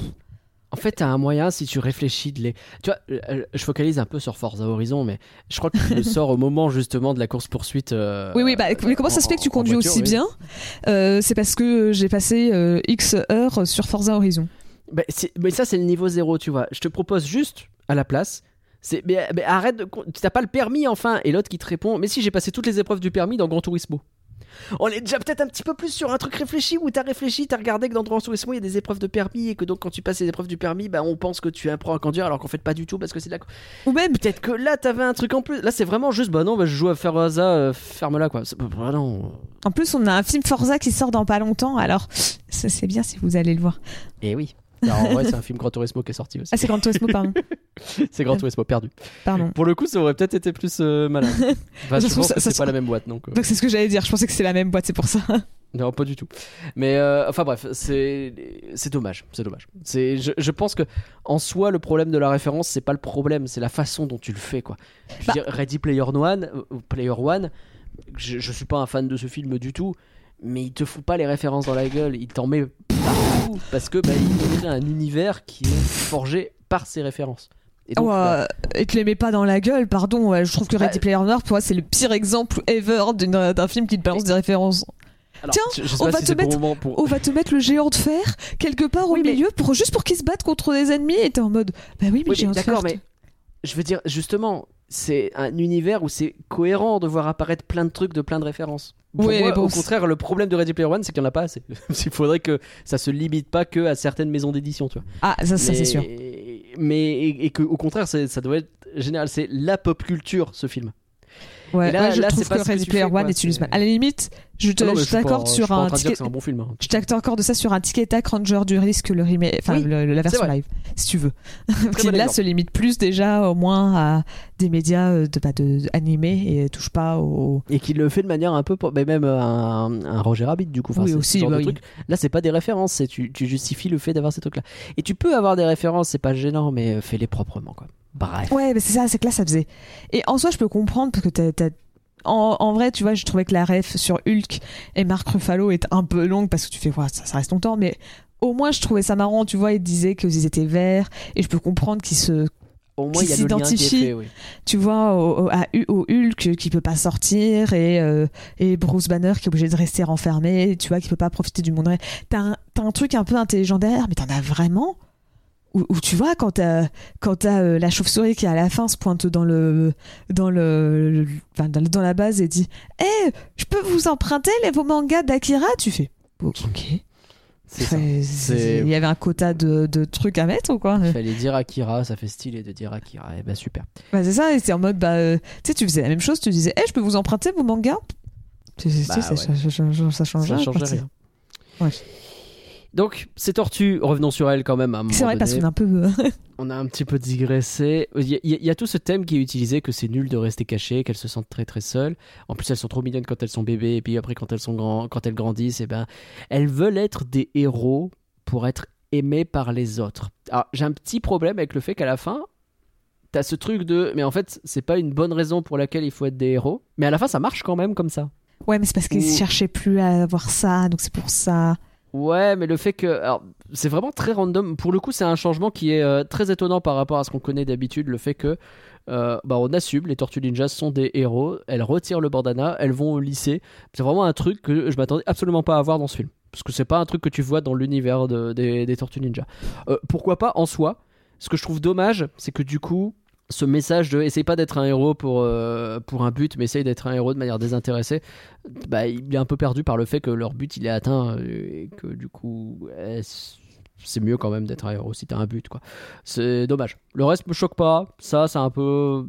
En fait, t'as un moyen si tu réfléchis de les. Tu vois, euh, je focalise un peu sur Forza Horizon, mais je crois que tu le sors au moment justement de la course poursuite. oui oui bah mais comment ça se fait que tu conduis aussi bien Euh, c'est parce que j'ai passé euh, X heures sur Forza Horizon Bah, mais ça, c'est le niveau zéro, tu vois. Je te propose juste à la place. C'est, mais, mais arrête de. T'as pas le permis enfin Et l'autre qui te répond Mais si, j'ai passé toutes les épreuves du permis dans Gran Turismo. On est déjà peut-être un petit peu plus sur un truc réfléchi où t'as réfléchi, t'as regardé que dans Grand Turismo il y a des épreuves de permis et que donc quand tu passes les épreuves du permis, bah on pense que tu es un pro à conduire alors qu'en fait pas du tout parce que c'est de la. Ou même, Peut-être que là t'avais un truc en plus. Là c'est vraiment juste bah non bah je joue à Forza, euh, ferme-la quoi. C'est- bah, non. en plus, on a un film Forza qui sort dans pas longtemps, alors ça c'est bien si vous allez le voir. Et oui. En vrai c'est un film Grand Turismo qui est sorti aussi. Ah, c'est Gran Turismo, pardon. c'est Grand Turismo perdu. pardon. Pour le coup ça aurait peut-être été plus euh, malin. Enfin, Ça je se trouve, pense ça- que ça c'est se pas la même boîte donc. euh, Donc c'est ce que j'allais dire, je pensais que c'est la même boîte, c'est pour ça. Non, pas du tout. Mais euh, enfin bref, c'est c'est dommage, c'est dommage. C'est je, je pense que en soi le problème de la référence c'est pas le problème, c'est la façon dont tu le fais quoi. Je veux Bah. dire Ready Player One, Player One, je, je suis pas un fan de ce film du tout, mais il te fout pas les références dans la gueule, il t'en met partout parce que bah, il crée un univers qui est forgé par ses références. Et donc, Ouais, bah, et te les mets pas dans la gueule, pardon. ouais, je trouve que Ready Bah, Player One, moi, c'est le pire exemple ever d'une- d'un film qui te balance des références. alors, tiens, on va si te mettre- pour On va te mettre le géant de fer quelque part Oui, au mais- milieu pour juste pour qu'il se batte contre des ennemis et t'es en mode bah oui mais Oui, géant de fer. d'accord, mais je veux dire, justement, c'est un univers où c'est cohérent de voir apparaître plein de trucs de plein de références. Pour Oui, moi, mais bon, au contraire, le problème de Ready Player One, c'est qu'il n'y en a pas assez. Il faudrait que ça se limite pas que à certaines maisons d'édition, tu vois. Ah ça, c'est sûr. Mais et, et que au contraire, ça doit être général. C'est la pop culture, ce film. Ouais, et là- ouais, je là, trouve c'est pas que Ready tu Player fais, quoi, One c'est- mal. À la limite, je pas- t'accorde je suis sur un ticket. c'est un bon film. hein. Je t'accorde ça sur un Ticket Tac Ranger du risque le remake, enfin Oui, le- le- la version live, si tu veux. qui bon là se limite plus déjà au moins à des médias euh, de, bah, de, animés et touche pas au. Et qui le fait de manière un peu. Mais même un, un Roger Rabbit, du coup. Enfin, Oui, ce aussi, genre bah de oui. truc. Là, c'est pas des références, c'est tu, tu justifies le fait d'avoir ces trucs-là. Et tu peux avoir des références, c'est pas gênant, mais euh, fais-les proprement, quoi. Bref. Ouais, mais c'est ça, c'est que là ça faisait. Et en soi, je peux comprendre parce que t'as. t'as- En, en vrai, tu vois, je trouvais que la ref sur Hulk et Mark Ruffalo est un peu longue parce que tu fais, ouais, ça, ça reste longtemps, mais au moins je trouvais ça marrant, tu vois, ils disaient qu'ils étaient verts et je peux comprendre qu'ils se Au moins, Qui il y a le lien qui est s'identifie. fait, oui. tu vois, au, au- à au Hulk qui peut pas sortir et, euh, et Bruce Banner qui est obligé de rester renfermé, tu vois, qui peut pas profiter du monde réel. T'as un, t'as un truc un peu intelligent derrière, mais t'en as vraiment où, où tu vois, quand t'as, quand t'as euh, la chauve-souris qui à la fin se pointe dans le, dans le, le- enfin, dans, la base et dit, Eh, je peux vous emprunter les vos mangas d'Akira? Tu fais, ok. Il y avait un quota de, de trucs à mettre ou quoi? Il fallait dire Akira, ça fait stylé de dire Akira. Et bah super. Bah, c'est ça, et c'est en mode, bah, euh, tu sais, tu faisais la même chose, tu disais, eh, je peux vous emprunter vos mangas? Bah, ça, ouais. ça, ça, ça, ça change rien. Ouais. Donc, ces tortues, revenons sur elles quand même C'est vrai, parce qu'on a un peu. euh, On a un petit peu digressé. Il y, a- il y a tout ce thème qui est utilisé, que c'est nul de rester caché, qu'elles se sentent très très seules. En plus, elles sont trop mignonnes quand elles sont bébés, et puis après, quand elles, sont grands, quand elles grandissent, et ben, elles veulent être des héros pour être aimées par les autres. Alors, j'ai un petit problème avec le fait qu'à la fin, t'as ce truc de. Mais en fait, c'est pas une bonne raison pour laquelle il faut être des héros. Mais à la fin, ça marche quand même comme ça. Ouais, mais c'est parce qu'ils Ou- cherchaient plus à avoir ça, donc c'est pour ça. Ouais, mais le fait que. Alors, c'est vraiment très random. Pour le coup, c'est un changement qui est euh, très étonnant par rapport à ce qu'on connaît d'habitude. Le fait que. euh, bah, on assume, les Tortues Ninja sont des héros. Elles retirent le bandana, elles vont au lycée. C'est vraiment un truc que je m'attendais absolument pas à voir dans ce film. Parce que c'est pas un truc que tu vois dans l'univers de- des, des Tortues Ninja. Euh, pourquoi pas en soi Ce que je trouve dommage, c'est que du coup. Ce message de essaye pas d'être un héros pour, euh, pour un but, mais essaye d'être un héros de manière désintéressée, bah, il est un peu perdu par le fait que leur but il est atteint euh, et que du coup eh, c'est mieux quand même d'être un héros si t'as un but quoi. C'est dommage. Le reste me choque pas, ça c'est un peu.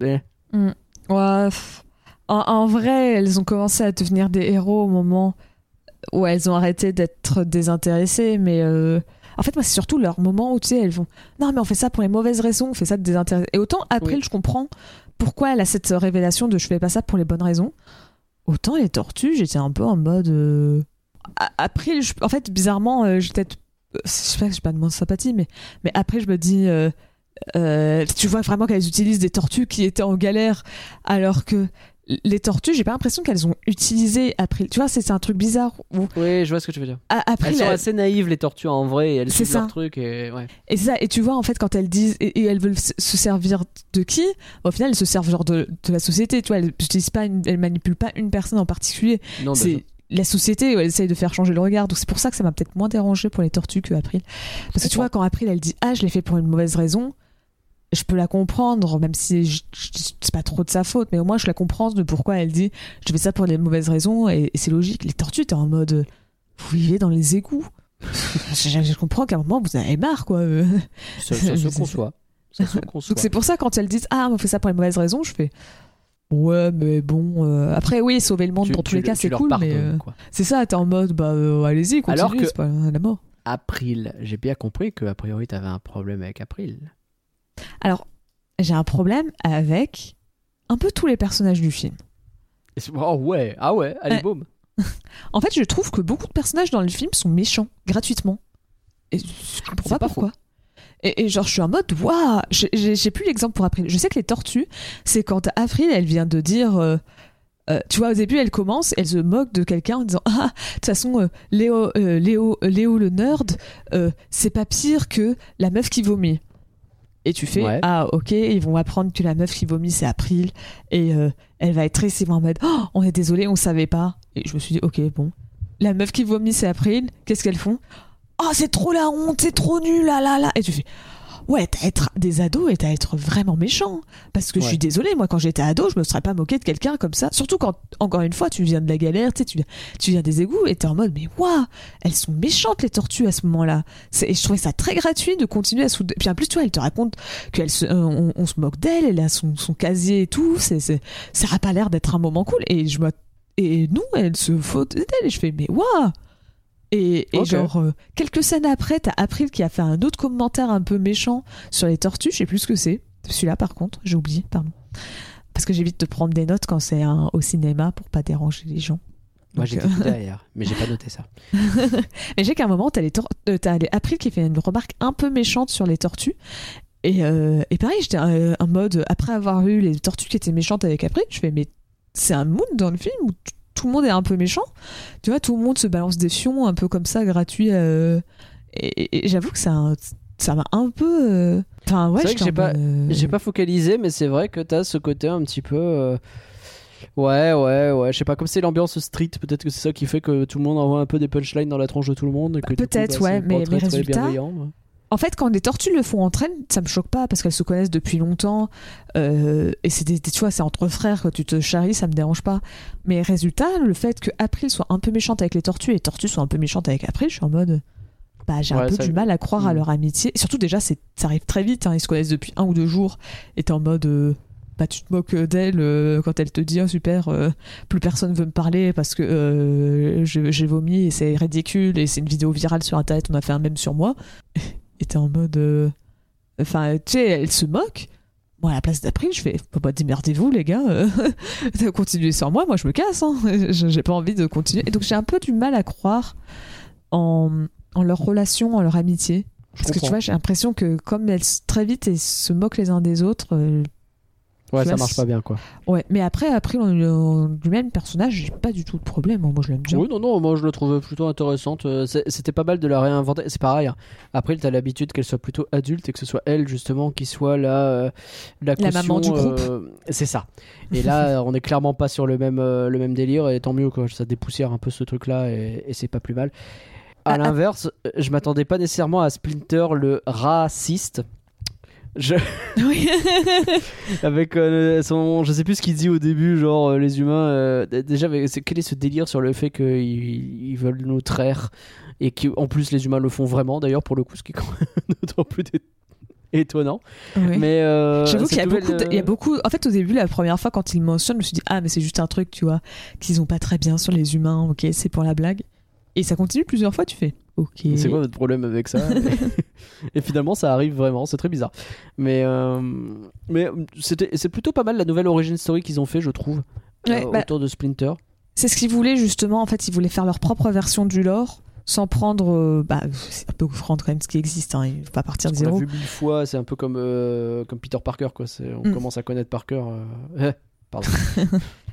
En, en vrai, elles ont commencé à devenir des héros au moment où elles ont arrêté d'être désintéressées, mais. euh, En fait, moi, c'est surtout leur moment où, tu sais, elles vont. Non, mais on fait ça pour les mauvaises raisons, on fait ça de désintéressé. Et autant, après, Oui. je comprends pourquoi elle a cette révélation de je fais pas ça pour les bonnes raisons. Autant les tortues, j'étais un peu en mode. euh, a- Après, je- en fait, bizarrement, euh, peut-être. euh, Je sais pas, j'ai pas de moins de sympathie, mais, mais après, je me dis. euh, euh, tu vois vraiment qu'elles utilisent des tortues qui étaient en galère, alors que les tortues, j'ai pas l'impression qu'elles ont utilisé après. Tu vois, c'est un truc bizarre. Où, Oui, je vois ce que tu veux dire. après, Elles sont assez naïves les tortues en vrai, et elles C'est leur truc et ouais. Et c'est ça, et tu vois, en fait, quand elles disent, et, et elles veulent se se servir de qui? Au final, elles se servent genre de, de la société, tu vois, elles n'utilisent pas, une- elles manipulent pas une personne en particulier. Non, c'est la société où elles essayent de faire changer le regard. Donc c'est pour ça que ça m'a peut-être moins dérangé pour les tortues que April. Parce que tu vois, quand April, elle dit, ah, je l'ai fait pour une mauvaise raison, je peux la comprendre, même si c'est pas trop de sa faute, mais au moins je la comprends de pourquoi elle dit je fais ça pour les mauvaises raisons et, et c'est logique. Les tortues, t'es en mode vous vivez dans les égouts. je, comprends qu'à un moment vous en avez marre quoi. Ça, ça se conçoit. Ça se conçoit. Donc c'est pour ça quand elles disent ah on fait ça pour les mauvaises raisons, je fais ouais mais bon euh, après oui sauver le monde Tu- pour tous les cas c'est cool mais euh, c'est ça t'es en mode bah euh, allez-y Alors continuez que- c'est pas la mort. April, j'ai bien compris que a priori t'avais un problème avec April. Alors j'ai un problème avec un peu tous les personnages du film. Oh ouais, ah ouais, allez Ouais. boum. En fait, je trouve que beaucoup de personnages dans le film sont méchants, gratuitement. Et je comprends C'est pas, pas pourquoi. Et, et genre, je suis en mode, waouh J'ai- plus l'exemple pour April. Je sais que les tortues, c'est quand April, elle vient de dire. euh, euh, tu vois, au début, elle commence, elle se moque de quelqu'un en disant Ah, de toute façon, euh, Léo, Léo, Léo le nerd, c'est pas pire que la meuf qui vomit. Et tu fais Ouais. Ah, ok, ils vont apprendre que la meuf qui vomit, c'est April. Et euh, elle va être triste, ils vont en mode Oh, on est désolé, on savait pas. Et je me suis dit Ok, bon. La meuf qui vomit, c'est April. Qu'est-ce qu'elles font? Oh, c'est trop la honte, c'est trop nul, là, là, là. Et tu fais Ouais, t'as être des ados et t'as à être vraiment méchant. Parce que je suis désolée, moi, quand j'étais ado, je me serais pas moqué de quelqu'un comme ça. Surtout quand, encore une fois, tu viens de la galère, tu tu viens, des égouts et t'es en mode, mais waouh, elles sont méchantes, les tortues, à ce moment-là. Et je trouvais ça très gratuit de continuer à de- Puis en plus, tu vois, elle te raconte qu'elle se, euh, on, on se moque d'elle, elle a son, son casier et tout. C'est, ça a pas l'air d'être un moment cool. Et je me, et nous, elle se faute d'elle. Et je fais, mais waouh! Et, genre, euh, quelques scènes après, t'as April qui a fait un autre commentaire un peu méchant sur les tortues. Je sais plus ce que c'est. Celui-là, par contre, j'ai oublié, pardon. Parce que j'évite de prendre des notes quand c'est au cinéma pour pas déranger les gens. Moi j'étais euh, tout derrière, mais j'ai pas noté ça. Mais j'ai qu'à un moment, t'as les, tor- euh, t'as les April qui fait une remarque un peu méchante sur les tortues. Et, euh, et pareil, j'étais en mode, après avoir eu les tortues qui étaient méchantes avec April, je fais, mais c'est un mood dans le film où tout le monde est un peu méchant. Tu vois, tout le monde se balance des fions un peu comme ça, gratuit. euh, et et- et j'avoue que ça ça m'a un peu. euh, Enfin, ouais, C'est vrai que j'étais j'ai pas- euh, J'ai pas focalisé, mais c'est vrai que t'as ce côté un petit peu. Ouais, ouais, ouais. Je sais pas, comme c'est l'ambiance street, peut-être que c'est ça qui fait que tout le monde envoie un peu des punchlines dans la tronche de tout le monde. Peut-être, bah, ouais, mais- mais résultat, bienveillant. En fait, quand des tortues le font entre elles, ça me choque pas parce qu'elles se connaissent depuis longtemps. euh, et c'est des, des- tu vois, c'est entre frères quand tu te charries, ça me dérange pas. Mais résultat, le fait que April soit un peu méchante avec les tortues et les tortues soient un peu méchantes avec April, je suis en mode. Bah, j'ai un peu ça- du mal à croire à Mm. leur amitié. Et surtout, déjà, c'est, ça arrive très vite. hein, ils se connaissent depuis un ou deux jours. Et t'es en mode. euh, bah, tu te moques d'elle euh, quand elle te dit oh, super, euh, plus personne veut me parler parce que j'ai vomi et c'est ridicule et c'est une vidéo virale sur internet. On a fait un même sur moi. Et t'es en mode. euh, Enfin, tu sais, elle se moque. Moi, à la place d'April, je fais bah, bah, démerdez-vous, les gars. euh, continuez sans moi, moi je me casse. Hein. J'ai pas envie de continuer. Et donc, j'ai un peu du mal à croire en, en leur relation, en leur amitié. Je Parce que tu vois, j'ai l'impression que comme elles très vite se moquent les uns des autres. euh, Ouais, ça marche pas bien, quoi. ouais, mais après, après du même personnage, j'ai pas du tout de problème. Moi, je l'aime bien. Oui, non, non, moi je le trouvais plutôt intéressante. Euh, C'était pas mal de la réinventer. C'est pareil. hein. Après, t'as l'habitude qu'elle soit plutôt adulte et que ce soit elle, justement, qui soit la, euh, la, La maman du groupe. euh, c'est ça. Et là, on est clairement pas sur le même, euh, le même délire. Et tant mieux, quoi. Ça dépoussière un peu ce truc-là et, et c'est pas plus mal. À Ah, ah. l'inverse, je m'attendais pas nécessairement à Splinter le raciste. Je... Oui. avec euh, son je sais plus ce qu'il dit au début genre euh, les humains euh, déjà quel est ce délire sur le fait qu'ils ils veulent nous traire et qu'en plus les humains le font vraiment d'ailleurs pour le coup ce qui est quand même d'autant plus étonnant Oui. mais J'avoue qu'il y nouvelle, il y a beaucoup. En fait, au début, la première fois, quand il mentionne, je me suis dit ah mais c'est juste un truc, tu vois, qu'ils ont pas très bien sur les humains. Ok, c'est pour la blague. Et ça continue plusieurs fois. Tu fais ok. c'est quoi votre problème avec ça et, finalement ça arrive vraiment c'est très bizarre mais euh, mais c'était c'est plutôt pas mal la nouvelle origin story qu'ils ont fait je trouve Ouais, euh, bah, autour de Splinter C'est ce qu'ils voulaient justement. En fait, ils voulaient faire leur propre version du lore sans prendre. euh, bah, c'est un peu prendre quand même ce qui existe. Hein, il faut pas partir de On l'a zéro. vu mille fois, c'est un peu comme, euh, comme Peter Parker, quoi. On Mm. commence à connaître Parker. euh, eh, pardon.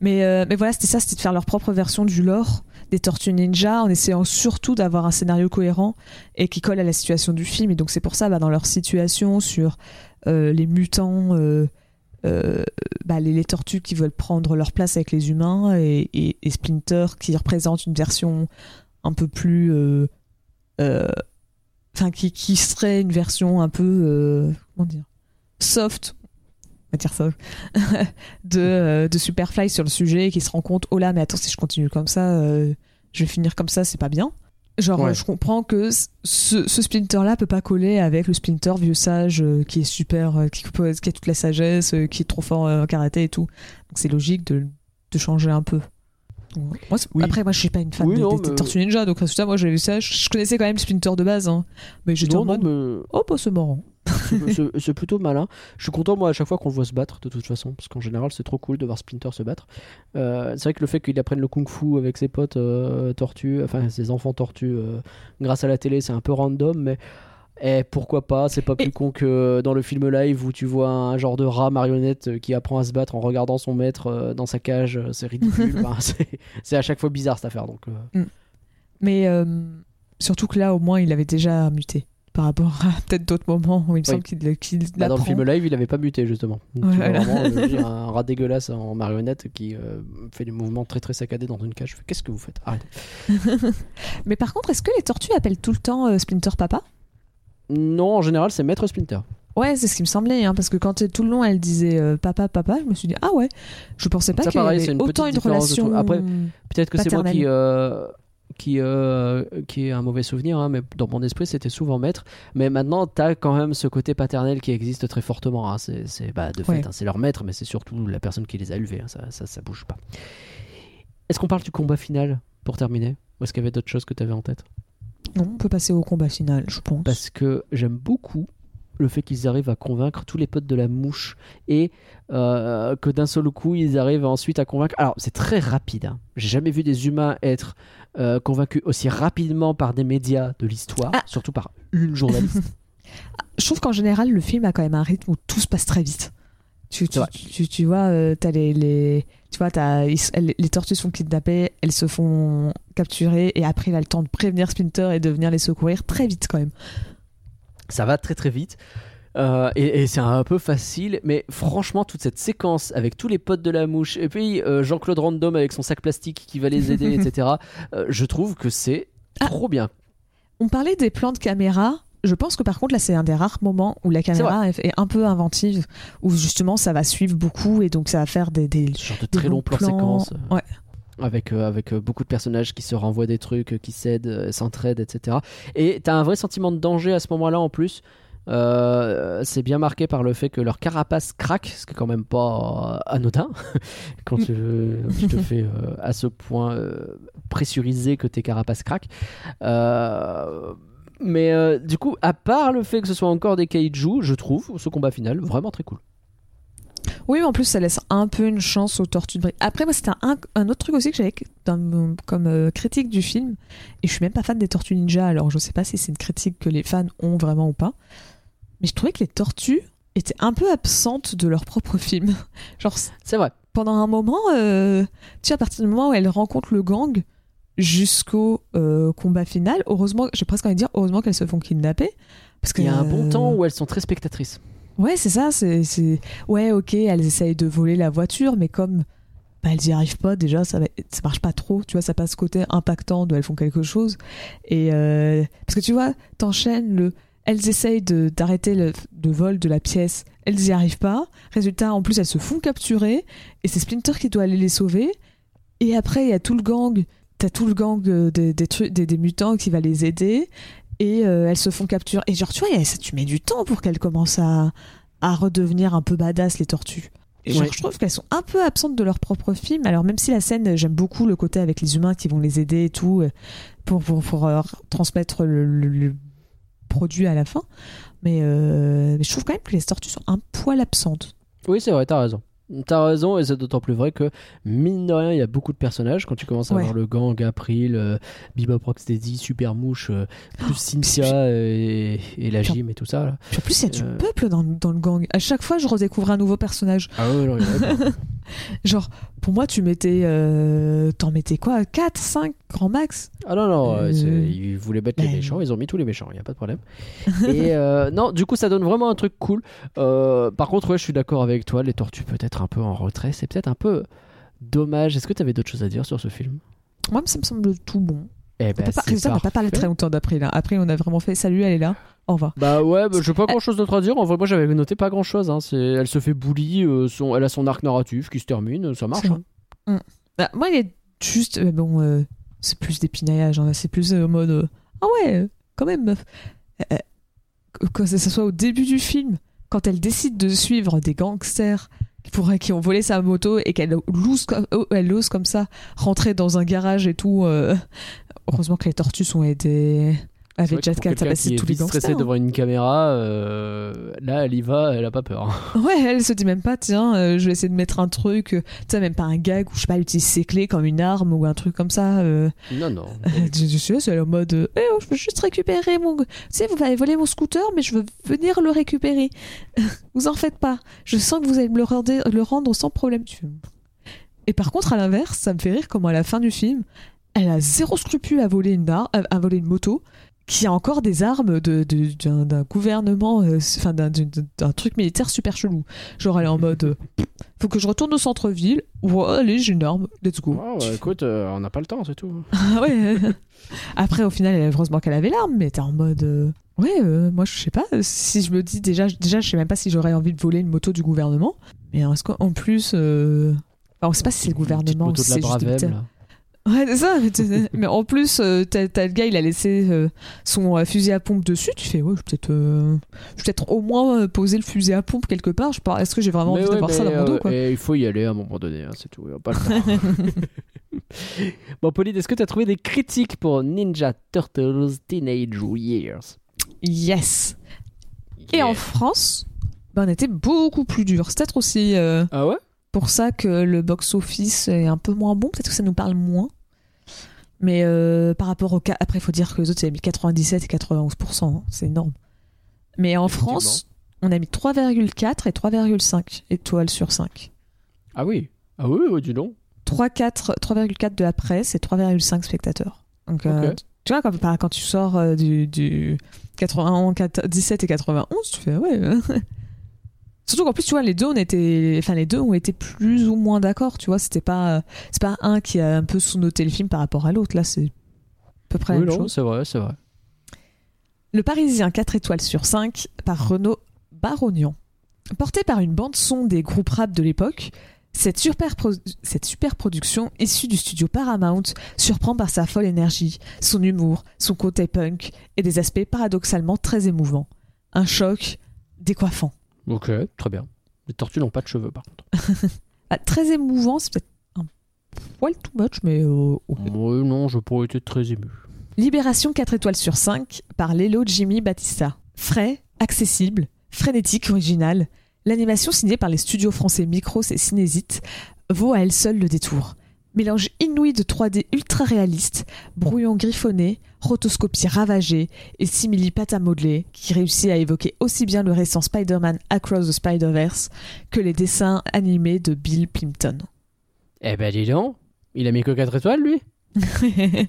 Mais, euh, mais voilà, c'était ça, c'était de faire leur propre version du lore des Tortues Ninja en essayant surtout d'avoir un scénario cohérent et qui colle à la situation du film. Et donc c'est pour ça, bah, dans leur situation sur euh, les mutants, euh, bah, les, tortues qui veulent prendre leur place avec les humains et, et- et Splinter qui représente une version un peu plus... Enfin, qui, qui serait une version un peu... comment dire soft, va dire ça, de, euh, de Superfly sur le sujet, qui se rend compte, oh là, mais attends, si je continue comme ça, euh, je vais finir comme ça, c'est pas bien. Genre, Ouais. je comprends que ce, ce Splinter-là peut pas coller avec le Splinter vieux sage euh, qui est super, qui, peut- qui a toute la sagesse, qui est trop fort en karaté et tout. Donc c'est logique de, de changer un peu. Moi, c'est- Oui. Après, moi, je suis pas une fan Oui, des, non, des- des mais- Tortues Ninja, donc résultat, moi, j'ai vu ça. Je, je connaissais quand même Splinter de base, hein. mais j'étais en mode, mais oh, bah, c'est marrant. C'est- plutôt malin. Je suis content moi à chaque fois qu'on le voit se battre de toute façon, parce qu'en général c'est trop cool de voir Splinter se battre. Euh, c'est vrai que le fait qu'il apprenne le kung-fu avec ses potes euh, tortues, enfin ses enfants tortues, euh, grâce à la télé, c'est un peu random, mais eh, pourquoi pas C'est pas plus con que dans le film live où tu vois un genre de rat marionnette qui apprend à se battre en regardant son maître dans sa cage. C'est ridicule. Enfin, c'est- à chaque fois bizarre cette affaire. Donc euh, Mais surtout que là, au moins, il avait déjà muté par rapport à peut-être d'autres moments où il me semble qu'il qu'il bah, dans le film live, il avait pas muté justement. Donc, Ouais, tu vois voilà. vraiment euh, dire, un rat dégueulasse en marionnette qui euh, fait des mouvements très très saccadés dans une cage. Qu'est-ce que vous faites? Arrêtez. Mais par contre, est-ce que les tortues appellent tout le temps euh, Splinter Papa? Non, en général, c'est Maître Splinter. Ouais, c'est ce qui me semblait, hein, parce que quand tout le long elle disait euh, papa, papa, je me suis dit ah ouais, je pensais pas qu'il y avait une autant une relation. Après, Peut-être que c'est moi qui qui euh, qui ai un mauvais souvenir, hein, mais dans mon esprit, c'était souvent Maître. Mais maintenant, t'as quand même ce côté paternel qui existe très fortement. hein. C'est c'est- bah, de fait, Ouais. hein, c'est leur maître, mais c'est surtout la personne qui les a élevés. hein. Ça, ça, ça bouge pas. Est-ce qu'on parle du combat final pour terminer? Ou est-ce qu'il y avait d'autres choses que tu avais en tête? Non, on peut passer au combat final, je pense. parce que j'aime beaucoup le fait qu'ils arrivent à convaincre tous les potes de la mouche et euh, que d'un seul coup ils arrivent ensuite à convaincre. Alors c'est très rapide. hein. J'ai jamais vu des humains être euh, convaincus aussi rapidement par des médias de l'histoire, Ah. surtout par une journaliste. Je trouve qu'en général, le film a quand même un rythme où tout se passe très vite. Tu, tu, tu, tu vois, euh, t'as les, les, tu vois, t'as, ils- elles- les tortues sont kidnappées, elles se font capturer, et après, il a le temps de prévenir Splinter et de venir les secourir très vite quand même. Ça va très très vite. Euh, et, et c'est un peu facile, mais franchement, toute cette séquence avec tous les potes de la mouche, et puis euh, Jean-Claude Random avec son sac plastique qui va les aider, etc., euh, je trouve que c'est Ah. trop bien. On parlait des plans de caméra. Je pense que par contre, là, c'est un des rares moments où la caméra est, est un peu inventive, où justement, ça va suivre beaucoup et donc ça va faire des, des, genre de des très longs plans séquences. euh, Ouais. Avec, euh, avec euh, beaucoup de personnages qui se renvoient des trucs, euh, qui s'aident, euh, s'entraident, etc. Et t'as un vrai sentiment de danger à ce moment-là en plus. Euh, c'est bien marqué par le fait que leur carapace craque, ce qui est quand même pas anodin quand tu, tu te fais à ce point pressurisé que tes carapaces craquent. Mais du coup, à part le fait que ce soit encore des kaiju, je trouve ce combat final vraiment très cool. Oui, mais en plus, ça laisse un peu une chance aux tortues de Brie. Après, moi, c'était un, un autre truc aussi que j'avais mon- comme euh, critique du film. Et je suis même pas fan des tortues ninja, alors je sais pas si c'est une critique que les fans ont vraiment ou pas. Mais je trouvais que les tortues étaient un peu absentes de leur propre film. Genre, C'est vrai. pendant un moment, euh, tu sais, à partir du moment où elles rencontrent le gang jusqu'au euh, combat final, heureusement, j'ai presque envie de dire, heureusement qu'elles se font kidnapper. Parce Il y a un bon temps où elles sont très spectatrices. Ouais, c'est ça. C'est. Ouais, ok, elles essayent de voler la voiture, mais comme bah, elles y arrivent pas, déjà, ça, va... ça marche pas trop. Tu vois, ça passe côté impactant de elles font quelque chose. Et euh, Parce que tu vois, t'enchaînes le. Elles essayent d'arrêter le de vol de la pièce, elles y arrivent pas. Résultat, en plus, elles se font capturer. Et c'est Splinter qui doit aller les sauver. Et après, il y a tout le gang. T'as tout le gang euh, des, des, des mutants qui va les aider. Et euh, elles se font capturer. Et genre, tu vois, ça, tu mets du temps pour qu'elles commencent à, à redevenir un peu badass, les tortues. Et genre, Ouais. je trouve qu'elles sont un peu absentes de leur propre film. Alors, même si la scène, j'aime beaucoup le côté avec les humains qui vont les aider et tout, euh, pour, pour, pour, euh, transmettre le, le- le produit à la fin. Mais, euh, mais je trouve quand même que les tortues sont un poil absentes. Oui, c'est vrai, t'as raison. T'as raison, et c'est d'autant plus vrai que, mine de rien, il y a beaucoup de personnages. Quand tu commences à Ouais. voir le gang, April, euh, Bebop Rocksteady, Super Mouche, euh, plus Cynthia euh, et, et la gym et tout ça. Là. En plus, il y a du Euh. peuple dans, dans le gang. À chaque fois, je redécouvre un nouveau personnage. Ah ouais, non. Genre, pour moi, tu mettais. euh, T'en mettais quoi? 4, 5, grand max? Ah non, non, euh, ils voulaient mettre les Ben. méchants, ils ont mis tous les méchants, il n'y a pas de problème. et non, du coup, ça donne vraiment un truc cool. Par contre, ouais, je suis d'accord avec toi, les tortues peut-être un peu en retrait, c'est peut-être un peu dommage. Est-ce que tu avais d'autres choses à dire sur ce film? Moi, ça me semble tout bon. Eh On ben, peut pas, c'est résultat, on n'a pas parlé très longtemps hein. Après, on a vraiment fait salut, elle est là. Au revoir. Bah ouais, bah, j'ai pas grand chose d'autre à dire. En vrai, moi j'avais noté pas grand chose. Hein. C'est- Elle se fait bully, euh, son... elle a son arc narratif qui se termine, ça marche. Hein. Bah, moi, il est juste. euh, bon, euh, c'est plus des pinailles, hein, c'est plus euh, en mode. euh, ah ouais, euh, quand même, meuf. Euh, euh, que ça soit au début du film, quand elle décide de suivre des gangsters qui, ont volé sa moto et qu'elle oh, ose comme ça rentrer dans un garage et tout. euh, heureusement que les tortues sont aidées. Avec pour Cat, ça passe est tous les gangsters. hein. devant une caméra, euh, là elle y va, elle a pas peur. Ouais, elle se dit même pas, tiens, euh, je vais essayer de mettre un truc, euh, tu sais, même pas un gag ou je sais pas, elle utilise ses clés comme une arme ou un truc comme ça. euh. Non, non. je, je suis là, c'est en mode, Eh, oh, je veux juste récupérer mon. Tu sais, vous m'avez volé mon scooter, mais je veux venir le récupérer. vous en faites pas. Je sens que vous allez me le rendre, le rendre sans problème. Et par contre, à l'inverse, ça me fait rire comment à la fin du film, elle a zéro scrupule à voler une, à voler une moto qui a encore des armes de, de- d'un, d'un gouvernement, euh, enfin d'un, d'un- d'un truc militaire super chelou. Genre elle est en mode, euh, faut que je retourne au centre-ville. Ouais, allez, j'ai une arme, let's go. Oh, ouais, écoute, euh, on n'a pas le temps, c'est tout. Ah ouais. Après, au final, heureusement qu'elle avait l'arme, mais t'es en mode. Ouais, moi je sais pas. Si je me dis déjà, déjà, je sais même pas si j'aurais envie de voler une moto du gouvernement. Mais est-ce qu'en plus, enfin, on sait pas si c'est le gouvernement ou si de c'est juste Ouais, c'est ça. Mais, en plus, euh, t'as t'as le gars, il a laissé euh, son euh, fusil à pompe dessus. Tu fais, ouais, je vais peut-être, je vais peut-être au moins poser le fusil à pompe quelque part. Je est-ce que j'ai vraiment Mais envie ouais, d'avoir ça dans mon dos, quoi? et il faut y aller à un moment donné, hein, c'est tout. pas le temps. bon, Pauline, est-ce que tu as trouvé des critiques pour Ninja Turtles Teenage Years? Yes. Et en. France, ben, on était beaucoup plus dur. C'est peut-être aussi Ah ouais? Pour ça que le box-office est un peu moins bon. Peut-être que ça nous parle moins. Mais euh, par rapport au cas. Après, il faut dire que les autres, c'est mis 97 et 91%. hein. C'est énorme. Mais en France, on a mis 3,4 et 3,5 étoiles sur 5. Ah oui. Ah oui, oui, dis donc. 3,4 3,4 de la presse et 3,5 spectateurs. Donc, euh, tu vois, quand, tu sors euh, du, du 91, 17 et 91, tu fais ouais. Surtout qu'en plus, tu vois, les deux, on était, enfin, les deux ont été plus ou moins d'accord, tu vois. C'était pas, euh, c'est pas un qui a un peu sous-noté le film par rapport à l'autre. Là, c'est à peu près la Oui, même non, chose. c'est vrai, c'est vrai. Le Parisien 4 étoiles sur 5 par Renaud Barognan. Porté par une bande-son des groupes rap de l'époque, cette super, cette super production issue du studio Paramount surprend par sa folle énergie, son humour, son côté punk et des aspects paradoxalement très émouvants. Un choc décoiffant. Ok, très bien. Les tortues n'ont pas de cheveux, par contre. Ah, très émouvant, c'est peut-être un poil too much, mais euh, non, je pourrais être très ému. Libération 4 étoiles sur 5 par Lelo Jimmy Batista. Frais, accessible, frénétique, original, l'animation signée par les studios français Micros et Cinésite vaut à elle seule le détour. Mélange inouï de 3D ultra réaliste, brouillon griffonné, rotoscopie ravagée et simili pâte à modeler qui réussit à évoquer aussi bien le récent Spider-Man Across the Spider-Verse que les dessins animés de Bill Plimpton. Eh ben, dis donc. Il a mis que 4 étoiles, lui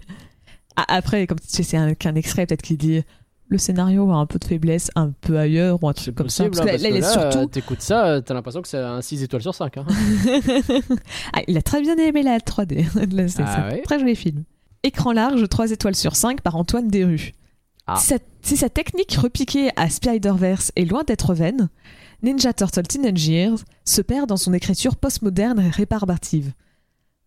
Ah, Après, comme tu sais, c'est un- qu'un extrait peut-être qui dit le scénario a un peu de faiblesse un peu ailleurs ou un truc comme ça. Parce hein, que là, parce que là, surtout. t'écoutes ça, t'as l'impression que c'est un 6 étoiles sur 5. Hein. Ah, il a très bien aimé la 3D. Là, c'est Ah ouais très joli film. Écran large, 3 étoiles sur 5 par Antoine Desrues. Ah. Si, sa, si sa technique repiquée à Spider-Verse est loin d'être vaine, Ninja Turtle Teenage Years se perd dans son écriture postmoderne et rébarbative.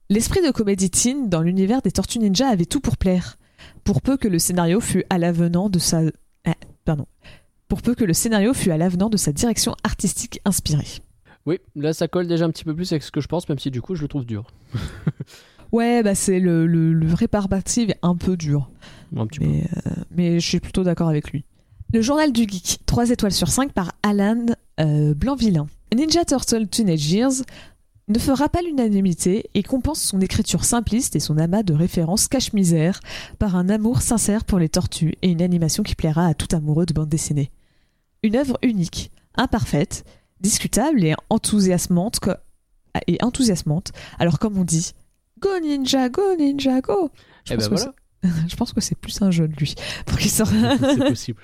L'esprit de comédie teen dans l'univers des Tortues Ninja avait tout pour plaire, pour peu que le scénario fût à l'avenant de sa... ah, pardon. Pour peu que le scénario fût à l'avenant de sa direction artistique inspirée. Oui, là, ça colle déjà un petit peu plus avec ce que je pense, même si du coup, je le trouve dur. Ouais, bah c'est le, le, le rébarbative est un peu dur. Un petit peu. Mais, euh, mais je suis plutôt d'accord avec lui. Le journal du geek, 3 étoiles sur 5 par Alan euh, Blanvillain. Ninja Turtle Teenage Years ne fera pas l'unanimité et compense son écriture simpliste et son amas de références cache-misère par un amour sincère pour les tortues et une animation qui plaira à tout amoureux de bande dessinée. Une œuvre unique, imparfaite, discutable et enthousiasmante, et enthousiasmante. Alors comme on dit, Go Ninja, go Ninja, go Je Eh pense ben que voilà. c'est- Je pense que c'est plus un jeu de lui. Pour qu'il sorte. c'est possible.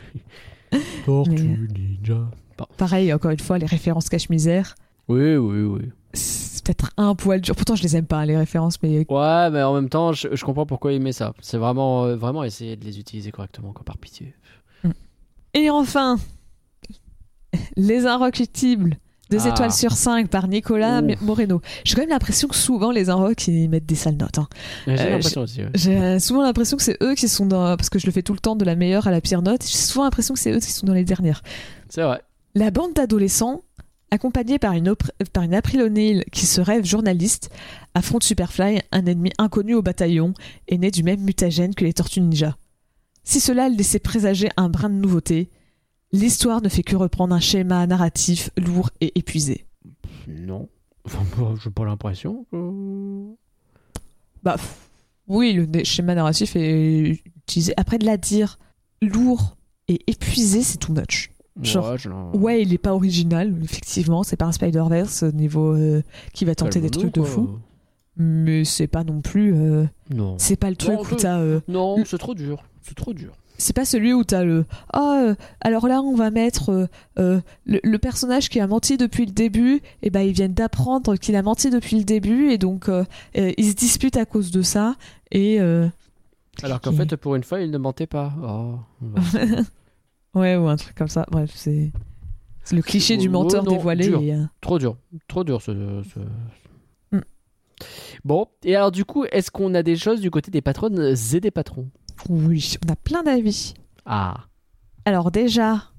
Tortue Mais- Ninja. Pardon. Pareil, encore une fois, les références cache-misère. Oui, oui, oui. c'est- peut-être un poil dur. Pourtant, je les aime pas, les références, mais Ouais, mais en même temps, je, je comprends pourquoi il met ça. C'est vraiment, euh, vraiment essayer de les utiliser correctement, quoi, par pitié. Et enfin, Les Inrecuptibles, 2 Ah. étoiles sur 5 par Nicolas Ouf. Moreno. J'ai quand même l'impression que souvent les Inrocks ils mettent des sales notes. hein. J'ai Euh, l'impression aussi. ouais. J'ai euh, souvent l'impression que c'est eux qui sont dans. Parce que je le fais tout le temps de la meilleure à la pire note. J'ai souvent l'impression que c'est eux qui sont dans les dernières. C'est vrai. La bande d'adolescents, accompagnée par une, opr- par une April O'Neil qui se rêve journaliste, affronte Superfly, un ennemi inconnu au bataillon et né du même mutagène que les Tortues Ninja. Si cela laissait présager un brin de nouveauté, l'histoire ne fait que reprendre un schéma narratif lourd et épuisé. Non. Enfin, bah, j'ai pas l'impression. que- Bah, oui, le schéma narratif est utilisé. Après, de la dire lourd et épuisé, c'est too much. Genre, Ouais, Ouais, il est pas original, effectivement. C'est pas un Spider-Verse au niveau euh, qui va tenter des trucs de fou. Mais c'est pas non plus. euh, Non. c'est pas le truc un où t'as. euh, Non, c'est trop dur. C'est trop dur. c'est pas celui où t'as le. Ah, euh, alors là, on va mettre euh, euh, le, le personnage qui a menti depuis le début. Et ben, ils viennent d'apprendre qu'il a menti depuis le début. Et donc, euh, euh, ils se disputent à cause de ça. Et. euh, Alors qu'en fait, pour une fois, il ne mentait pas. Oh. bah. ouais, ou un truc comme ça. Bref, c'est. c'est le cliché du Oh, menteur non, dévoilé. dur. et, euh, Trop dur. Trop dur ce. ce- Mm. Bon, et alors du coup, est-ce qu'on a des choses du côté des patronnes et des patrons? Oui, on a plein d'avis. Ah. Alors déjà,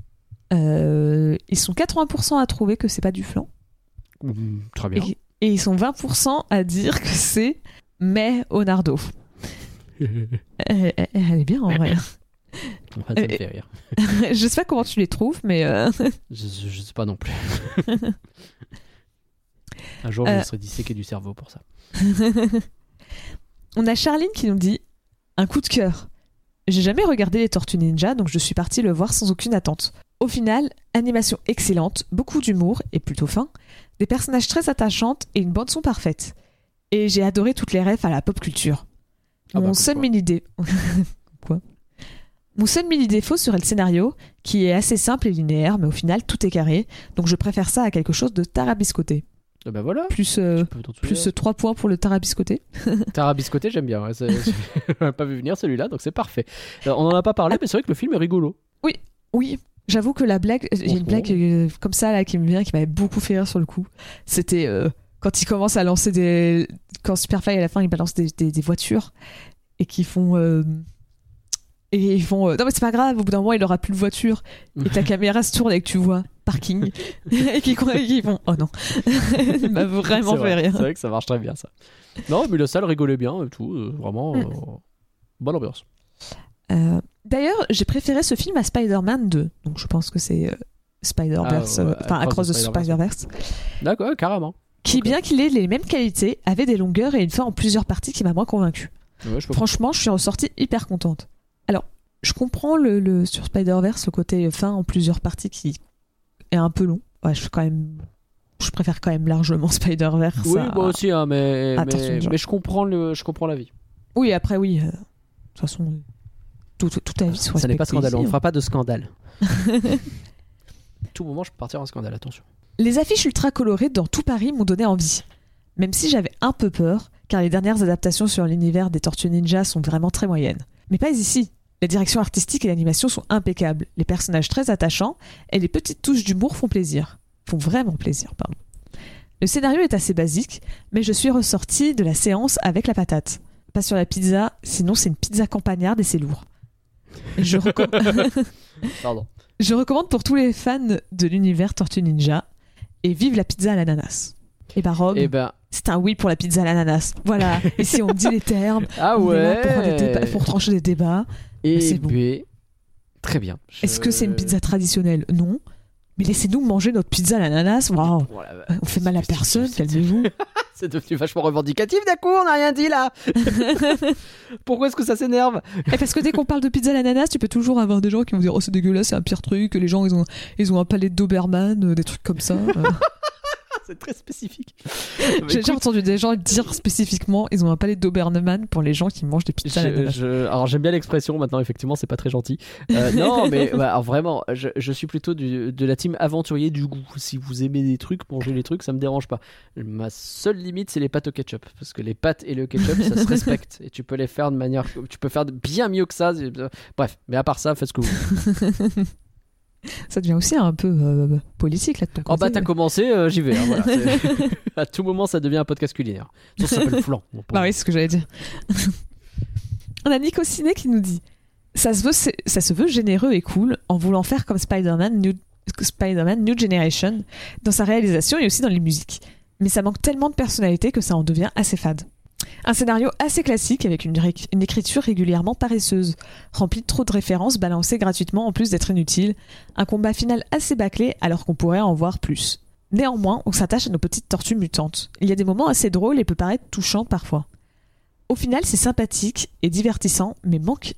euh, ils sont 80% à trouver que c'est pas du flan. Mm, Très bien. Et, et ils sont 20% à dire que c'est mais Onardo. Elle, elle- elle est bien en vrai. ça me fait rire. je sais pas comment tu les trouves, mais euh, Je, je- je sais pas non plus. Un jour, je Euh. me serais disséqué du cerveau pour ça. on a Charline qui nous dit un coup de cœur. J'ai jamais regardé les Tortues Ninja, donc je suis partie le voir sans aucune attente. Au final, animation excellente, beaucoup d'humour et plutôt fin, des personnages très attachantes et une bande son parfaite. Et j'ai adoré toutes les refs à la pop culture. Ah Mon bah, seul quoi. mini dé... Quoi Mon seul mini défaut serait le scénario, qui est assez simple et linéaire, mais au final tout est carré, donc je préfère ça à quelque chose de tarabiscoté. Ah bah voilà. Plus, euh, Tu peux t'en plus souvenir. 3 points pour le tarabiscoté. Tarabiscoté, j'aime bien. ouais, c'est- Je pas vu venir celui-là, donc c'est parfait. Alors, on en a pas parlé, mais c'est vrai que le film est rigolo. Oui, j'avoue que la blague, a une blague euh, comme ça là qui me vient, qui m'avait beaucoup fait rire sur le coup. C'était euh, quand il commence à lancer des. Quand Superfly à la fin il balance des, des- des voitures et qui font. euh, Et ils font. euh, non mais c'est pas grave, au bout d'un moment il aura plus de voiture. Et ta caméra se tourne et que tu vois parking. et qui et qui font. Oh non. Il m'a vraiment C'est fait vrai, rire. C'est vrai que ça marche très bien ça. Non, mais le salle rigolait bien et tout. euh, vraiment, Mm. euh, bonne ambiance. Euh, D'ailleurs, j'ai préféré ce film à Spider-Man 2. Donc je pense que c'est Spider-Verse. Ah, Enfin, Across the Spider-Verse. D'accord, carrément. qui, bien qu'il ait les mêmes qualités, avait des longueurs et une fin en plusieurs parties qui m'a moins. Ouais, peux Franchement, je suis ressortie hyper contente. Alors, je comprends le, le- sur Spider-Verse le côté fin en plusieurs parties qui est un peu long. Ouais, je suis quand même. Je préfère quand même largement Spider-Verse. Oui, à- moi aussi, hein, mais, Attention, mais, mais je comprends le, je comprends la vie. Oui, après, oui. euh, De toute façon, tout, tout, tout avis soit Ça n'est pas scandaleux, on ne fera pas de scandale. tout moment, je peux partir en scandale, attention. Les affiches ultra colorées dans tout Paris m'ont donné envie. Même si j'avais un peu peur, car les dernières adaptations sur l'univers des Tortues Ninja sont vraiment très moyennes. Mais pas ici. La direction artistique et l'animation sont impeccables, les personnages très attachants, et les petites touches d'humour font plaisir. Font vraiment plaisir, pardon. Le scénario est assez basique, mais je suis ressortie de la séance avec la patate. Pas sur la pizza, sinon c'est une pizza campagnarde et c'est lourd. Je, recomm- Pardon. je recommande pour tous les fans de l'univers Tortue Ninja et vive la pizza à l'ananas. Et bah Rob, Eh ben, c'est un oui pour la pizza à l'ananas. Voilà. Ici on dit les termes, ah on est là ouais. pour, pour trancher des débats. Et c'est bon. ben, très bien. Je- Est-ce que c'est une pizza traditionnelle? Non. Mais laissez-nous manger notre pizza à l'ananas. Waouh. Voilà, On fait mal à personne, calmez-vous. C'est devenu vachement revendicatif d'un coup, on n'a rien dit là. Pourquoi est-ce que ça s'énerve? Et parce que dès qu'on parle de pizza à l'ananas, tu peux toujours avoir des gens qui vont dire Oh, c'est dégueulasse, c'est un pire truc. Les gens, ils ont, ils ont un palais de Doberman, euh, des trucs comme ça. Euh, c'est très spécifique. J'ai déjà entendu des gens dire spécifiquement ils ont un palais d'Obernemann pour les gens qui mangent des pizzas Je- je- alors j'aime bien l'expression maintenant effectivement c'est pas très gentil. Euh, non mais bah, alors, vraiment je, je suis plutôt du- de la team aventurier du goût. Si vous aimez des trucs manger les trucs ça me dérange pas. Ma seule limite c'est les pâtes au ketchup. Parce que les pâtes et le ketchup ça se respecte. Et tu peux les faire de manière tu peux faire bien mieux que ça. C'est- bref mais à part ça faites ce que vous voulez Ça devient aussi un peu euh, politique là de ton oh bah côté. t'as commencé euh, j'y vais hein, voilà. À tout moment ça devient un podcast culinaire ça s'appelle flan Bah oui, c'est ce que j'allais dire. On a Nico Ciné qui nous dit ça se, veut, c'est- ça se veut généreux et cool en voulant faire comme Spider-Man New, Spider-Man New Generation dans sa réalisation et aussi dans les musiques. Mais ça manque tellement de personnalité que ça en devient assez fade. Un scénario assez classique avec une, écriture régulièrement paresseuse, remplie de trop de références balancées gratuitement en plus d'être inutile, un combat final assez bâclé alors qu'on pourrait en voir plus. Néanmoins, on s'attache à nos petites tortues mutantes. Il y a des moments assez drôles et peut paraître touchants parfois. Au final, c'est sympathique et divertissant, mais manque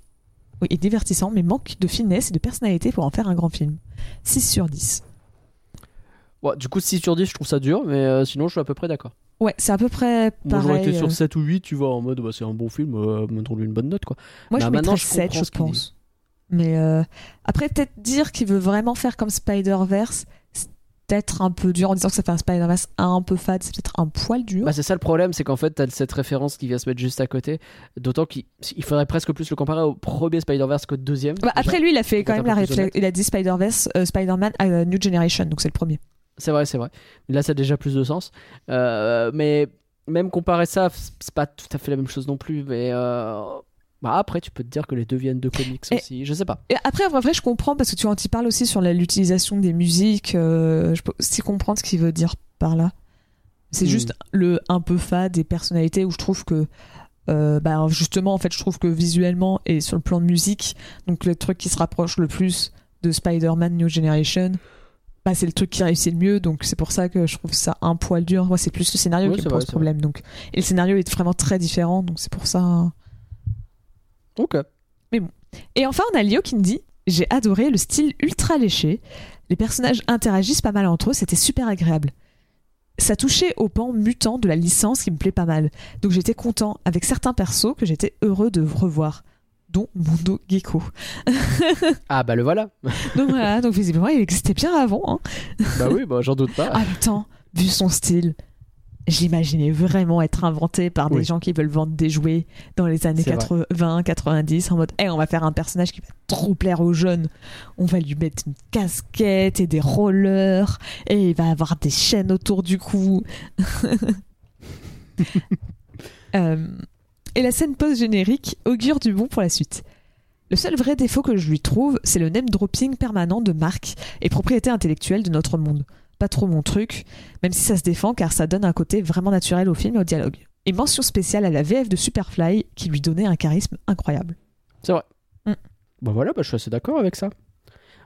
de finesse et de personnalité pour en faire un grand film. 6 sur 10. Ouais, du coup 6 sur 10 je trouve ça dur mais euh, sinon je suis à peu près d'accord Ouais, c'est à peu près Moi j'aurais pareil. été sur euh, 7 ou 8, tu vois, en mode bah, c'est un bon film, euh, montrons-lui une bonne note quoi. Moi, Bah, je mettrais je 7, comprends je pense. Mais euh, après, peut-être dire qu'il veut vraiment faire comme Spider-Verse, c'est peut-être un peu dur en disant que ça fait un Spider-Verse un peu fade, c'est peut-être un poil dur. Bah, c'est ça le problème, c'est qu'en fait t'as cette référence qui vient se mettre juste à côté, d'autant qu'il il faudrait presque plus le comparer au premier Spider-Verse qu'au deuxième. Bah, après, lui, il a fait quand même la réflexion. Il a dit Spider-Verse, euh, Spider-Man euh, New Generation, donc c'est le premier. C'est vrai, c'est vrai. Là ça a déjà plus de sens. Euh, mais même comparer ça, c'est pas tout à fait la même chose non plus, mais euh, bah, après tu peux te dire que les deux viennent de comics Et- aussi, je sais pas. Et après, en vrai, je comprends parce que tu en y parles aussi sur l'utilisation des musiques. euh, je peux aussi comprendre ce qu'il veut dire par là. C'est Hmm. juste le un peu fade des personnalités où je trouve que. bah, justement, en fait, je trouve que visuellement et sur le plan de musique, donc le truc qui se rapproche le plus de Spider-Man New Generation, bah, c'est le truc qui réussit le mieux. Donc c'est pour ça que je trouve ça un poil dur. Moi, c'est plus le scénario qui me pose problème. Donc, et le scénario est vraiment très différent. Donc c'est pour ça. Ok. Et enfin, on a Lio qui nous dit J'ai adoré le style ultra léché. Les personnages interagissent pas mal entre eux, c'était super agréable. Ça touchait au pan mutant de la licence qui me plaît pas mal. Donc j'étais content avec certains persos que j'étais heureux de revoir, dont Gecko. Ah bah le voilà. Donc voilà, donc visiblement il existait bien avant. hein. bah oui, bah j'en doute pas. En même temps, vu son style, j'imaginais vraiment être inventé par des Oui. gens qui veulent vendre des jouets dans les années C'est vrai. 80, 90 en mode hey, on va faire un personnage qui va trop plaire aux jeunes. On va lui mettre une casquette et des rollers et il va avoir des chaînes autour du cou. Euh, et la scène post-générique augure du bon pour la suite. Le seul vrai défaut que je lui trouve, c'est le name dropping permanent de marque et propriété intellectuelle de notre monde. Pas trop mon truc, même si ça se défend car ça donne un côté vraiment naturel au film et au dialogue. Et mention spéciale à la VF de Superfly qui lui donnait un charisme incroyable. C'est vrai. Mm. Bah voilà, bah, je suis assez d'accord avec ça.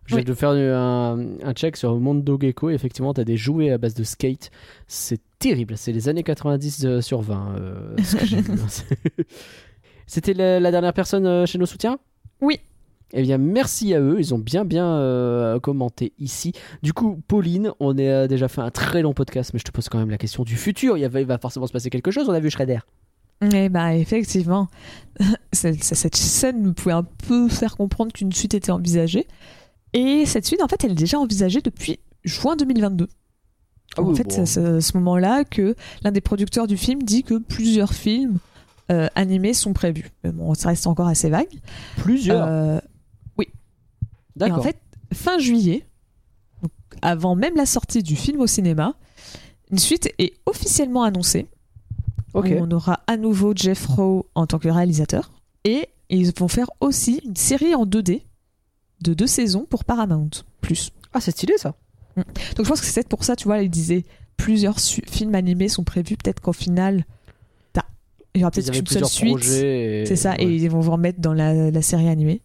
Je Oui. de faire un, un check sur Mondo Gecko. Effectivement, tu as des jouets à base de skate. C'est terrible. C'est les années 90 euh, sur 20. euh. C'était la, la dernière personne euh, chez nos soutiens? Oui. Eh bien, merci à eux. Ils ont bien, bien euh, commenté ici. Du coup, Pauline, on a déjà fait un très long podcast, mais je te pose quand même la question du futur. Il, y avait- il va forcément se passer quelque chose. On a vu Shredder. Et bah effectivement, cette scène me pouvait un peu faire comprendre qu'une suite était envisagée. Et cette suite, en fait, elle est déjà envisagée depuis juin 2022. Ah en oui, fait, bon. c'est à ce moment-là que l'un des producteurs du film dit que plusieurs films euh, animés sont prévus. Mais bon, ça reste encore assez vague. Plusieurs. Euh, et en D'accord. fait, fin juillet, donc avant même la sortie du film au cinéma, une suite est officiellement annoncée. ok. On aura à nouveau Jeff Rowe en tant que réalisateur. Et ils vont faire aussi une série en 2D de deux saisons pour Paramount. Plus. Ah, c'est stylé ça. Donc je pense que c'est peut-être pour ça, tu vois, ils disaient plusieurs su- films animés sont prévus. Peut-être qu'au final, t'as- il y aura peut-être une seule plusieurs suite. et- C'est ça, ouais. et ils vont vous remettre dans la, la série animée.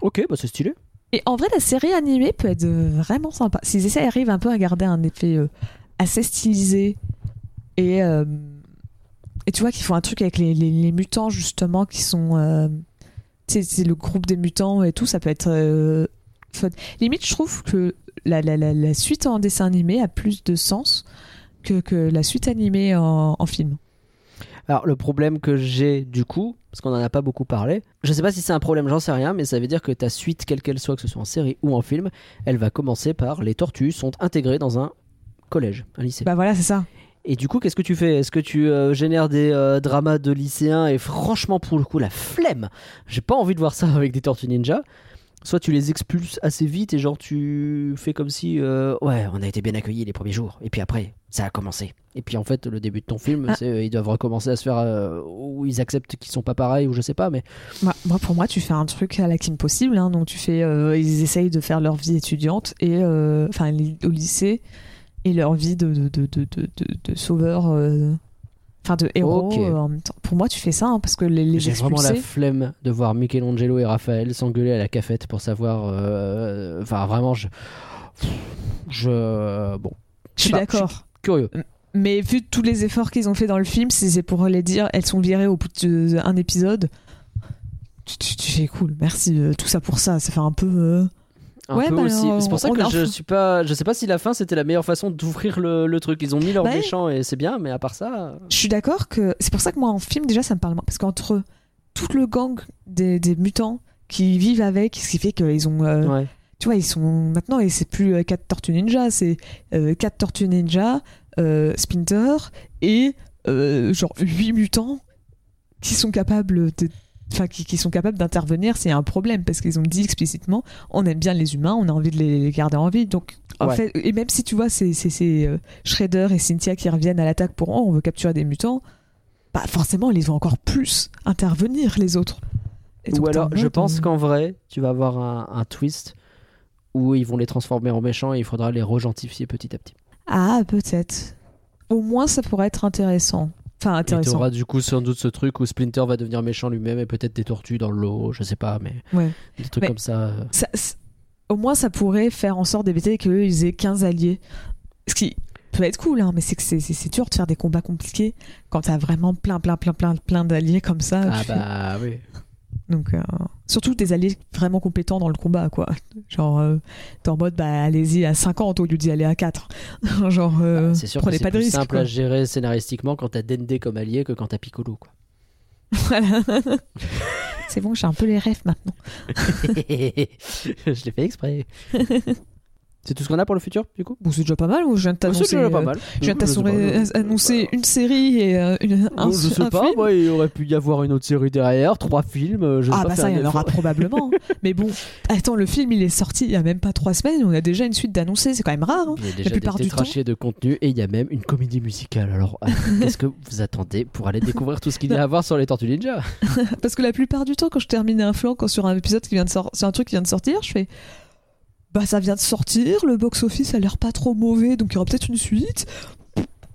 Ok, bah c'est stylé. Et en vrai, la série animée peut être vraiment sympa. S'ils essaient, arrivent un peu à garder un effet euh, assez stylisé et, euh, et tu vois qu'ils font un truc avec les, les- les mutants justement qui sont. euh, c'est le groupe des mutants et tout, ça peut être euh, fun. Limite, je trouve que la, la, la, la suite en dessin animé a plus de sens que, que la suite animée en, en film. Alors le problème que j'ai du coup, parce qu'on en a pas beaucoup parlé, je sais pas si c'est un problème, j'en sais rien, mais ça veut dire que ta suite, quelle qu'elle soit, que ce soit en série ou en film, elle va commencer par les tortues sont intégrées dans un collège, un lycée. Bah voilà, c'est ça. Et du coup, qu'est-ce que tu fais? Est-ce que tu euh, génères des euh, dramas de lycéens? Et franchement, pour le coup, la flemme J'ai pas envie de voir ça avec des tortues ninja. Soit tu les expulses assez vite et genre tu fais comme si euh, ouais on a été bien accueillis les premiers jours et puis après ça a commencé et puis en fait le début de ton film Ah. c'est ils doivent recommencer à se faire ou ils acceptent qu'ils sont pas pareils ou je sais pas mais Moi, moi, pour moi, tu fais un truc à la Kim possible. hein. donc, tu fais, ils essayent de faire leur vie étudiante et, enfin, au lycée et leur vie de, de, de, de, sauveur, euh, enfin, de héros. Euh, en même temps. Pour moi, tu fais ça hein, parce que les, les j'ai vraiment la flemme de voir Michelangelo et Raphaël s'engueuler à la cafette pour savoir euh, enfin vraiment je je bon Je suis d'accord. curieux Mais vu tous les efforts qu'ils ont fait dans le film, si c'est pour les dire, elles sont virées au bout d'un épisode. Tu, fais cool, merci, tout ça pour ça. Ça fait un peu. Un Ouais, peu bah aussi. C'est pour ça que je suis pas. Je sais pas si la fin c'était la meilleure façon d'ouvrir le, le truc. Ils ont mis leur Bah oui. méchant et c'est bien, mais à part ça. Je suis d'accord que c'est pour ça que moi en film déjà ça me parle moins parce qu'entre tout le gang des, des mutants qui vivent avec, ce qui fait qu'ils ont, euh, Ouais. tu vois, ils sont maintenant et c'est plus euh, quatre tortues ninja, c'est euh, quatre tortues ninja, euh, Splinter et euh, genre huit mutants qui sont capables de Enfin, qui, qui sont capables d'intervenir s'il y a un problème parce qu'ils ont dit explicitement on aime bien les humains on a envie de les garder en vie. Donc en Ouais. fait et même si tu vois c'est c'est- c'est, euh, Shredder et Cynthia qui reviennent à l'attaque pour oh, on veut capturer des mutants bah forcément ils vont encore plus intervenir les autres. Et Ou alors, je pense qu'en vrai, tu vas avoir un, un twist où ils vont les transformer en méchants et il faudra les regentifier petit à petit. ah peut-être. Au moins ça pourrait être intéressant enfin Et intéressant auras du coup sans doute ce truc où Splinter va devenir méchant lui-même et peut-être des tortues dans l'eau, je sais pas, mais Ouais. des trucs Mais- comme ça. euh. Ça- au moins ça pourrait faire en sorte d'éviter qu'ils aient 15 alliés. Ce qui peut être cool, hein, mais c'est que c'est- dur de faire des combats compliqués quand t'as vraiment plein, plein, plein, plein, plein d'alliés comme ça. Ah bah oui. Donc, euh, surtout des alliés vraiment compétents dans le combat, quoi. Genre, euh, t'es en mode, bah allez-y à 50 au lieu d'y aller à 4. Genre, euh, Bah, c'est sûr que prenez pas de simple quoi. à gérer scénaristiquement quand t'as Dende comme allié que quand t'as Piccolo. Quoi. Voilà. c'est bon, j'ai un peu les rêves maintenant. je l'ai fait exprès. C'est tout ce qu'on a pour le futur, du coup? Bon, c'est déjà pas mal, ou je viens de Oh, t'annoncer. euh, mal. Je viens de Je sais t'annoncer pas, annoncer une série et euh, une, un, Oh, je sais un pas, film. moi, il aurait pu y avoir une autre série derrière, trois films. euh, Je sais Ah pas bah ça, il y en aura probablement. Mais bon, attends, le film, il est sorti il y a même pas trois semaines, on a déjà une suite d'annoncés, c'est quand même rare. hein. Il y a déjà plupart des du temps- de contenu et il y a même une comédie musicale. Alors, euh, qu'est-ce que vous attendez pour aller découvrir tout ce qu'il y a à voir sur les Tortues Ninja? Parce que la plupart du temps, quand je termine un flanc, quand sur un épisode qui vient de sortir, sur un truc qui vient de sortir, je fais. Bah ça vient de sortir, le box-office a l'air pas trop mauvais, donc il y aura peut-être une suite.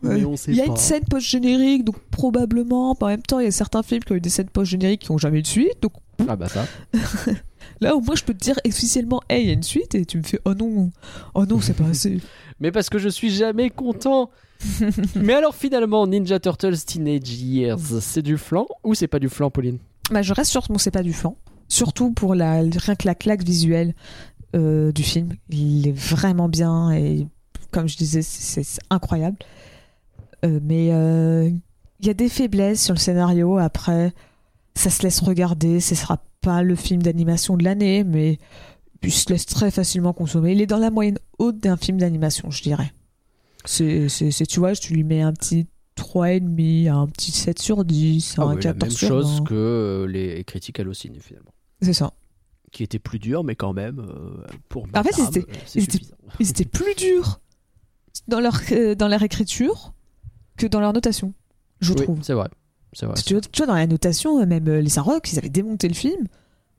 Mais Euh, on sait Il y a pas. une scène post-générique, donc probablement. En même temps, il y a certains films qui ont eu des scènes post-génériques qui n'ont jamais eu de suite. Donc Ah bah ça. là, au moins, je peux te dire officiellement, hey, il y a une suite, et tu me fais, oh non, oh non, c'est pas assez. Mais parce que je suis jamais content. Mais alors finalement, Ninja Turtles Teenage Years, c'est du flan ou c'est pas du flan, Pauline? Bah, je reste sur mon c'est pas du flan. Surtout pour la, rien que la claque visuelle euh, du film. Il est vraiment bien et comme je disais, c'est incroyable. Euh, mais euh, il y a des faiblesses sur le scénario. Après, ça se laisse regarder. Ce sera pas le film d'animation de l'année, mais il se laisse très facilement consommer. Il est dans la moyenne haute d'un film d'animation, je dirais. C'est, tu vois, tu lui mets un petit 3,5, un petit 7 sur 10, Ah un oui, la 14 même sur chose 20. que les critiques hallucinées finalement. C'est ça. Qui était plus dur, mais quand même, euh, pour En fait, Madame, ils étaient- euh, ils étaient-. Ils étaient plus durs dans leur, euh, dans leur écriture que dans leur notation, je Oui, trouve. c'est vrai. C'est vrai. Tu vois, tu vois, dans la notation, même les Sarocs, ils avaient démonté le film,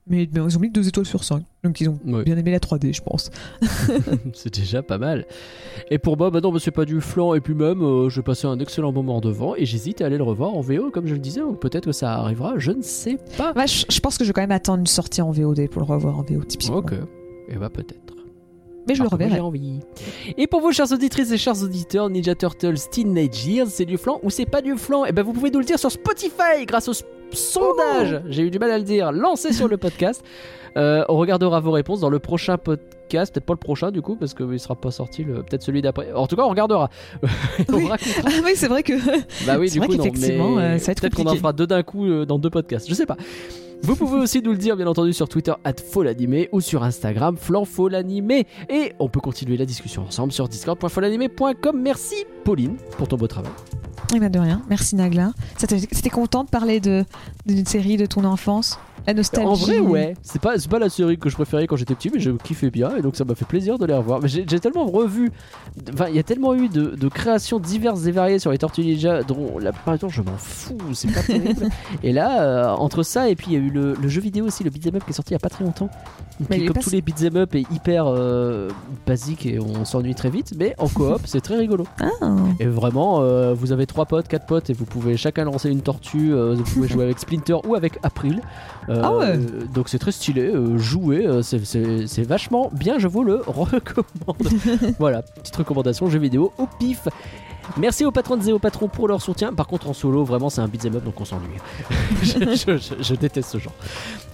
mais, ils ont mis deux étoiles sur 5. Donc ils ont Oui. bien aimé la 3D, je pense. c'est déjà pas mal. Et pour moi, bah non, bah c'est pas du flan. Et puis même, euh, je passais un excellent moment devant et j'hésite à aller le revoir en VO, comme je le disais. ou Peut-être que ça arrivera, je ne sais pas. Je, je pense que je vais quand même attendre une sortie en VOD pour le revoir en VO, typiquement. Ok. Et bah peut-être. Mais je le moi, reverrai. J'ai envie. Et pour vous, chères auditrices et chers auditeurs, Ninja Turtles Teenage Years, c'est du flan ou c'est pas du flan Et ben vous pouvez nous le dire sur Spotify grâce au sondage, j'ai eu du mal à le dire, lancé sur le podcast. Euh, on regardera vos réponses dans le prochain podcast, peut-être pas le prochain du coup, parce qu'il sera pas sorti, le... peut-être celui d'après. En tout cas, on regardera. on Oui. Ah oui, c'est vrai que. Bah oui, C'est du vrai coup, non, mais euh, ça va être peut-être qu'on en fera deux d'un coup euh, dans deux podcasts, je sais pas. Vous pouvez aussi nous le dire, bien entendu, sur Twitter, @folanimé ou sur Instagram, flanfolanimé. Et on peut continuer la discussion ensemble sur discord.folanimé.com. Merci, Pauline, pour ton beau travail. Eh ben de rien. Merci Nagla. C'était content de parler d'une série de ton enfance, la nostalgie. En vrai, ouais. C'est pas, pas la série que je préférais quand j'étais petit, mais je kiffais bien et donc ça m'a fait plaisir de les revoir. Mais j'ai tellement revu. Enfin, il y a tellement eu de, de créations diverses et variées sur les Tortues Ninja dont la plupart je m'en fous, c'est pas terrible. et là, euh, entre ça et puis il y a eu le, le jeu vidéo aussi, le beat'em up qui est sorti il y a pas très longtemps. Qui, comme tous les beat'em up est hyper euh, basique et on s'ennuie très vite, mais en coop c'est très rigolo. Ah. Et vraiment, euh, vous avez trois potes, quatre potes, et vous pouvez chacun lancer une tortue. vous pouvez jouer avec Splinter ou avec April. Euh, Ah ouais. Donc c'est très stylé. euh, jouer, euh, c'est vachement bien. Je vous le recommande. voilà, petite recommandation jeu vidéo au pif. Merci aux patrons et aux patrons pour leur soutien. Par contre, en solo, vraiment, c'est un beat'em up, donc on s'ennuie. je, je- je- je déteste ce genre.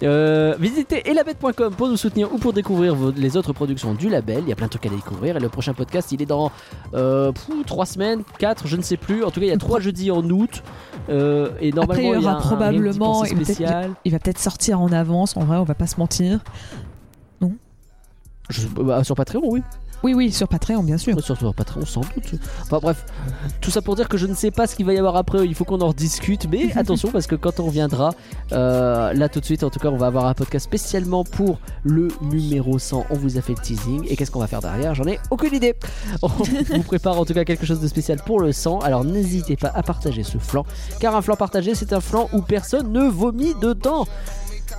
Euh, visitez elabette.com pour nous soutenir ou pour découvrir vos- les autres productions du label. Il y a plein de trucs à découvrir. Et le prochain podcast, il est dans euh, pfou, trois semaines, quatre, je ne sais plus. En tout cas, il y a trois jeudis en août. Euh, et normalement, Après, il y il y a aura probablement- un petit il va peut-être- spécial. Il va peut-être sortir en avance. En vrai, on va pas se mentir. Je- bah, sur Patreon, oui. Oui, oui, sur Patreon, bien sûr. Sur, sur Patreon, sans doute. Enfin bref, tout ça pour dire que je ne sais pas ce qu'il va y avoir après. Il faut qu'on en rediscute. Mais attention, parce que quand on reviendra, euh, là tout de suite, en tout cas, on va avoir un podcast spécialement pour le numéro 100. On vous a fait le teasing. Et qu'est-ce qu'on va faire derrière? J'en ai aucune idée. On vous prépare en tout cas quelque chose de spécial pour le 100. Alors n'hésitez pas à partager ce flanc. Car un flanc partagé, c'est un flanc où personne ne vomit dedans.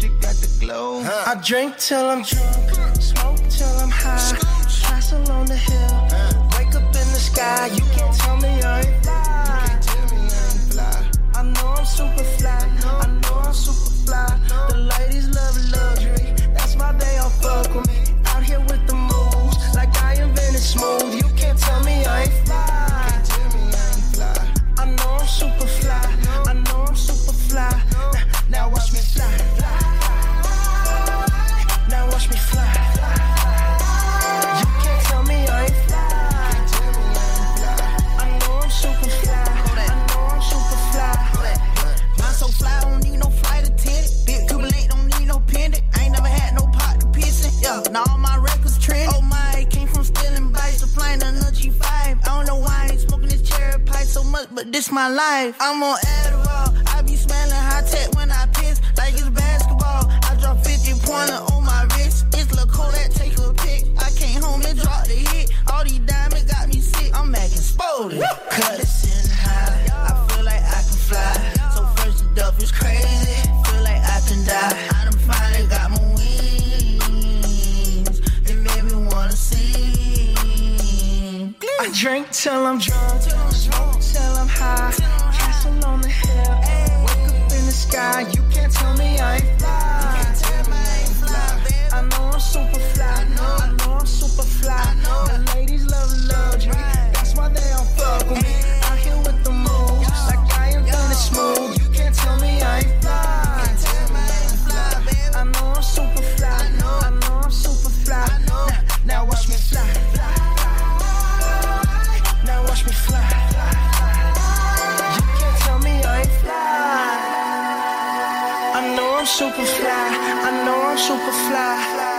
Cause Gucci got the glow. I drink till I'm drunk. Smoke till I'm high. Castle on the hill. Wake up in the sky. You can't tell me I ain't fly. I know I'm super fly. I know I'm super fly. The ladies love luxury. That's why they all fuck with me. Out here with the moves. Like I invented smooth. You can't tell me Yeah, now all my records trend. Oh my, came from stealing bikes to flying on a G5. I don't know why I ain't smoking this cherry pie so much, but this my life. I'm on Adderall. I be smelling high tech when I piss, like it's basketball. I drop 50 pointer on my wrist. It's Lil' Kodak, take a pic. I came home and dropped the hit. All these diamonds got me sick. I'm acting exploded. Cut it in high. I feel like I can fly. So first the duff is crazy. Feel like I can die. I drink till I'm drunk. Smoke till I'm high. Castle on the hill. Wake up in the sky. You can't tell me I ain't fly. I know I'm super fly. I know I'm super fly. The ladies love luxury. That's why they all fuck with me. Out here with the moves. Like I am done smooth. You can't tell me I ain't fly. Me fly. You can't tell me I ain't fly. I know I'm super fly. I know I'm super fly.